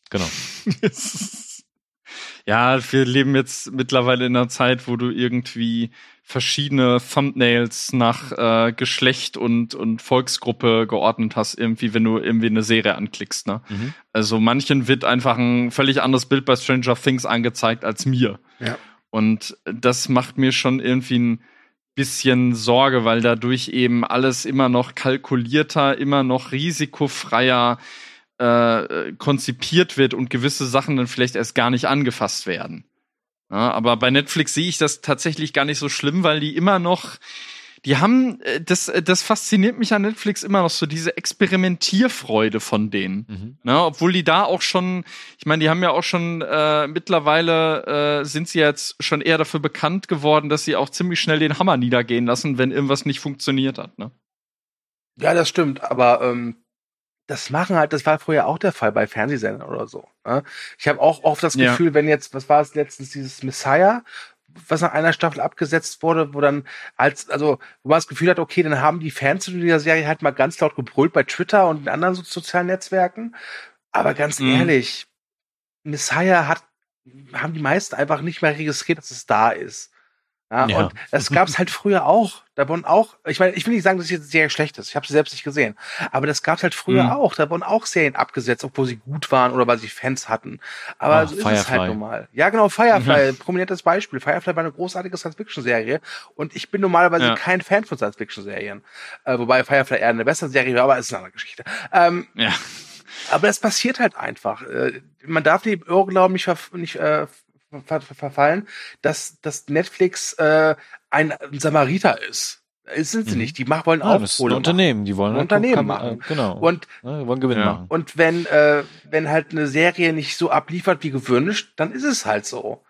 Genau. ja, wir leben jetzt mittlerweile in einer Zeit, wo du irgendwie verschiedene Thumbnails nach äh, Geschlecht und, und Volksgruppe geordnet hast, irgendwie, wenn du irgendwie eine Serie anklickst. Ne? Mhm. Also manchen wird einfach ein völlig anderes Bild bei Stranger Things angezeigt als mir. Ja. Und das macht mir schon irgendwie ein bisschen Sorge, weil dadurch eben alles immer noch kalkulierter, immer noch risikofreier äh, konzipiert wird und gewisse Sachen dann vielleicht erst gar nicht angefasst werden. Ja, aber bei Netflix sehe ich das tatsächlich gar nicht so schlimm, weil die immer noch, die haben, äh, das, äh, das fasziniert mich an Netflix immer noch so, diese Experimentierfreude von denen. Mhm. Ne, obwohl die da auch schon, ich meine, die haben ja auch schon äh, mittlerweile äh, sind sie jetzt schon eher dafür bekannt geworden, dass sie auch ziemlich schnell den Hammer niedergehen lassen, wenn irgendwas nicht funktioniert hat. Ne? Ja, das stimmt, aber ähm, das machen halt, das war früher auch der Fall bei Fernsehsendern oder so. Ne? Ich habe auch oft das Ja. Gefühl, wenn jetzt, was war es letztens, dieses Messiah, was nach einer Staffel abgesetzt wurde, wo dann als, also, wo man das Gefühl hat, okay, dann haben die Fans zu dieser Serie halt mal ganz laut gebrüllt bei Twitter und in anderen so sozialen Netzwerken. Aber ganz Mhm. ehrlich, Messiah hat, haben die meisten einfach nicht mehr registriert, dass es da ist. Ja, Ja. Und das gab's halt früher auch. Da wurden auch, ich meine, ich will nicht sagen, dass die Serie schlecht ist. Ich habe sie selbst nicht gesehen. Aber das gab's halt früher Mhm. auch. Da wurden auch Serien abgesetzt, obwohl sie gut waren oder weil sie Fans hatten. Aber Ah, so ist es Firefly. halt normal. Ja, genau, Firefly, prominentes Beispiel. Firefly war eine großartige Science-Fiction-Serie und ich bin normalerweise Ja. kein Fan von Science-Fiction-Serien. Äh, wobei Firefly eher eine bessere Serie war, aber ist eine andere Geschichte. Ähm, Ja. aber das passiert halt einfach. Äh, Man darf die Irrglauben nicht, nicht äh, ver ver verfallen, dass, dass Netflix äh, ein Samariter ist. Es sind sie Mhm. nicht. Die machen, wollen Ja, das ist ein Aufholung Unternehmen, die wollen Ein halt Unternehmen kann- machen. Äh, genau. Und, Ja, die wollen Gewinn Ja. machen. und wenn, äh, wenn halt eine Serie nicht so abliefert wie gewünscht, dann ist es halt so.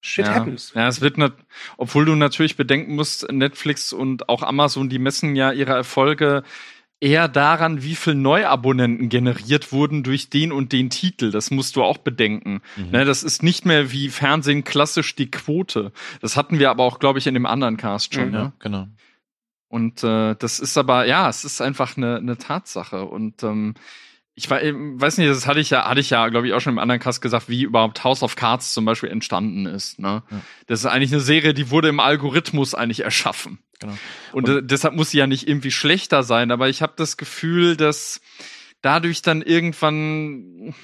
Shit ja. happens. Ja, es wird, nat obwohl du natürlich bedenken musst, Netflix und auch Amazon, die messen ja ihre Erfolge eher daran, wie viel Neuabonnenten generiert wurden durch den und den Titel. Das musst du auch bedenken. Mhm. Ne, das ist nicht mehr wie Fernsehen klassisch die Quote. Das hatten wir aber auch, glaube ich, in dem anderen Cast schon. Mhm. Ne? Ja, genau. Und äh, das ist aber, ja, es ist einfach eine, eine Tatsache. Und ähm, ich wei- weiß nicht, das hatte ich ja, hatte ich ja, glaube ich, auch schon im anderen Cast gesagt, wie überhaupt House of Cards zum Beispiel entstanden ist. Ne? Ja. Das ist eigentlich eine Serie, die wurde im Algorithmus eigentlich erschaffen. Genau. Und, äh, deshalb muss sie ja nicht irgendwie schlechter sein, aber ich habe das Gefühl, dass dadurch dann irgendwann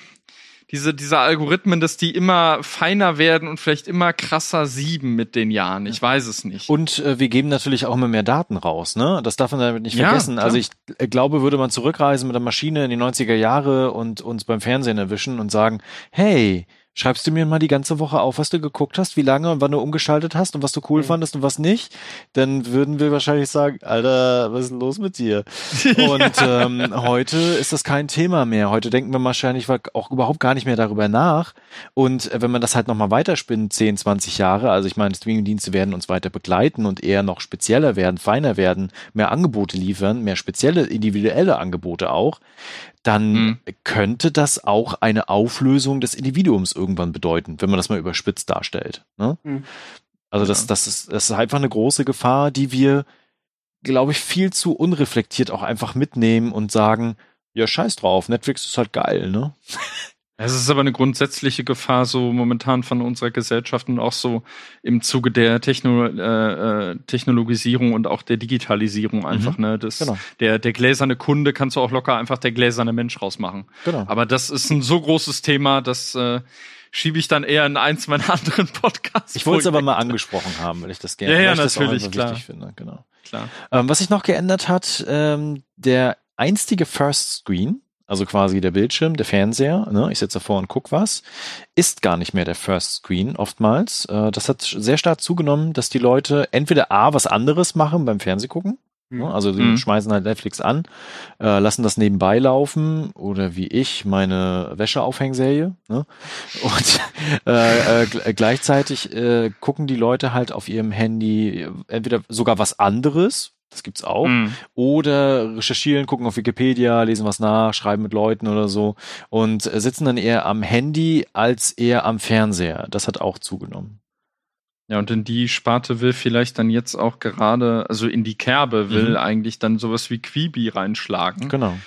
diese, diese Algorithmen, dass die immer feiner werden und vielleicht immer krasser sieben mit den Jahren. Ich weiß es nicht. Und äh, wir geben natürlich auch immer mehr Daten raus, ne? Das darf man damit nicht Ja, vergessen. klar. Also ich äh, glaube, würde man zurückreisen mit der Maschine in die 90er Jahre und uns beim Fernsehen erwischen und sagen, hey, schreibst du mir mal die ganze Woche auf, was du geguckt hast, wie lange und wann du umgeschaltet hast und was du cool fandest und was nicht, dann würden wir wahrscheinlich sagen, Alter, was ist denn los mit dir? Und ähm, heute ist das kein Thema mehr. Heute denken wir wahrscheinlich auch überhaupt gar nicht mehr darüber nach. Und äh, wenn man das halt nochmal weiterspinnt, 10, 20 Jahre, also ich meine, Streamingdienste werden uns weiter begleiten und eher noch spezieller werden, feiner werden, mehr Angebote liefern, mehr spezielle, individuelle Angebote auch, dann Mhm. könnte das auch eine Auflösung des Individuums irgendwann bedeuten, wenn man das mal überspitzt darstellt. Ne? Mhm. Also das, Ja. das, ist, das ist einfach eine große Gefahr, die wir, glaube ich, viel zu unreflektiert auch einfach mitnehmen und sagen, ja, scheiß drauf, Netflix ist halt geil, ne? Es ist aber eine grundsätzliche Gefahr so momentan von unserer Gesellschaft und auch so im Zuge der Techno äh, äh, Technologisierung und auch der Digitalisierung einfach. Ne? Das, Genau. der, der gläserne Kunde kannst du auch locker einfach der gläserne Mensch rausmachen. Genau. Aber das ist ein so großes Thema, das äh, schiebe ich dann eher in eins meiner anderen Podcasts. Ich wollte es aber mal angesprochen haben, weil ich das gerne Ja, ja, natürlich, klar. wichtig finde. Genau. Klar. Ähm, was sich noch geändert hat, ähm, der einstige First Screen, also quasi der Bildschirm, der Fernseher, ne, ich sitze davor und guck was, ist gar nicht mehr der First Screen oftmals. Äh, das hat sehr stark zugenommen, dass die Leute entweder A, was anderes machen beim Fernsehgucken, ne, also sie Mhm. schmeißen halt Netflix an, äh, lassen das nebenbei laufen oder wie ich meine Wäscheaufhängserie. Ne? Und äh, äh, gl- gleichzeitig äh, gucken die Leute halt auf ihrem Handy entweder sogar was anderes, das gibt's auch, Mhm. oder recherchieren, gucken auf Wikipedia, lesen was nach, schreiben mit Leuten oder so und äh, sitzen dann eher am Handy als eher am Fernseher. Das hat auch zugenommen. Ja, und in die Sparte will vielleicht dann jetzt auch gerade, also in die Kerbe will Mhm. eigentlich dann sowas wie Quibi reinschlagen. Genau.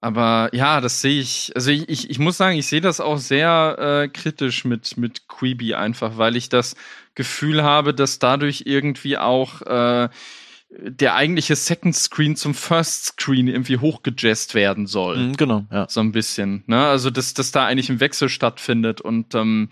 Aber ja, das sehe ich. Also ich, ich, ich muss sagen, ich sehe das auch sehr äh, kritisch mit, mit Quibi einfach, weil ich das Gefühl habe, dass dadurch irgendwie auch äh, der eigentliche Second Screen zum First Screen irgendwie hochgejazzt werden soll. Mhm, genau, ja. So ein bisschen. Ne? Also, dass, dass da eigentlich ein Wechsel stattfindet. Und ähm,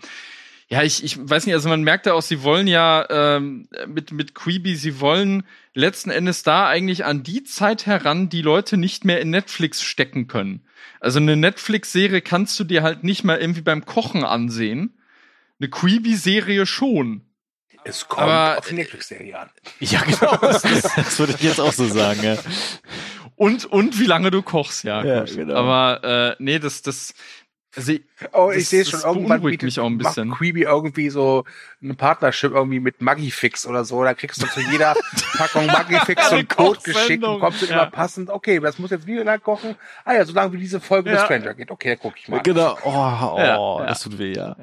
ja, ich, ich weiß nicht, also man merkt ja auch, sie wollen ja ähm, mit, mit Quibi, sie wollen letzten Endes da eigentlich an die Zeit heran, die Leute nicht mehr in Netflix stecken können. Also eine Netflix-Serie kannst du dir halt nicht mal irgendwie beim Kochen ansehen. Eine Quibi-Serie schon. Es kommt Aber- auf die Netflix-Serie an. Ja, genau. Das, das würde ich jetzt auch so sagen, ja. Und, und wie lange du kochst, ja. Ja, genau. Aber äh, nee, das, das, also Oh, ich Das- sehe es schon irgendwann beunruhigt mich auch ein macht bisschen. Quibi irgendwie so eine Partnership irgendwie mit Magifix oder so. Da kriegst du zu jeder Packung Magifix so Eine einen Code geschickt und kommst du Ja. immer passend. Okay, das muss jetzt wie lange kochen? Ah ja, solange wie diese Folge Ja. mit Stranger geht. Okay, guck ich mal. Genau. Oh, oh Ja, ja. das tut weh, ja.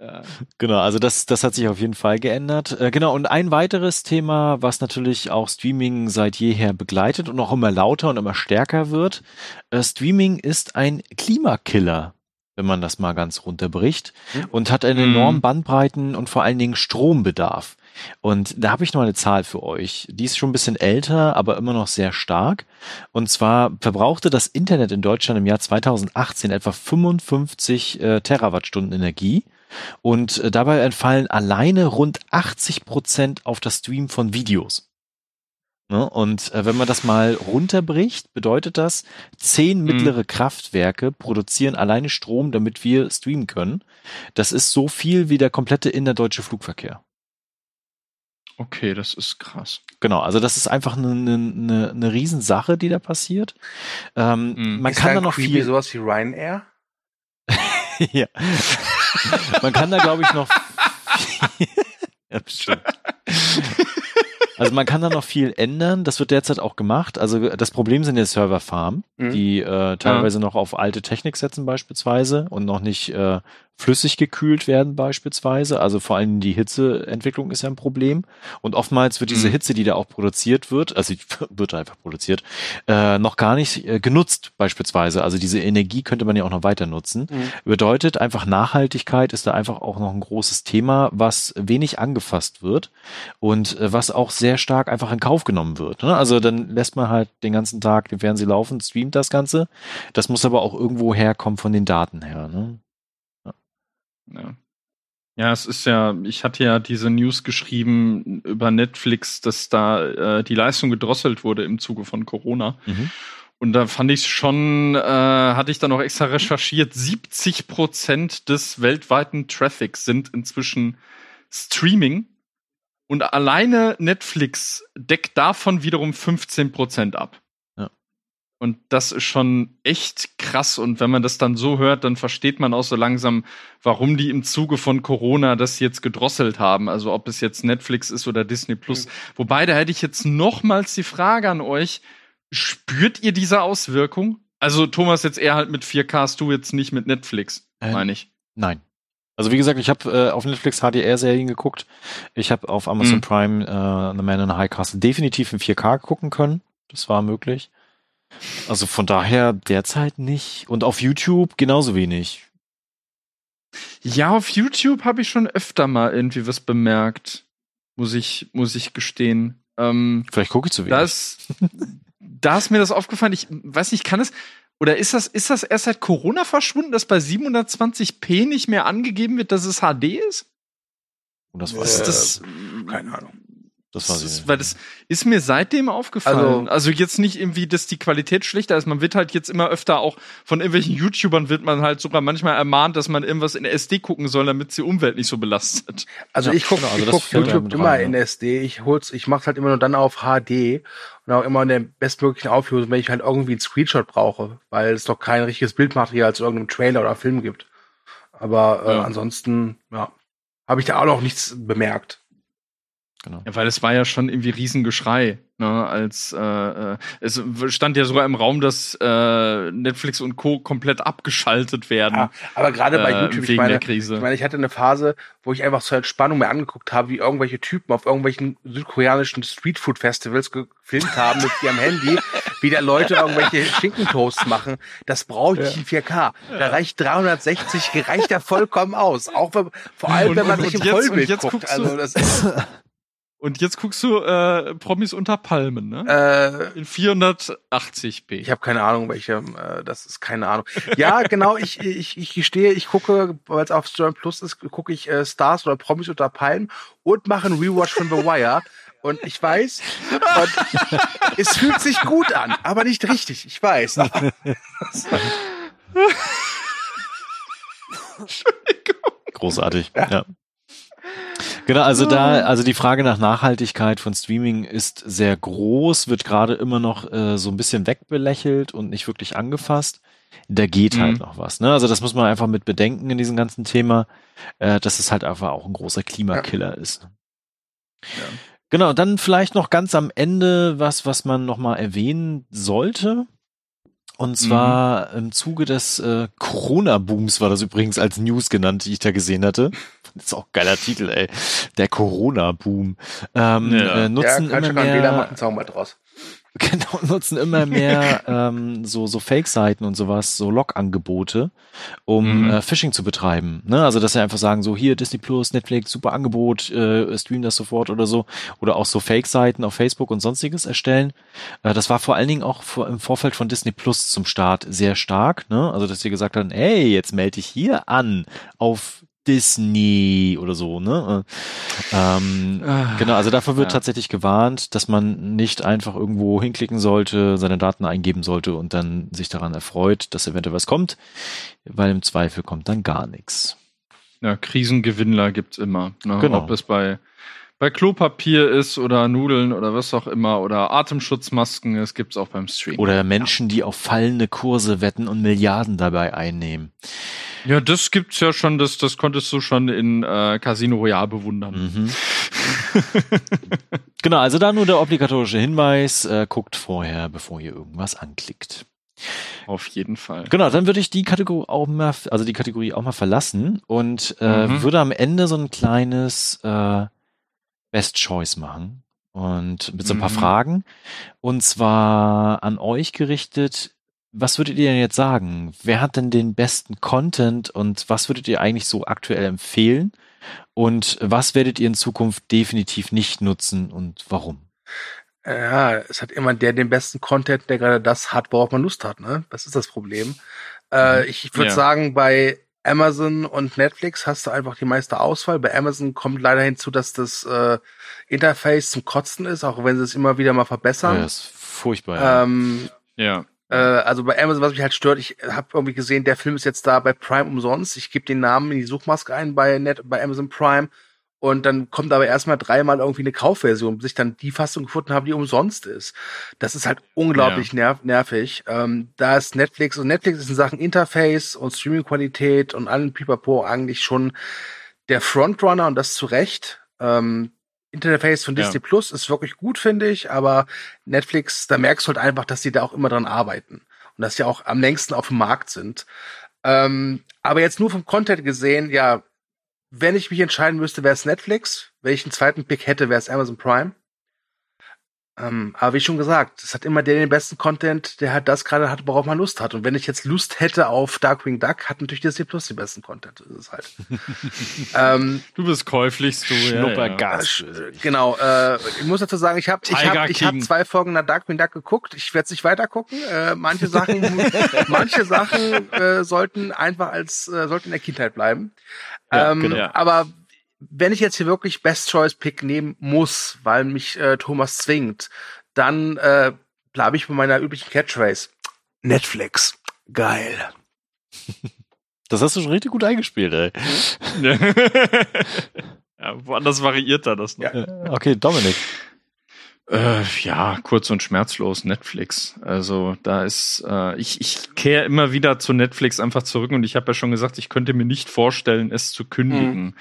Ja. Genau, also das, das hat sich auf jeden Fall geändert. Äh, genau, und ein weiteres Thema, was natürlich auch Streaming seit jeher begleitet und auch immer lauter und immer stärker wird. Äh, Streaming ist ein Klimakiller, wenn man das mal ganz runterbricht, Hm. und hat einen Mhm. enormen Bandbreiten und vor allen Dingen Strombedarf. Und da habe ich noch eine Zahl für euch. Die ist schon ein bisschen älter, aber immer noch sehr stark. Und zwar verbrauchte das Internet in Deutschland im Jahr 2018 etwa 55 äh, Terawattstunden Energie. Und äh, dabei entfallen alleine rund 80 Prozent auf das Stream von Videos. Ne? Und äh, wenn man das mal runterbricht, bedeutet das, zehn mittlere Kraftwerke produzieren alleine Strom, damit wir streamen können. Das ist so viel wie der komplette innerdeutsche Flugverkehr. Okay, das ist krass. Genau, also das ist einfach eine, eine, eine Riesensache, die da passiert. Ähm, Mhm. Man Ist kann dann da noch creepy viel. sowas wie Ryanair? ja. Man kann da, glaube ich, noch. ja, bestimmt. Also man kann da noch viel ändern. Das wird derzeit auch gemacht. Also das Problem sind ja Serverfarmen, Mhm. die äh, teilweise noch auf alte Technik setzen beispielsweise und noch nicht äh, flüssig gekühlt werden beispielsweise. Also vor allem die Hitzeentwicklung ist ja ein Problem. Und oftmals wird diese Mhm. Hitze, die da auch produziert wird, also wird einfach produziert, äh, noch gar nicht äh, genutzt beispielsweise. Also diese Energie könnte man ja auch noch weiter nutzen. Mhm. Bedeutet einfach Nachhaltigkeit ist da einfach auch noch ein großes Thema, was wenig angefasst wird und äh, was auch sehr stark einfach in Kauf genommen wird. Ne? Also dann lässt man halt den ganzen Tag den Fernseher laufen, streamt das Ganze. Das muss aber auch irgendwo herkommen von den Daten her. Ne? Ja. Ja, es ist ja, ich hatte ja diese News geschrieben über Netflix, dass da äh, die Leistung gedrosselt wurde im Zuge von Corona. Mhm. Und da fand ich schon, äh, hatte ich dann auch extra recherchiert, 70 Prozent des weltweiten Traffics sind inzwischen Streaming. Und alleine Netflix deckt davon wiederum 15 Prozent ab. Und das ist schon echt krass. Und wenn man das dann so hört, dann versteht man auch so langsam, warum die im Zuge von Corona das jetzt gedrosselt haben. Also ob es jetzt Netflix ist oder Disney Plus. Wobei, da hätte ich jetzt nochmals die Frage an euch. Spürt ihr diese Auswirkung? Also Thomas jetzt eher halt mit 4K, du jetzt nicht mit Netflix, Ähm, meine ich. Nein. Also wie gesagt, ich habe äh, auf Netflix HDR-Serien geguckt. Ich habe auf Amazon Mhm. Prime äh, The Man in the High Castle definitiv in 4K gucken können. Das war möglich. Also von daher derzeit nicht. Und auf YouTube genauso wenig. Ja, auf YouTube habe ich schon öfter mal irgendwie was bemerkt. Muss ich, muss ich gestehen. Ähm, Vielleicht gucke ich zu wenig. da ist, da ist mir das aufgefallen. Ich weiß nicht, kann es, oder ist das, ist das erst seit Corona verschwunden, dass bei 720p nicht mehr angegeben wird, dass es HD ist? Und das Äh, weiß ich. das, keine Ahnung. Das Das ist, nicht. weil das ist mir seitdem aufgefallen. Also- Also, jetzt nicht irgendwie, dass die Qualität schlechter ist. Man wird halt jetzt immer öfter auch von irgendwelchen YouTubern wird man halt sogar manchmal ermahnt, dass man irgendwas in SD gucken soll, damit die Umwelt nicht so belastet. Also Ja, ich gucke genau, also das guck YouTube immer rein, in. SD. Ich hol's, ich mach's halt immer nur dann auf HD und auch immer in der bestmöglichen Auflösung, wenn ich halt irgendwie einen Screenshot brauche, weil es noch kein richtiges Bildmaterial zu irgendeinem Trailer oder Film gibt. Aber äh, Ja. ansonsten, ja, habe ich da auch noch nichts bemerkt. Genau. Ja, weil es war ja schon irgendwie Riesengeschrei, ne, als äh, äh, es stand ja sogar im Raum, dass äh, Netflix und Co. komplett abgeschaltet werden. Ja, aber gerade bei äh, YouTube, ich wegen meine, der Krise. ich meine, ich hatte eine Phase, wo ich einfach zur Entspannung mir angeguckt habe, wie irgendwelche Typen auf irgendwelchen südkoreanischen Streetfood-Festivals gefilmt haben mit ihrem Handy, wie da Leute irgendwelche Schinkentoasts machen. Das brauche ich in 4K. Da reicht 360, gereicht ja vollkommen aus. Auch wenn, vor allem, Und- wenn man und- sich im und jetzt- und Vollbild jetzt guckt. Also das ist, Und jetzt guckst du äh, Promis unter Palmen, ne? äh, In 480p. Ich habe keine Ahnung, welche, äh, das ist keine Ahnung. Ja, genau, ich, ich, ich gestehe, ich gucke, weil es auf Stern Plus ist, gucke ich äh, Stars oder Promis unter Palmen und mache einen Rewatch von The Wire. Und ich weiß, und es fühlt sich gut an, aber nicht richtig, ich weiß. Großartig. Ja. Genau, also da, also die Frage nach Nachhaltigkeit von Streaming ist sehr groß, wird gerade immer noch äh, so ein bisschen wegbelächelt und nicht wirklich angefasst. Da geht halt Mhm. noch was. Ne? Also das muss man einfach mit bedenken in diesem ganzen Thema, äh, dass es halt einfach auch ein großer Klimakiller ist. Genau, dann vielleicht noch ganz am Ende was, was man noch mal erwähnen sollte. Und zwar im Zuge des äh, Corona-Booms war das übrigens als News genannt, die ich da gesehen hatte. Das ist auch ein geiler Titel, ey. Der Corona-Boom. Ähm, Ja. äh, ja, nutzen kann immer Wähler mehr, machen Zauber draus. genau, nutzen immer mehr ähm, so, so Fake-Seiten und sowas, so Log-Angebote, um Mhm. äh, Phishing zu betreiben. Ne? Also, dass sie einfach sagen, so hier Disney Plus, Netflix, super Angebot, äh, stream das sofort oder so. Oder auch so Fake-Seiten auf Facebook und sonstiges erstellen. Äh, das war vor allen Dingen auch vor, im Vorfeld von Disney Plus zum Start sehr stark. Ne? Also, dass sie gesagt haben, hey, jetzt melde dich hier an auf Disney oder so, ne? Ähm, Ah, genau, also davor wird ja. tatsächlich gewarnt, dass man nicht einfach irgendwo hinklicken sollte, seine Daten eingeben sollte und dann sich daran erfreut, dass eventuell was kommt, weil im Zweifel kommt dann gar nichts. Ja, Krisengewinnler gibt's immer. Ne? Genau. Ob es bei, bei Klopapier ist oder Nudeln oder was auch immer oder Atemschutzmasken, es gibt's auch beim Stream. Oder Menschen, die auf fallende Kurse wetten und Milliarden dabei einnehmen. ja, das gibt's ja schon, das, das konntest du schon in äh, Casino Royale bewundern. Mhm. genau, also da nur der obligatorische Hinweis, äh, guckt vorher, bevor ihr irgendwas anklickt. Auf jeden Fall. Genau, dann würde ich die Kategorie auch mal, also die Kategorie auch mal verlassen und äh, Mhm. würde am Ende so ein kleines äh, Best Choice machen und mit so ein paar Mhm. Fragen und zwar an euch gerichtet. Was würdet ihr denn jetzt sagen? Wer hat denn den besten Content und was würdet ihr eigentlich so aktuell empfehlen? Und was werdet ihr in Zukunft definitiv nicht nutzen und warum? Ja, es hat immer der den besten Content, der gerade das hat, worauf man Lust hat, ne? Das ist das Problem. Äh, ich würde Ja. sagen, bei Amazon und Netflix hast du einfach die meiste Auswahl. Bei Amazon kommt leider hinzu, dass das äh, Interface zum Kotzen ist, auch wenn sie es immer wieder mal Ja, verbessern. das ist furchtbar. Ja. ähm, Ja. äh, also bei Amazon, was mich halt stört, ich habe irgendwie gesehen, der Film ist jetzt da bei Prime umsonst. Ich gebe den Namen in die Suchmaske ein bei, Net, bei Amazon Prime und dann kommt aber erstmal dreimal irgendwie eine Kaufversion, bis ich dann die Fassung gefunden habe, die umsonst ist. Das ist halt unglaublich nerv nervig. Ähm, da ist Netflix und Netflix ist in Sachen Interface und Streaming-Qualität und allen Pipapo eigentlich schon der Frontrunner und das zu Recht. Ähm, Interface von Ja. Disney Plus ist wirklich gut, finde ich, aber Netflix, da merkst du halt einfach, dass die da auch immer dran arbeiten und dass sie auch am längsten auf dem Markt sind. Ähm, aber jetzt nur vom Content gesehen, ja, wenn ich mich entscheiden müsste, wäre es Netflix. Wenn ich einen zweiten Pick hätte, wäre es Amazon Prime. Ähm, aber wie schon gesagt, es hat immer der den besten Content, der halt das gerade hat, worauf man Lust hat. Und wenn ich jetzt Lust hätte auf Darkwing Duck, hat natürlich Disney Plus den besten Content. Das ist es halt. ähm, Du bist käuflichst, du. Ja, ja. Schnuppergas. äh, genau, äh, ich muss dazu sagen, ich habe ich hab, ich hab zwei Folgen nach Darkwing Duck geguckt. Ich werde nicht weiter gucken. Äh, manche Sachen, manche Sachen äh, sollten einfach als äh, sollten in der Kindheit bleiben. Ja, ähm, genau. Aber wenn ich jetzt hier wirklich Best Choice Pick nehmen muss, weil mich äh, Thomas zwingt, dann äh, bleibe ich bei meiner üblichen Catchphrase. Netflix, geil. Das hast du schon richtig gut eingespielt, ey. ja, woanders variiert er das noch. Ja. Okay, Dominik. Äh, ja, kurz und schmerzlos Netflix. Also da ist, äh, ich, ich kehre immer wieder zu Netflix einfach zurück und ich habe ja schon gesagt, ich könnte mir nicht vorstellen, es zu kündigen.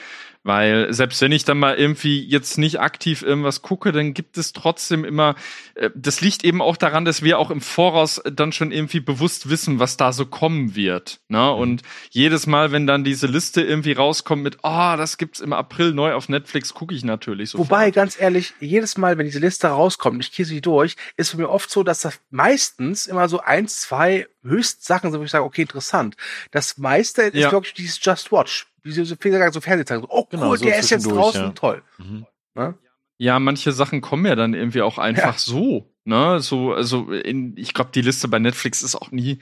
Weil selbst wenn ich dann mal irgendwie jetzt nicht aktiv irgendwas gucke, dann gibt es trotzdem immer, äh, das liegt eben auch daran, dass wir auch im Voraus dann schon irgendwie bewusst wissen, was da so kommen wird. Ne? Und jedes Mal, wenn dann diese Liste irgendwie rauskommt mit, ah, das gibt's im April neu auf Netflix, gucke ich natürlich so. Wobei, ganz ehrlich, jedes Mal, wenn diese Liste rauskommt, ich gehe sie durch, ist für mich oft so, dass das meistens immer so eins, zwei höchst Sachen sind, wo ich sage, okay, interessant. Das meiste ist Ja. wirklich dieses Just Watch. Wie so so Fernsehzeichen. So, oh, cool, Genau, so der ist jetzt draußen, ja. toll. Mhm. Ne? Ja, manche Sachen kommen ja dann irgendwie auch einfach Ja. so. Ne, so, also in, ich glaube, die Liste bei Netflix ist auch nie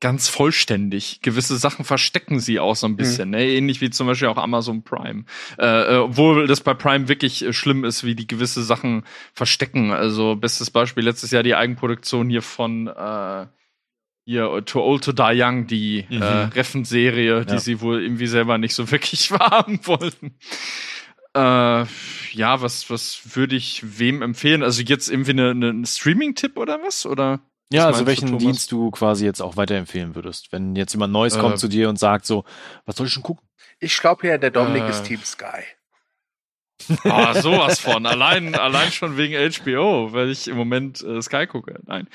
ganz vollständig. Gewisse Sachen verstecken sie auch so ein bisschen, ne? Ähnlich wie zum Beispiel auch Amazon Prime. Äh, äh, obwohl das bei Prime wirklich äh, schlimm ist, wie die gewisse Sachen verstecken. Also, bestes Beispiel letztes Jahr die Eigenproduktion hier von äh, hier äh, Too Old to Die Young, die Mhm. äh, Reffen-Serie, die Ja. sie wohl irgendwie selber nicht so wirklich wahrhaben wollten. Äh, ja, was, was würde ich wem empfehlen? Also jetzt irgendwie eine, eine, ein Streaming-Tipp oder was? Oder? Ja, also du, welchen Thomas? Dienst du quasi jetzt auch weiterempfehlen würdest. Wenn jetzt jemand Neues Äh, kommt zu dir und sagt so, was soll ich schon gucken? Ich glaube ja, der Dominik Äh. ist Team Sky. Ah, sowas von. Allein, allein schon wegen HBO, weil ich im Moment äh, Sky gucke. Nein.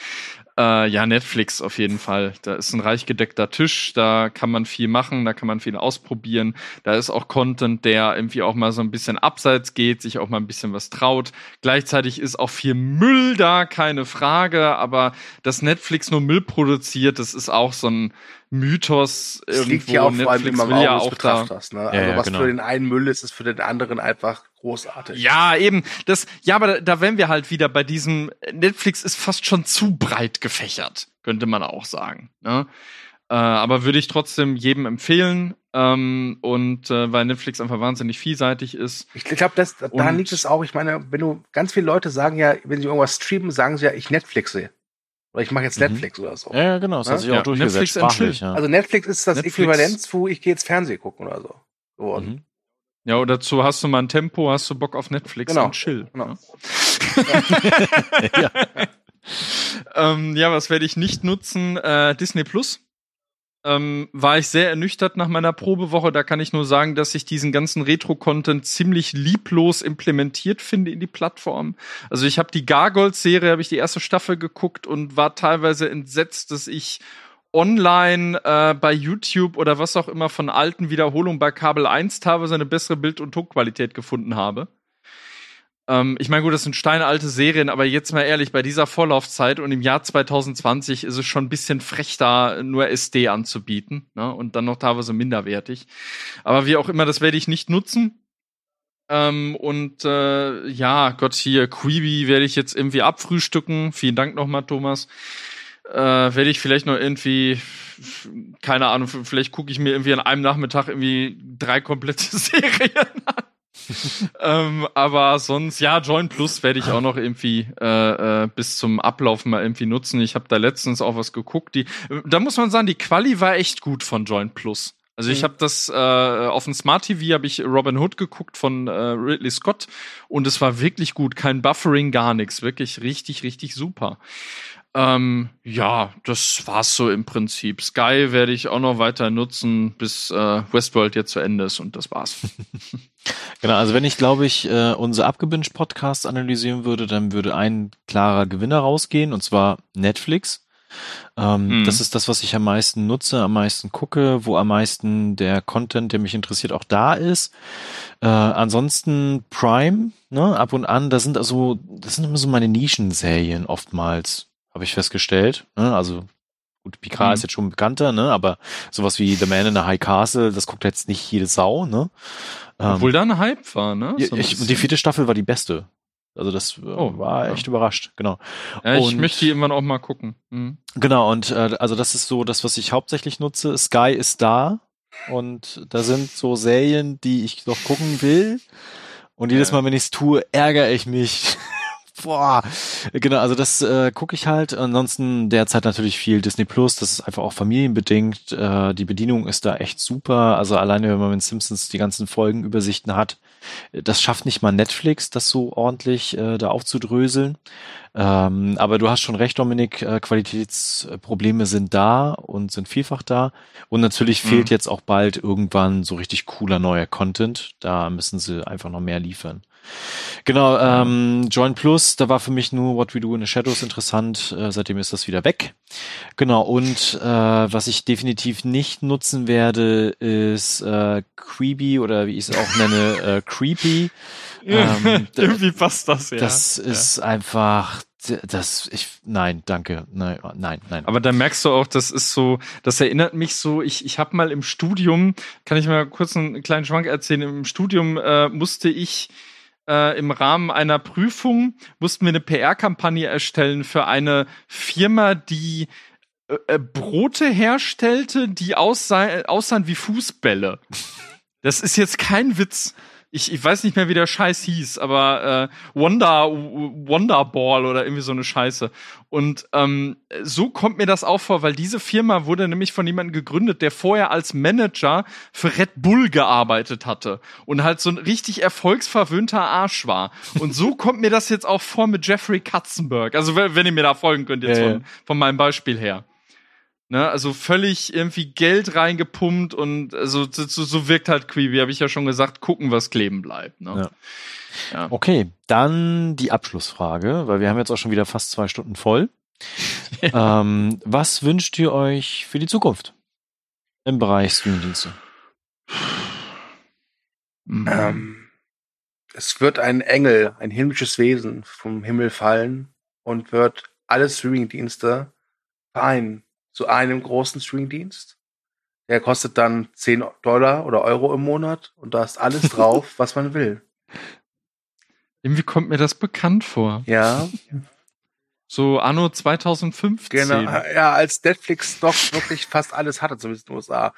Äh, ja, Netflix auf jeden Fall. Da ist ein reich gedeckter Tisch, da kann man viel machen, da kann man viel ausprobieren. Da ist auch Content, der irgendwie auch mal so ein bisschen abseits geht, sich auch mal ein bisschen was traut. Gleichzeitig ist auch viel Müll da, keine Frage, aber dass Netflix nur Müll produziert, das ist auch so ein Mythos. Das liegt ja auch vor allem Netflix immer im Auge ja auch da Betrachters. Ne? Also ja, was genau. für den einen Müll ist, ist für den anderen einfach großartig. Ja, eben. Das, ja, aber da, da wären wir halt wieder bei diesem Netflix ist fast schon zu breit gefächert, könnte man auch sagen. Ne? Äh, aber würde ich trotzdem jedem empfehlen. Ähm, und äh, weil Netflix einfach wahnsinnig vielseitig ist. Ich glaube, daran liegt es auch. Ich meine, wenn du ganz viele Leute sagen ja, wenn sie irgendwas streamen, sagen sie ja, ich Netflixe. Oder ich mache jetzt Mhm. Netflix oder so. Ja, ja, genau, das Ja? hat sich Ja, auch durchgesetzt, Netflix sprachlich. Ja. Also Netflix ist das Netflix- Äquivalent zu, ich gehe jetzt Fernsehen gucken oder so. geworden. Mhm. Ja, oder dazu hast du mal ein Tempo, hast du Bock auf Netflix Genau, und chill. genau. ne? ja. ähm, ja, was werde ich nicht nutzen? Äh, Disney Plus. Ähm, war ich sehr ernüchtert nach meiner Probewoche. Da kann ich nur sagen, dass ich diesen ganzen Retro-Content ziemlich lieblos implementiert finde in die Plattform. Also ich habe die Gargoyles-Serie, habe ich die erste Staffel geguckt und war teilweise entsetzt, dass ich online äh, bei YouTube oder was auch immer von alten Wiederholungen bei Kabel 1 teilweise eine bessere Bild- und Tonqualität gefunden habe. Ähm, ich meine, gut, das sind steinalte Serien, aber jetzt mal ehrlich, bei dieser Vorlaufzeit und im Jahr 2020 ist es schon ein bisschen frech, da nur SD anzubieten ne? und dann noch teilweise minderwertig. Aber wie auch immer, das werde ich nicht nutzen. Ähm, und äh, ja, Gott, hier, Quibi werde ich jetzt irgendwie abfrühstücken. Vielen Dank nochmal, Thomas. Äh, werde ich vielleicht noch irgendwie, keine Ahnung, vielleicht gucke ich mir irgendwie an einem Nachmittag irgendwie drei komplette Serien an. ähm, aber sonst, ja, Join Plus werde ich auch noch irgendwie äh, äh, bis zum Ablauf mal irgendwie nutzen. Ich habe da letztens auch was geguckt. Die, da muss man sagen, die Quali war echt gut von Join Plus. Also ich Mhm. habe das äh, auf dem Smart TV habe ich Robin Hood geguckt von äh, Ridley Scott und es war wirklich gut, kein Buffering, gar nichts, wirklich richtig, richtig super. Ähm, ja, das war's so im Prinzip. Sky werde ich auch noch weiter nutzen, bis äh, Westworld jetzt zu Ende ist und das war's. Genau, also wenn ich, glaube ich, äh, unser Abgebinged-Podcast analysieren würde, dann würde ein klarer Gewinner rausgehen, und zwar Netflix. Ähm, Mhm. Das ist das, was ich am meisten nutze, am meisten gucke, wo am meisten der Content, der mich interessiert, auch da ist. Äh, ansonsten Prime, ne, ab und an, da sind also, das sind immer so meine Nischenserien oftmals, habe ich festgestellt. Ne? Also gut, Picard Mhm. ist jetzt schon bekannter, ne, aber sowas wie The Man in the High Castle, das guckt jetzt nicht jede Sau, ne. Ähm, Obwohl da ein Hype war, ne? ja, So ich, die vierte Staffel war die beste. Also das äh, Oh, war ja. echt überrascht, genau. ja, ich und- möchte die irgendwann auch mal gucken. Mhm. Genau, und äh, also das ist so das, was ich hauptsächlich nutze. Sky ist da und da sind so Serien, die ich noch gucken will. Und jedes Ja. Mal, wenn ich es tue, ärgere ich mich. Boah, genau, also das äh, gucke ich halt. Ansonsten derzeit natürlich viel Disney Plus, das ist einfach auch familienbedingt. Äh, die Bedienung ist da echt super. Also alleine, wenn man mit Simpsons die ganzen Folgenübersichten hat, das schafft nicht mal Netflix, das so ordentlich äh, da aufzudröseln. Ähm, aber du hast schon recht, Dominik, äh, Qualitätsprobleme sind da und sind vielfach da. Und natürlich Mhm. fehlt jetzt auch bald irgendwann so richtig cooler neuer Content. Da müssen sie einfach noch mehr liefern. Genau, ähm, Join Plus, da war für mich nur What We Do in the Shadows interessant. Äh, seitdem ist das wieder weg. Genau, und äh, was ich definitiv nicht nutzen werde, ist äh, Creepy oder wie ich es auch nenne, äh, Creepy. Ähm, Irgendwie passt das, ja. das ist einfach, das, ich, nein, danke, nein, nein, nein. Aber da merkst du auch, das ist so, das erinnert mich so, ich, ich habe mal im Studium, kann ich mal kurz einen kleinen Schwank erzählen, im Studium äh, musste ich äh, im Rahmen einer Prüfung, mussten wir eine PR-Kampagne erstellen für eine Firma, die äh, äh, Brote herstellte, die aussah, aussahen wie Fußbälle. Das ist jetzt kein Witz. Ich, ich weiß nicht mehr, wie der Scheiß hieß, aber äh, Wonder, Wonderball oder irgendwie so eine Scheiße. Und ähm, so kommt mir das auch vor, weil diese Firma wurde nämlich von jemandem gegründet, der vorher als Manager für Red Bull gearbeitet hatte und halt so ein richtig erfolgsverwöhnter Arsch war. Und so kommt mir das jetzt auch vor mit Jeffrey Katzenberg. Also wenn, ihr mir da folgen könnt jetzt ja. von, von meinem Beispiel her. Ne, also völlig irgendwie Geld reingepumpt und also so, so so wirkt halt Creepy, habe ich ja schon gesagt, gucken, was kleben bleibt. Ne? Ja. Okay, dann die Abschlussfrage, weil wir haben jetzt auch schon wieder fast zwei Stunden voll. ähm, was wünscht ihr euch für die Zukunft im Bereich Streamingdienste? Mhm. Ähm, es wird ein Engel, ein himmlisches Wesen vom Himmel fallen und wird alle Streamingdienste vereinen zu einem großen Streamingdienst. Der kostet dann 10 Dollar oder Euro im Monat und da ist alles drauf, was man will. Irgendwie kommt mir das bekannt vor. Ja. So anno 2015. Genau, ja, als Netflix doch wirklich fast alles hatte, zumindest in den USA.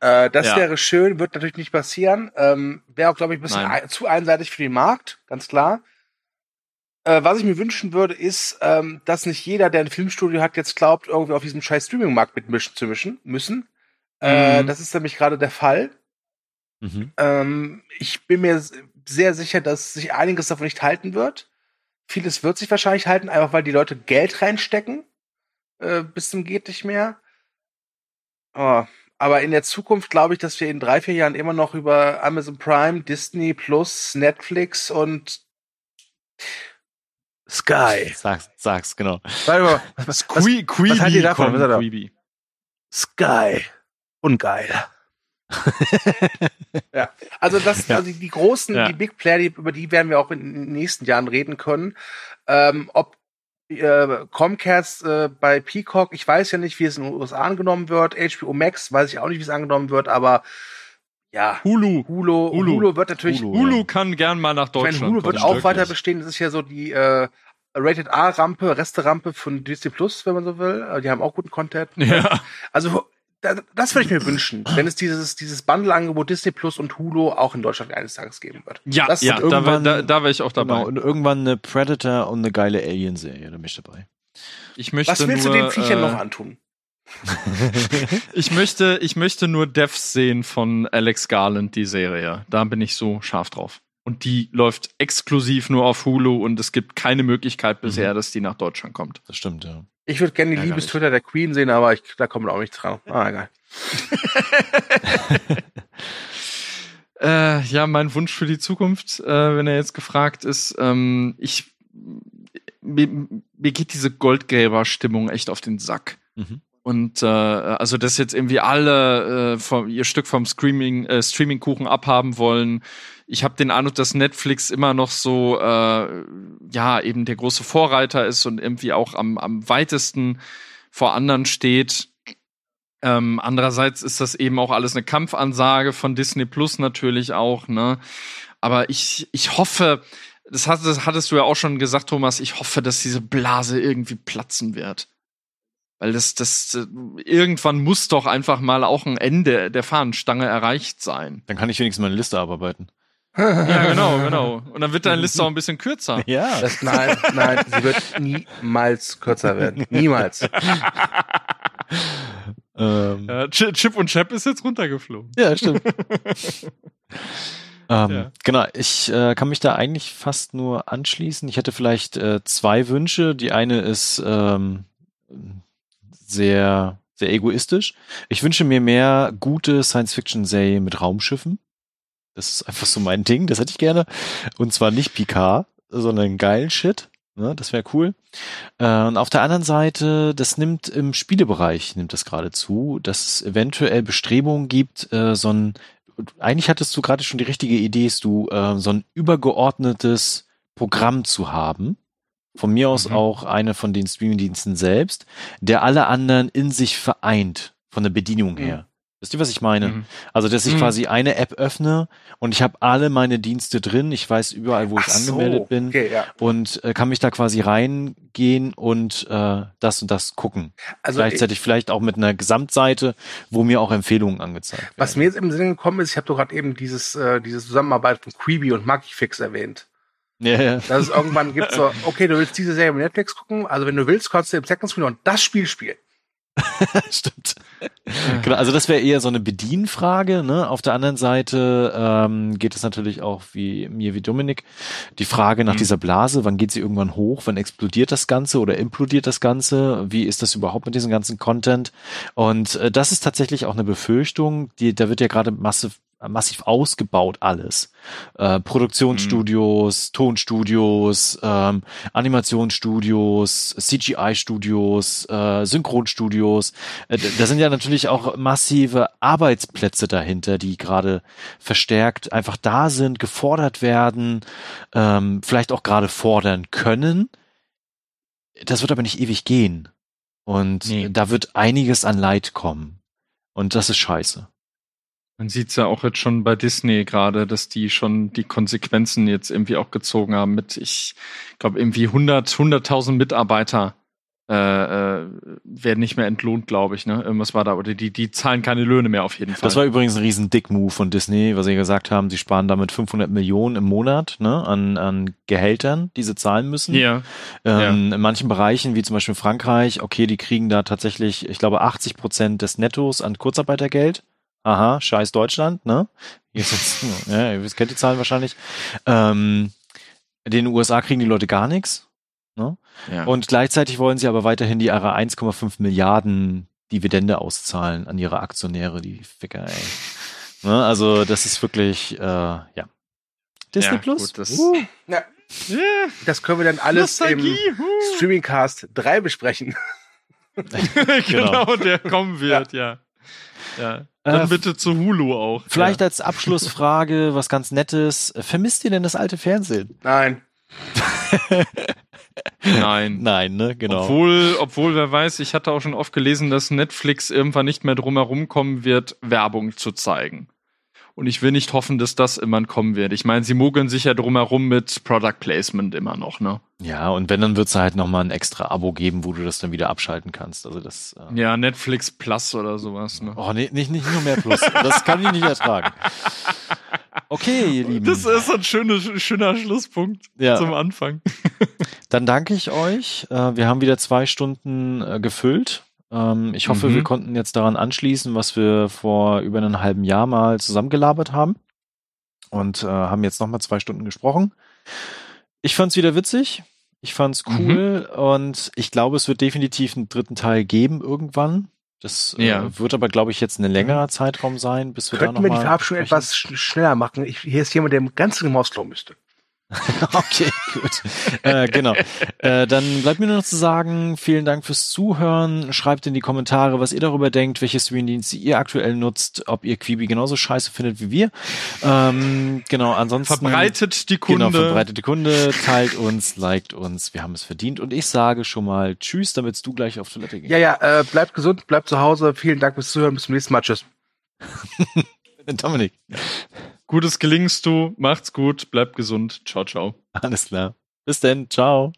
Äh, das Ja. wäre schön, wird natürlich nicht passieren. Ähm, wäre auch, glaube ich, ein bisschen ein, zu einseitig für den Markt, ganz klar. Äh, was ich mir wünschen würde, ist, ähm, dass nicht jeder, der ein Filmstudio hat, jetzt glaubt, irgendwie auf diesem scheiß Streaming-Markt mitmischen zu mischen müssen. Äh, Mhm. das ist nämlich gerade der Fall. Mhm. Ähm, ich bin mir sehr sicher, dass sich einiges davon nicht halten wird. Vieles wird sich wahrscheinlich halten, einfach weil die Leute Geld reinstecken. Äh, bis zum geht nicht mehr. Oh, aber in der Zukunft glaube ich, dass wir in drei, vier Jahren immer noch über Amazon Prime, Disney Plus, Netflix und Sky. Sag's, sag's, genau. Warte mal, was, was, Que Queeby was haltet ihr davon? Was hat er? Sky. Ungeil. ja, also das, Ja. also die, die großen, Ja. die Big Player, die, über die werden wir auch in den nächsten Jahren reden können. Ähm, ob äh, Comcast äh, bei Peacock, ich weiß ja nicht, wie es in den USA angenommen wird. HBO Max weiß ich auch nicht, wie es angenommen wird, aber ja, Hulu. Hulu, Hulu, Hulu. wird natürlich, Hulu, Hulu ja. kann gern mal nach ich meine, Deutschland Hulu wird auch weiter bestehen. Das ist ja so die äh, Rated A-Rampe, Resterampe von Disney Plus, wenn man so will. Äh, Die haben auch guten Content. Ja. Also da, das würde ich mir wünschen, wenn es dieses, dieses Bundle-Angebot Disney Plus und Hulu auch in Deutschland eines Tages geben wird. Ja, Das ja da, wär- irgendwann- da, da wäre ich auch dabei. Genau, und irgendwann eine Predator und eine geile Alien-Serie, da bin ich dabei. Ich möchte Was willst nur, du den Viechern äh, noch antun? Ich möchte, ich möchte nur Devs sehen von Alex Garland, die Serie. Da bin ich so scharf drauf. Und die läuft exklusiv nur auf Hulu und es gibt keine Möglichkeit bisher, dass die nach Deutschland kommt. Das stimmt, ja. Ich würde gerne die Ärgerlich. Liebestwitter der Queen sehen, aber ich, da kommt auch nicht dran. Ah, egal. Äh, ja, mein Wunsch für die Zukunft, äh, wenn er jetzt gefragt ist, ähm, ich mir, mir geht diese Goldgräber-Stimmung echt auf den Sack. Mhm. Und äh, also, dass jetzt irgendwie alle äh, vom, ihr Stück vom Streaming, äh, Streaming-Kuchen abhaben wollen. Ich habe den Eindruck, dass Netflix immer noch so, äh, ja, eben der große Vorreiter ist und irgendwie auch am, am weitesten vor anderen steht. Ähm, andererseits ist das eben auch alles eine Kampfansage von Disney Plus natürlich auch, ne? Aber ich, ich hoffe, das, hat, das hattest du ja auch schon gesagt, Thomas, ich hoffe, dass diese Blase irgendwie platzen wird. Weil das, das, irgendwann muss doch einfach mal auch ein Ende der Fahnenstange erreicht sein. Dann kann ich wenigstens meine Liste abarbeiten. Ja, genau, genau. Und dann wird deine Liste auch ein bisschen kürzer. Ja. Das, nein, nein, sie wird niemals kürzer werden. Niemals. Ähm, Ja, Ch- Chip und Chap ist jetzt runtergeflogen. Ja, stimmt. ähm, Ja. Genau, ich äh, kann mich da eigentlich fast nur anschließen. Ich hätte vielleicht äh, zwei Wünsche. Die eine ist ähm, sehr, sehr egoistisch. Ich wünsche mir mehr gute Science-Fiction-Serien mit Raumschiffen. Das ist einfach so mein Ding, das hätte ich gerne. Und zwar nicht Picard, sondern geilen Shit. Ne, das wäre cool. Äh, und auf der anderen Seite, das nimmt im Spielebereich, nimmt das gerade zu, dass es eventuell Bestrebungen gibt, äh, so ein, eigentlich hattest du gerade schon die richtige Idee, ist du äh, so ein übergeordnetes Programm zu haben. Von mir aus Mhm. auch eine von den Streamingdiensten selbst, der alle anderen in sich vereint, von der Bedienung Mhm. her. Wisst ihr, was ich meine? Mhm. Also, dass ich Mhm. quasi eine App öffne und ich habe alle meine Dienste drin. Ich weiß überall, wo ich Ach so, angemeldet bin Okay, ja. und äh, kann mich da quasi reingehen und äh, das und das gucken. Also Gleichzeitig vielleicht auch mit einer Gesamtseite, wo mir auch Empfehlungen angezeigt werden. Was mir jetzt im Sinne gekommen ist, ich habe doch gerade eben dieses, äh, diese Zusammenarbeit von Quibi und Magifix erwähnt. Ja, ja. Dass es irgendwann gibt so, okay, du willst diese Serie mit Netflix gucken, also wenn du willst, kannst du im Second Screen und das Spiel spielen. Stimmt. Genau, also das wäre eher so eine Bedienfrage. Ne? Auf der anderen Seite ähm, geht es natürlich auch wie mir wie Dominik die Frage nach Mhm. dieser Blase. Wann geht sie irgendwann hoch? Wann explodiert das Ganze oder implodiert das Ganze? Wie ist das überhaupt mit diesem ganzen Content? Und äh, das ist tatsächlich auch eine Befürchtung. Die, da wird ja gerade massiv massiv ausgebaut alles. Äh, Produktionsstudios, Tonstudios, ähm, Animationsstudios, CGI-Studios, äh, Synchronstudios. Äh, da sind ja natürlich auch massive Arbeitsplätze dahinter, die gerade verstärkt einfach da sind, gefordert werden, ähm, vielleicht auch gerade fordern können. Das wird aber nicht ewig gehen. Und Nee. da wird einiges an Leid kommen. Und das ist scheiße. Man sieht's ja auch jetzt schon bei Disney gerade, dass die schon die Konsequenzen jetzt irgendwie auch gezogen haben mit, ich glaube, irgendwie 100, 100.000 Mitarbeiter äh, äh, werden nicht mehr entlohnt, glaube ich. Ne? Irgendwas war da. Oder die, die zahlen keine Löhne mehr auf jeden Fall. Das war übrigens ein riesen Dick-Move von Disney, was sie gesagt haben, sie sparen damit 500 Millionen im Monat ne, an, an Gehältern, die sie zahlen müssen. ja. Ähm, In manchen Bereichen, wie zum Beispiel Frankreich, okay, die kriegen da tatsächlich, ich glaube, 80 Prozent des Nettos an Kurzarbeitergeld. Aha, scheiß Deutschland, ne? Jetzt, ja, ihr kennt die Zahlen wahrscheinlich. Ähm, in den USA kriegen die Leute gar nichts. Ne? ja. Und gleichzeitig wollen sie aber weiterhin die ihre 1,5 Milliarden Dividende auszahlen an ihre Aktionäre, die Ficker, ey. Ne? Also das ist wirklich, äh, ja. Disney Ja, Plus? gut, das- Uh. Ja, das können wir dann alles im Streamingcast 3 besprechen. genau, der kommen wird, ja. Ja. Dann Äh, bitte zu Hulu auch. Vielleicht ja. als Abschlussfrage was ganz Nettes. Vermisst ihr denn das alte Fernsehen? Nein. Nein. Nein, ne? Genau. Obwohl, obwohl, wer weiß, ich hatte auch schon oft gelesen, dass Netflix irgendwann nicht mehr drum herum kommen wird, Werbung zu zeigen. Und ich will nicht hoffen, dass das immer kommen wird. Ich meine, sie mogeln sich ja drum herum mit Product Placement immer noch, ne? Ja, und wenn, dann wird's halt nochmal ein extra Abo geben, wo du das dann wieder abschalten kannst. Also das. Äh, Ja, Netflix Plus oder sowas, ne? Oh, nee, nicht, nicht nur mehr Plus. Das kann ich nicht ertragen. Okay, ihr Lieben. Das ist ein schöner, schöner Schlusspunkt Ja. zum Anfang. Dann danke ich euch. Äh, Wir haben wieder zwei Stunden äh, gefüllt. Ähm, Ich hoffe, Mhm. wir konnten jetzt daran anschließen, was wir vor über einem halben Jahr mal zusammengelabert haben. Und äh, haben jetzt nochmal zwei Stunden gesprochen. Ich fand's wieder witzig. Ich fand's cool. Und ich glaube, es wird definitiv einen dritten Teil geben irgendwann. Das Ja. äh, wird aber, glaube ich, jetzt ein längerer Zeitraum sein, bis wir Könnten da wir noch die Verabschiedung sprechen. etwas sch schneller machen? Ich, hier ist jemand, der im Hausklo müsste. Okay, gut. äh, genau. Äh, dann bleibt mir nur noch zu sagen, vielen Dank fürs Zuhören. Schreibt in die Kommentare, was ihr darüber denkt, welche Streamingdienste ihr aktuell nutzt, ob ihr Quibi genauso scheiße findet wie wir. Ähm, genau, ansonsten. Verbreitet die Kunde. Genau, verbreitet die Kunde, teilt uns, liked uns, wir haben es verdient. Und ich sage schon mal Tschüss, damit du gleich auf Toilette gehst. Ja, ja, äh, bleibt gesund, bleibt zu Hause. Vielen Dank fürs Zuhören. Bis zum nächsten Mal. Tschüss. Dominik, Gutes gelingst du, macht's gut, bleibt gesund. Ciao, ciao. alles klar. Bis denn, ciao.